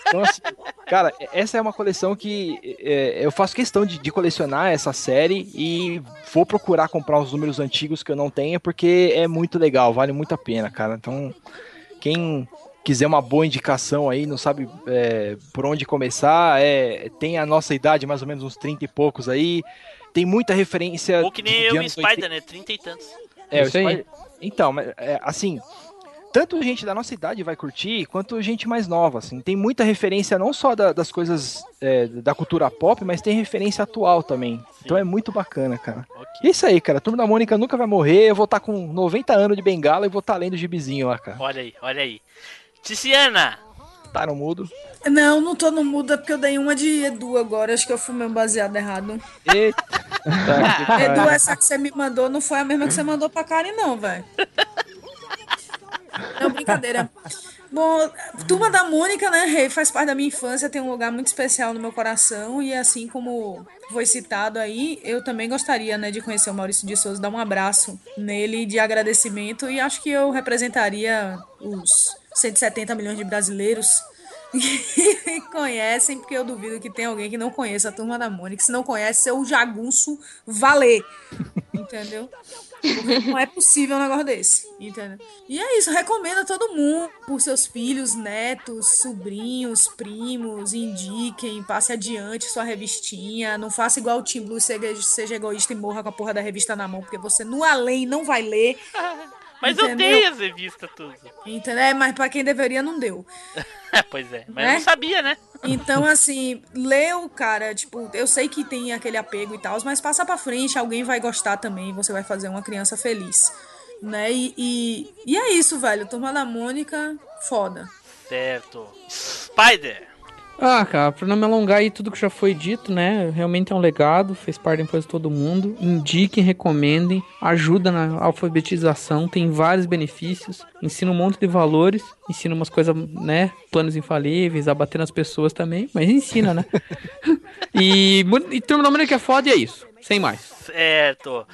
Então, assim, cara, essa é uma coleção que é, eu faço questão de, de colecionar essa série e vou procurar comprar os números antigos que eu não tenho, porque é muito legal, vale muito a pena, cara. Então, quem quiser uma boa indicação aí, não sabe é, por onde começar, é, tem a nossa idade, mais ou menos uns 30 e poucos aí. Tem muita referência.
Ou que nem eu e Spider, né? Trinta e tantos.
é, o
Isso.
Spider- Então, é, assim, tanto gente da nossa idade vai curtir, quanto gente mais nova, assim. Tem muita referência não só da- das coisas é, da cultura pop, mas tem referência atual também. Então é muito bacana, cara. E é isso aí, cara. A Turma da Mônica nunca vai morrer. Eu vou estar com 90 anos de bengala e vou estar lendo o gibizinho lá, cara.
Olha aí, olha aí. Ticiana,
Tá no mudo.
Não, não tô no mudo, é porque eu dei uma de Edu agora. Acho que eu fumei um baseado errado.
Eita.
Edu, essa que você me mandou não foi a mesma que você mandou pra Karen, não, velho. Não, brincadeira. Bom, Turma da Mônica, né, Rei, faz parte da minha infância, tem um lugar muito especial no meu coração e assim como foi citado aí, eu também gostaria, né, de conhecer o Maurício de Souza, dar um abraço nele de agradecimento e acho que eu representaria os 170 milhões de brasileiros conhecem, porque eu duvido que tenha alguém que não conheça a Turma da Mônica. Se não conhece, seu jagunço valer. Entendeu? Não é possível um negócio desse. Entendeu? E é isso, recomendo a todo mundo, por seus filhos, netos, sobrinhos, primos, indiquem, passe adiante sua revistinha. Não faça igual o Tim Blue, seja, seja egoísta e morra com a porra da revista na mão, porque você no além não vai ler.
Mas eu
Entendeu?
dei as revistas tudo.
Entendeu? É, Mas pra quem deveria, não deu.
pois é, mas
Né?
eu não sabia, né?
Então, assim, leu, cara, tipo, eu sei que tem aquele apego e tal, mas passa pra frente, alguém vai gostar também, você vai fazer uma criança feliz. Né? E, e, e é isso, velho. Turma da Mônica, foda.
Certo. Spider.
Ah, cara, pra não me alongar aí tudo que já foi dito, né? Realmente é um legado, fez parte depois de todo mundo. Indiquem, recomendem, ajuda na alfabetização, tem vários benefícios, ensina um monte de valores, ensina umas coisas, né? Planos infalíveis, a bater nas pessoas também, mas ensina, né? e, e turma da Mônica é foda e é isso, sem mais.
Certo.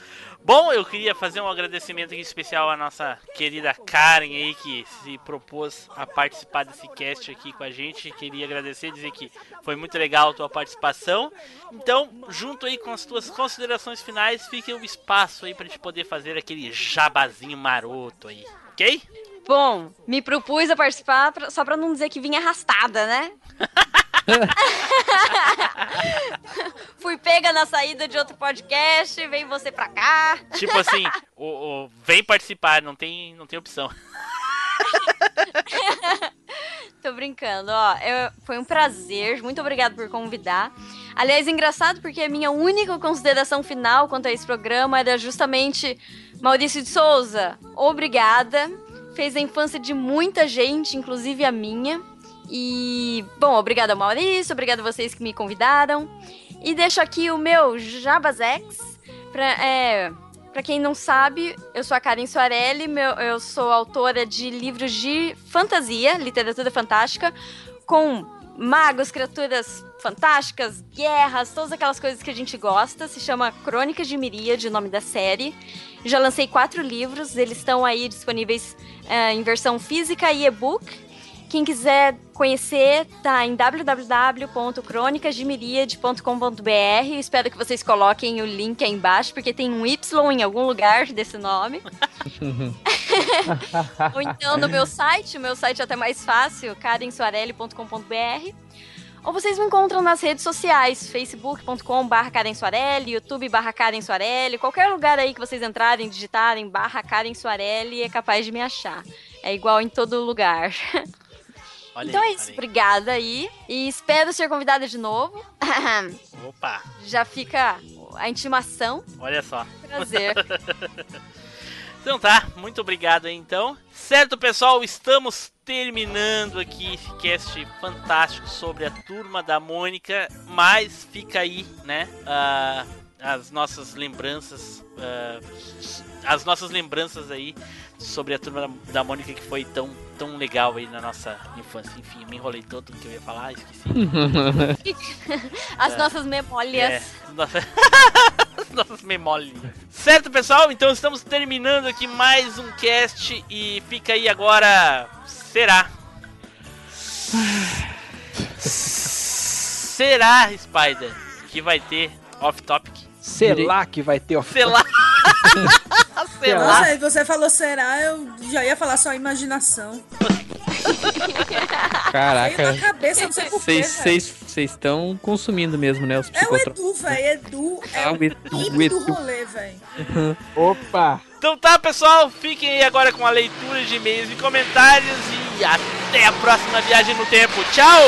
Bom, eu queria fazer um agradecimento aqui especial à nossa querida Karen aí que se propôs a participar desse cast aqui com a gente. Queria agradecer, dizer que foi muito legal a tua participação. Então, junto aí com as tuas considerações finais, fica o espaço aí pra gente poder fazer aquele jabazinho maroto aí, ok?
Bom, me propus a participar só pra não dizer que vim arrastada, né? Fui pega na saída de outro podcast, veio você pra cá.
Tipo assim, o, o- vem participar, não tem, não tem opção.
Tô brincando, ó. eu- foi um prazer, muito obrigado por convidar. Aliás, engraçado porque a minha única consideração final quanto a esse programa era justamente Maurício de Souza. Obrigada. Fez a infância de muita gente, inclusive a minha. E, bom, obrigada Maurício, obrigada a vocês que me convidaram. E deixo aqui o meu Jabazex pra, é, Pra quem não sabe, eu sou a Karen Soarelli, meu- eu sou autora de livros de fantasia, literatura fantástica, com magos, criaturas fantásticas, guerras, todas aquelas coisas que a gente gosta. Se chama Crônicas de Miríade, o nome da série. Já lancei quatro livros, eles estão aí disponíveis eh, em versão física e e-book. Quem quiser conhecer, tá em www.cronicasdemiriade.com.br. Espero que vocês coloquem o link aí embaixo, porque tem um Y em algum lugar desse nome. Ou então no meu site, o meu site é até mais fácil, karensoarelli.com.br. Ou vocês me encontram nas redes sociais, facebook.com barra Karen Soarelli, youtube barra Karen Soarelli, qualquer lugar aí que vocês entrarem, digitarem barra Karen Soarelli, é capaz de me achar. É igual em todo lugar.
Olha
então
aí,
é isso, obrigada aí. E espero ser convidada de novo.
Opa,
Já fica a intimação.
olha só.
Prazer.
Então tá, muito obrigado aí então. Certo, pessoal, estamos terminando aqui esse cast fantástico sobre a turma da Mônica, mas fica aí, né, ah, as nossas lembranças, ah, as nossas lembranças aí sobre a turma da Mônica que foi tão, tão legal aí na nossa infância. Enfim, me enrolei todo o que eu ia falar, esqueci.
As nossas memórias.
É, nossa... As nossas memórias. Certo, pessoal? Então estamos terminando aqui mais um cast e fica aí agora. Será? Será, Spider, que vai ter off-topic?
Sei lá que vai ter off
Sei lá. Sei lá.
Nossa, você falou será, eu já ia falar só imaginação. Veio na
Caraca.
cabeça, não sei porquê.
Vocês estão consumindo mesmo, né? Os
É o. Edu, velho. Edu é
Ah,
o
Edu, Edu.
do rolê, velho.
Opa!
Então tá, pessoal, fiquem aí agora com a leitura de e-mails e comentários e até a próxima viagem no tempo. Tchau!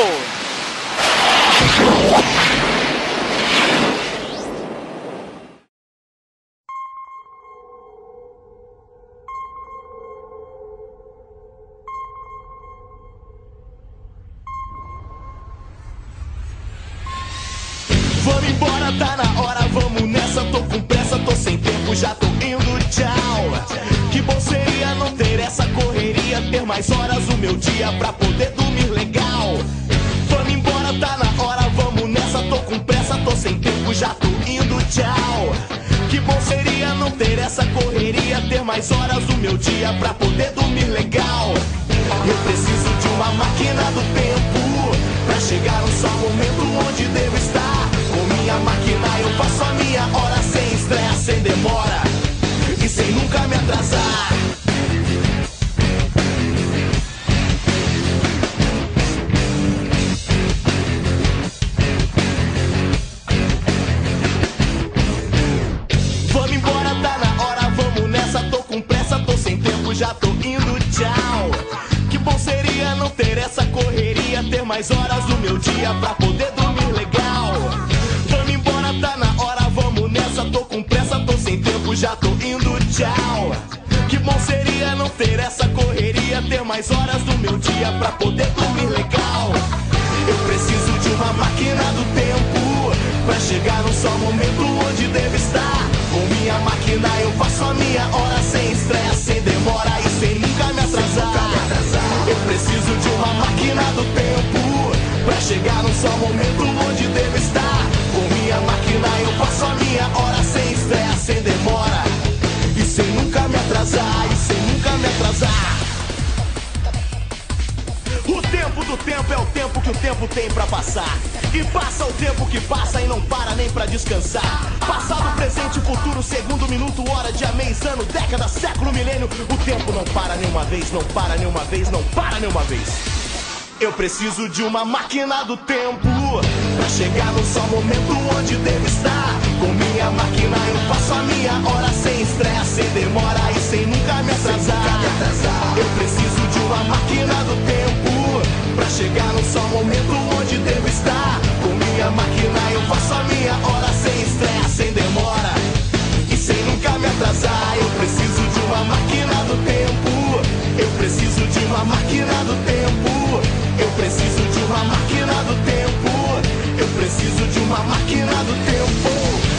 Tá na hora, vamos nessa. Tô com pressa, tô sem tempo, já tô indo, tchau. Que bom seria não ter essa correria, ter mais horas no meu dia pra poder dormir legal. Vamos embora, tá na hora, vamos nessa. Tô com pressa, tô sem tempo, já tô indo, tchau. Que bom seria não ter essa correria, ter mais horas no meu dia pra poder dormir legal. Eu preciso de uma máquina do tempo pra chegar no só momento onde devo estar. Minha máquina eu faço a minha hora sem estresse, sem demora e sem nunca me atrasar. Vamos embora, tá na hora, vamos nessa. Tô com pressa, tô sem tempo, já tô indo, tchau. Que bom seria não ter essa correria, ter mais horas no meu dia pra poder Que bom seria não ter essa correria, ter mais horas no meu dia pra poder dormir legal. Eu preciso de uma máquina do tempo pra chegar num só momento onde devo estar. Com minha máquina eu faço a minha hora sem estresse, sem demora e sem nunca me atrasar. Eu preciso de uma máquina do tempo pra chegar num só momento onde devo estar. Com minha máquina eu faço a minha hora atrasar, e sem nunca me atrasar. O tempo do tempo é o tempo que o tempo tem pra passar. E passa o tempo que passa e não para nem pra descansar. Passado, presente, futuro, segundo, minuto, hora, dia, mês, ano, década, século, milênio. O tempo não para nenhuma vez, não para nenhuma vez, não para nenhuma vez. Eu preciso de uma máquina do tempo pra chegar no só momento onde devo estar. Minha máquina eu faço a minha hora sem estresse, sem demora e sem nunca me atrasar. Eu preciso de uma máquina do tempo pra chegar no só momento onde devo estar. Com minha máquina eu faço a minha hora sem estresse, sem demora e sem nunca me atrasar. Eu preciso de uma máquina do tempo. Eu preciso de uma máquina do tempo. Eu preciso de uma máquina do tempo. Eu preciso de uma máquina do tempo.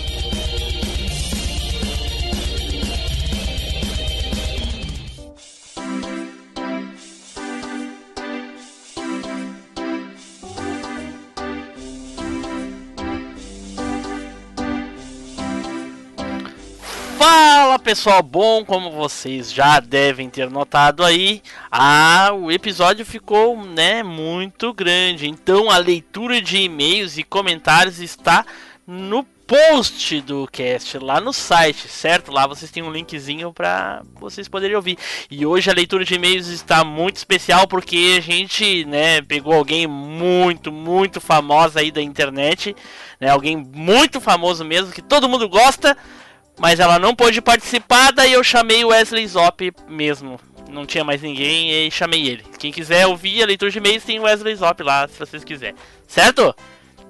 pessoal, bom, como vocês já devem ter notado aí, ah, o episódio ficou, né, muito grande. Então a leitura de e-mails e comentários está no post do cast lá no site, certo? Lá vocês têm um linkzinho para vocês poderem ouvir. E hoje a leitura de e-mails está muito especial porque a gente, né, pegou alguém muito, muito famosa aí da internet, né, alguém muito famoso mesmo que todo mundo gosta. Mas ela não pôde participar, daí eu chamei o Wesley Zop mesmo. Não tinha mais ninguém e chamei ele. Quem quiser ouvir a leitura de e-mails tem o Wesley Zop lá, se vocês quiserem. Certo?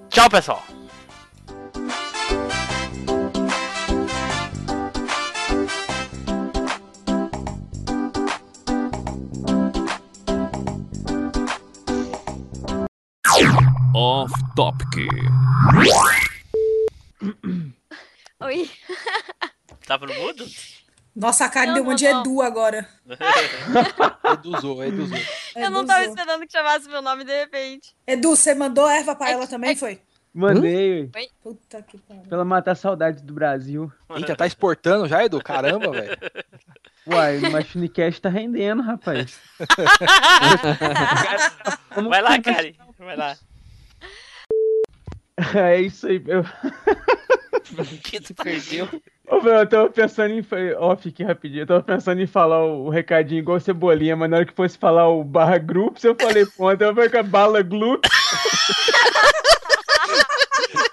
Tchau, pessoal.
Off Topic.
Oi.
Tava no mudo?
Nossa, a Karen deu uma de
não.
Edu agora.
Eduzou, Eduzou.
Eu não tava esperando que chamasse meu nome de repente.
Edu, você mandou erva pra
É
ela também,
é-
foi?
Mandei, ué,
Puta que pariu.
pra ela matar a saudade do Brasil.
Eita, tá exportando já, Edu? Caramba, velho.
Uai, o Machinecast tá rendendo, rapaz.
Vai lá. Karen. Vai lá.
É isso aí. Eu...
Que tu-
Perdeu.
Ô, velho, eu tava pensando em. Ó, fiquei rapidinho. Eu tava pensando em falar o, o recadinho igual cebolinha, mas na hora que fosse falar o barra grupos, eu falei, ponta, eu falei com a bala glu.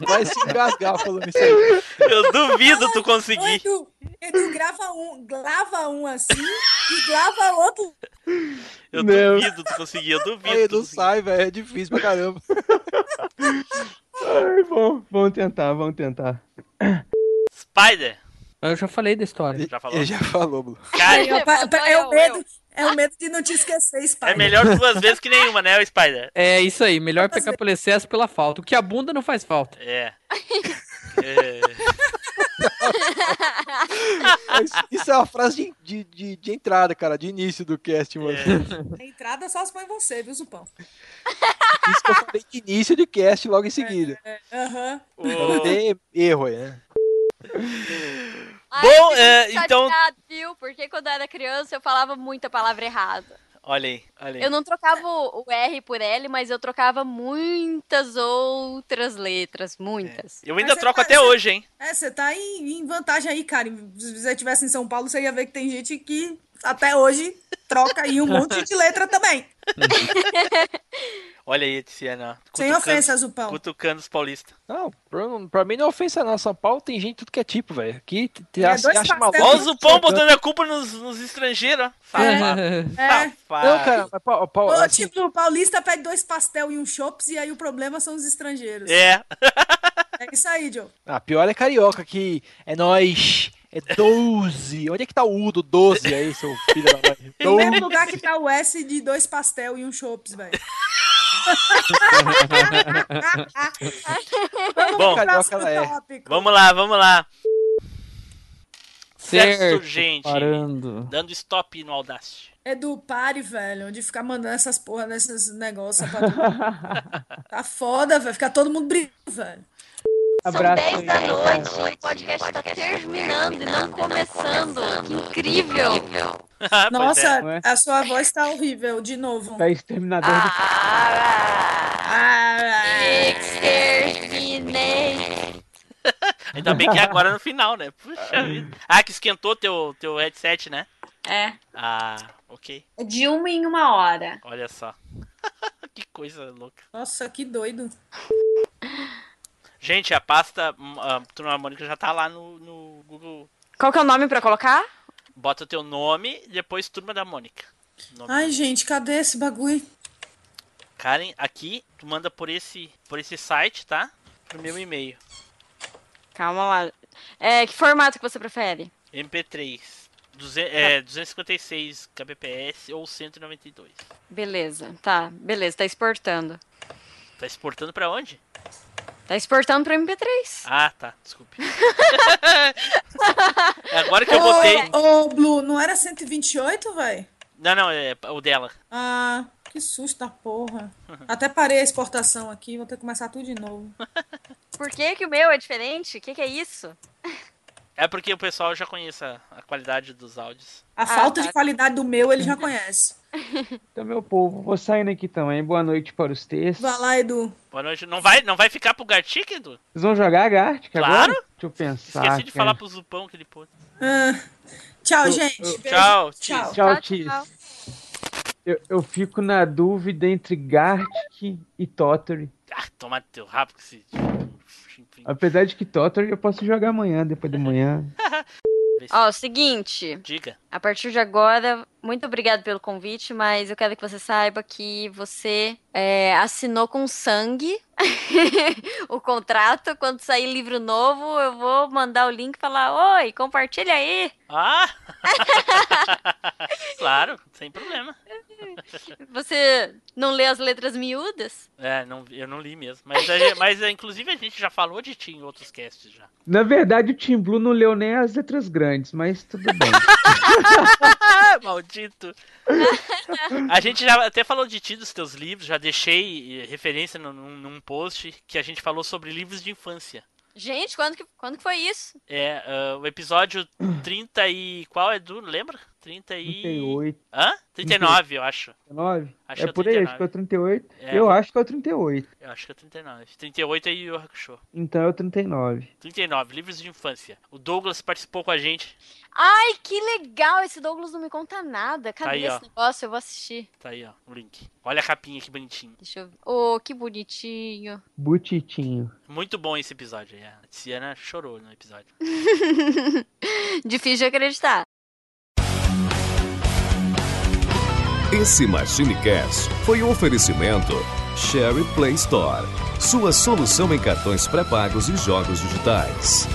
Vai se engasgar falando isso aí.
Eu duvido tu conseguir.
Edu, Edu, grava um, grava um assim e grava outro.
Eu
Não.
duvido tu conseguir, eu duvido.
Aí
conseguir.
sai, velho. É difícil pra caramba.
Ai, bom, vamos tentar, vamos tentar.
Spider,
Eu já falei da história.
já falou?
Ele já falou, Blue.
Cara,
É, é o
eu,
medo, é o medo de não te esquecer,
é
Spider.
melhor duas vezes que nenhuma, né, o Spider?
É isso aí, melhor pecar pelo excesso pela falta. O que a bunda não faz falta.
É. É.
Isso é uma frase de, de, de, de entrada, cara, de início do cast, mano.
É.
A entrada só se põe você, viu, Zupão?
Isso que eu falei de início de cast logo em seguida.
Aham.
Pra não ter erro aí, né?
Ai,
Bom, é, então-
viu? Porque quando eu era criança eu falava muita palavra errada.
Olha aí, olha aí.
Eu não trocava o R por L, mas eu trocava muitas outras letras, muitas.
Eu ainda troco
você-
até
você-
hoje, hein?
É, você tá em, em vantagem aí, cara. Se você estivesse em São Paulo, você ia ver que tem gente que até hoje troca aí um monte de letra também.
Olha aí, Tiziana.
Sem ofensa, Zupão.
Cutucando os paulistas.
Não, pra, pra mim não é ofensa não. São Paulo tem gente de tudo que é tipo, velho. Aqui te, te
É,
acha,
dois
acha maluco.
Olha o Zupão botando a culpa nos, nos estrangeiros, ó. Safado.
É.
Safado.
Não, cara, mas, Paulo, Paulo,
Ô,
assim,
tipo, o paulista pede dois pastel e um chops e aí o problema são os estrangeiros.
É.
É isso aí, Joe.
a pior é carioca, que é nós, é 12. Onde é que tá o U do 12 aí, seu filho da mãe?
No mesmo
12.
lugar que tá o S de dois pastel e um chops, velho.
Bom,
é.
tópico.
Vamos lá, vamos lá.
Certo,
urgente.
parando.
Dando stop no Audacity.
Edu, pare, velho, de ficar mandando essas porra desses negócios pra todo mundo. Tá foda, velho. Ficar todo mundo brincando, velho.
Abraço
São 10 da noite, o podcast tá terminando e não começando. Que incrível!
Pois é.
Nossa,
Ué?
a sua voz tá horrível, de novo.
Tá exterminador do.
Ah,
Exterminate.
Ainda bem que é agora no final, né? Puxa vida. Ah, que esquentou teu, teu headset, né?
É,
Ah, ok.
de uma em uma hora.
Olha só. que coisa louca.
Nossa, que doido.
Gente, a pasta a Turma Mônica já tá lá no, no Google.
Qual que é o nome pra colocar?
Bota teu nome e depois Turma da Mônica. Nome.
Ai, gente, cadê esse bagulho?
Karen, aqui, tu manda por esse, por esse site, tá? Pro meu e-mail.
Calma lá. É, que formato que você prefere?
MP3. Duze- é, 256 kbps ou 192.
Beleza, tá. Beleza, tá exportando.
Tá exportando pra onde?
Tá exportando pro MP3.
Ah, tá. Desculpe. É agora que eu botei.
Ô, ô, Blue, não era 128, velho?
Não, não, é o dela.
Ah, que susto da porra. Até parei a exportação aqui, vou ter que começar tudo de novo.
Por que que o meu é diferente? O que que é isso?
É porque o pessoal já conhece a, a qualidade dos áudios.
A falta
tá.
de qualidade do meu ele já conhece.
Então, meu povo, vou saindo aqui também. Boa noite para os textos.
Vai lá, Edu.
Boa noite. Não vai, não vai ficar pro Gartic, Edu?
Vocês vão jogar a Gartic
Claro.
agora? Deixa eu pensar.
Esqueci de
cara.
falar pro Zupão que ele pôs.
Ah, tchau,
Eu-
gente.
eu-
Beijo.
Tchau,
Tchau.
Tchau, Tis. Eu, eu fico na dúvida entre Gartic e Totori.
Ah, toma teu rabo que se.
Apesar de que Totori eu posso jogar amanhã, depois de manhã.
Ó, o seguinte.
Diga.
A partir de agora, muito obrigado pelo convite, mas eu quero que você saiba que você é, assinou com sangue o contrato. Quando sair livro novo, eu vou mandar o link e falar: Oi, compartilha aí.
Ah! claro, sem problema.
Você não lê as letras miúdas?
É, não, eu não li mesmo. Mas, a- mas é, inclusive a gente já falou de ti em outros casts já.
Na verdade, o Team Blue não leu nem as letras grandes, mas tudo bem.
Maldito. A gente já até falou de ti dos teus livros, já deixei eh, referência num, num- post que a gente falou sobre livros de infância.
Gente, quando que, quando que foi isso?
É, ah, o episódio 30 e. Qual é do. Lembra? 30 e...
38,
Hã? 39, eu acho.
39?
Acho
é
que é
por aí,
39.
acho que é o 38.
É.
Eu acho que é o 38.
Eu acho que é 39. 38 é Yu Hakusho.
Então é o 39.
39, livros de infância. O Douglas participou com a gente.
Ai, que legal! Esse Douglas não me conta nada. Cadê
Aí, ó.
esse negócio? Eu vou assistir.
Tá aí, ó, o link. Olha a capinha que bonitinho.
Deixa eu ver. Oh, que bonitinho.
Butitinho.
Muito bom esse episódio. aí. A Tiziana chorou no episódio.
Difícil de acreditar.
Esse Machine Cash foi um oferecimento Sherry Play Store. Sua solução em cartões pré-pagos e jogos digitais.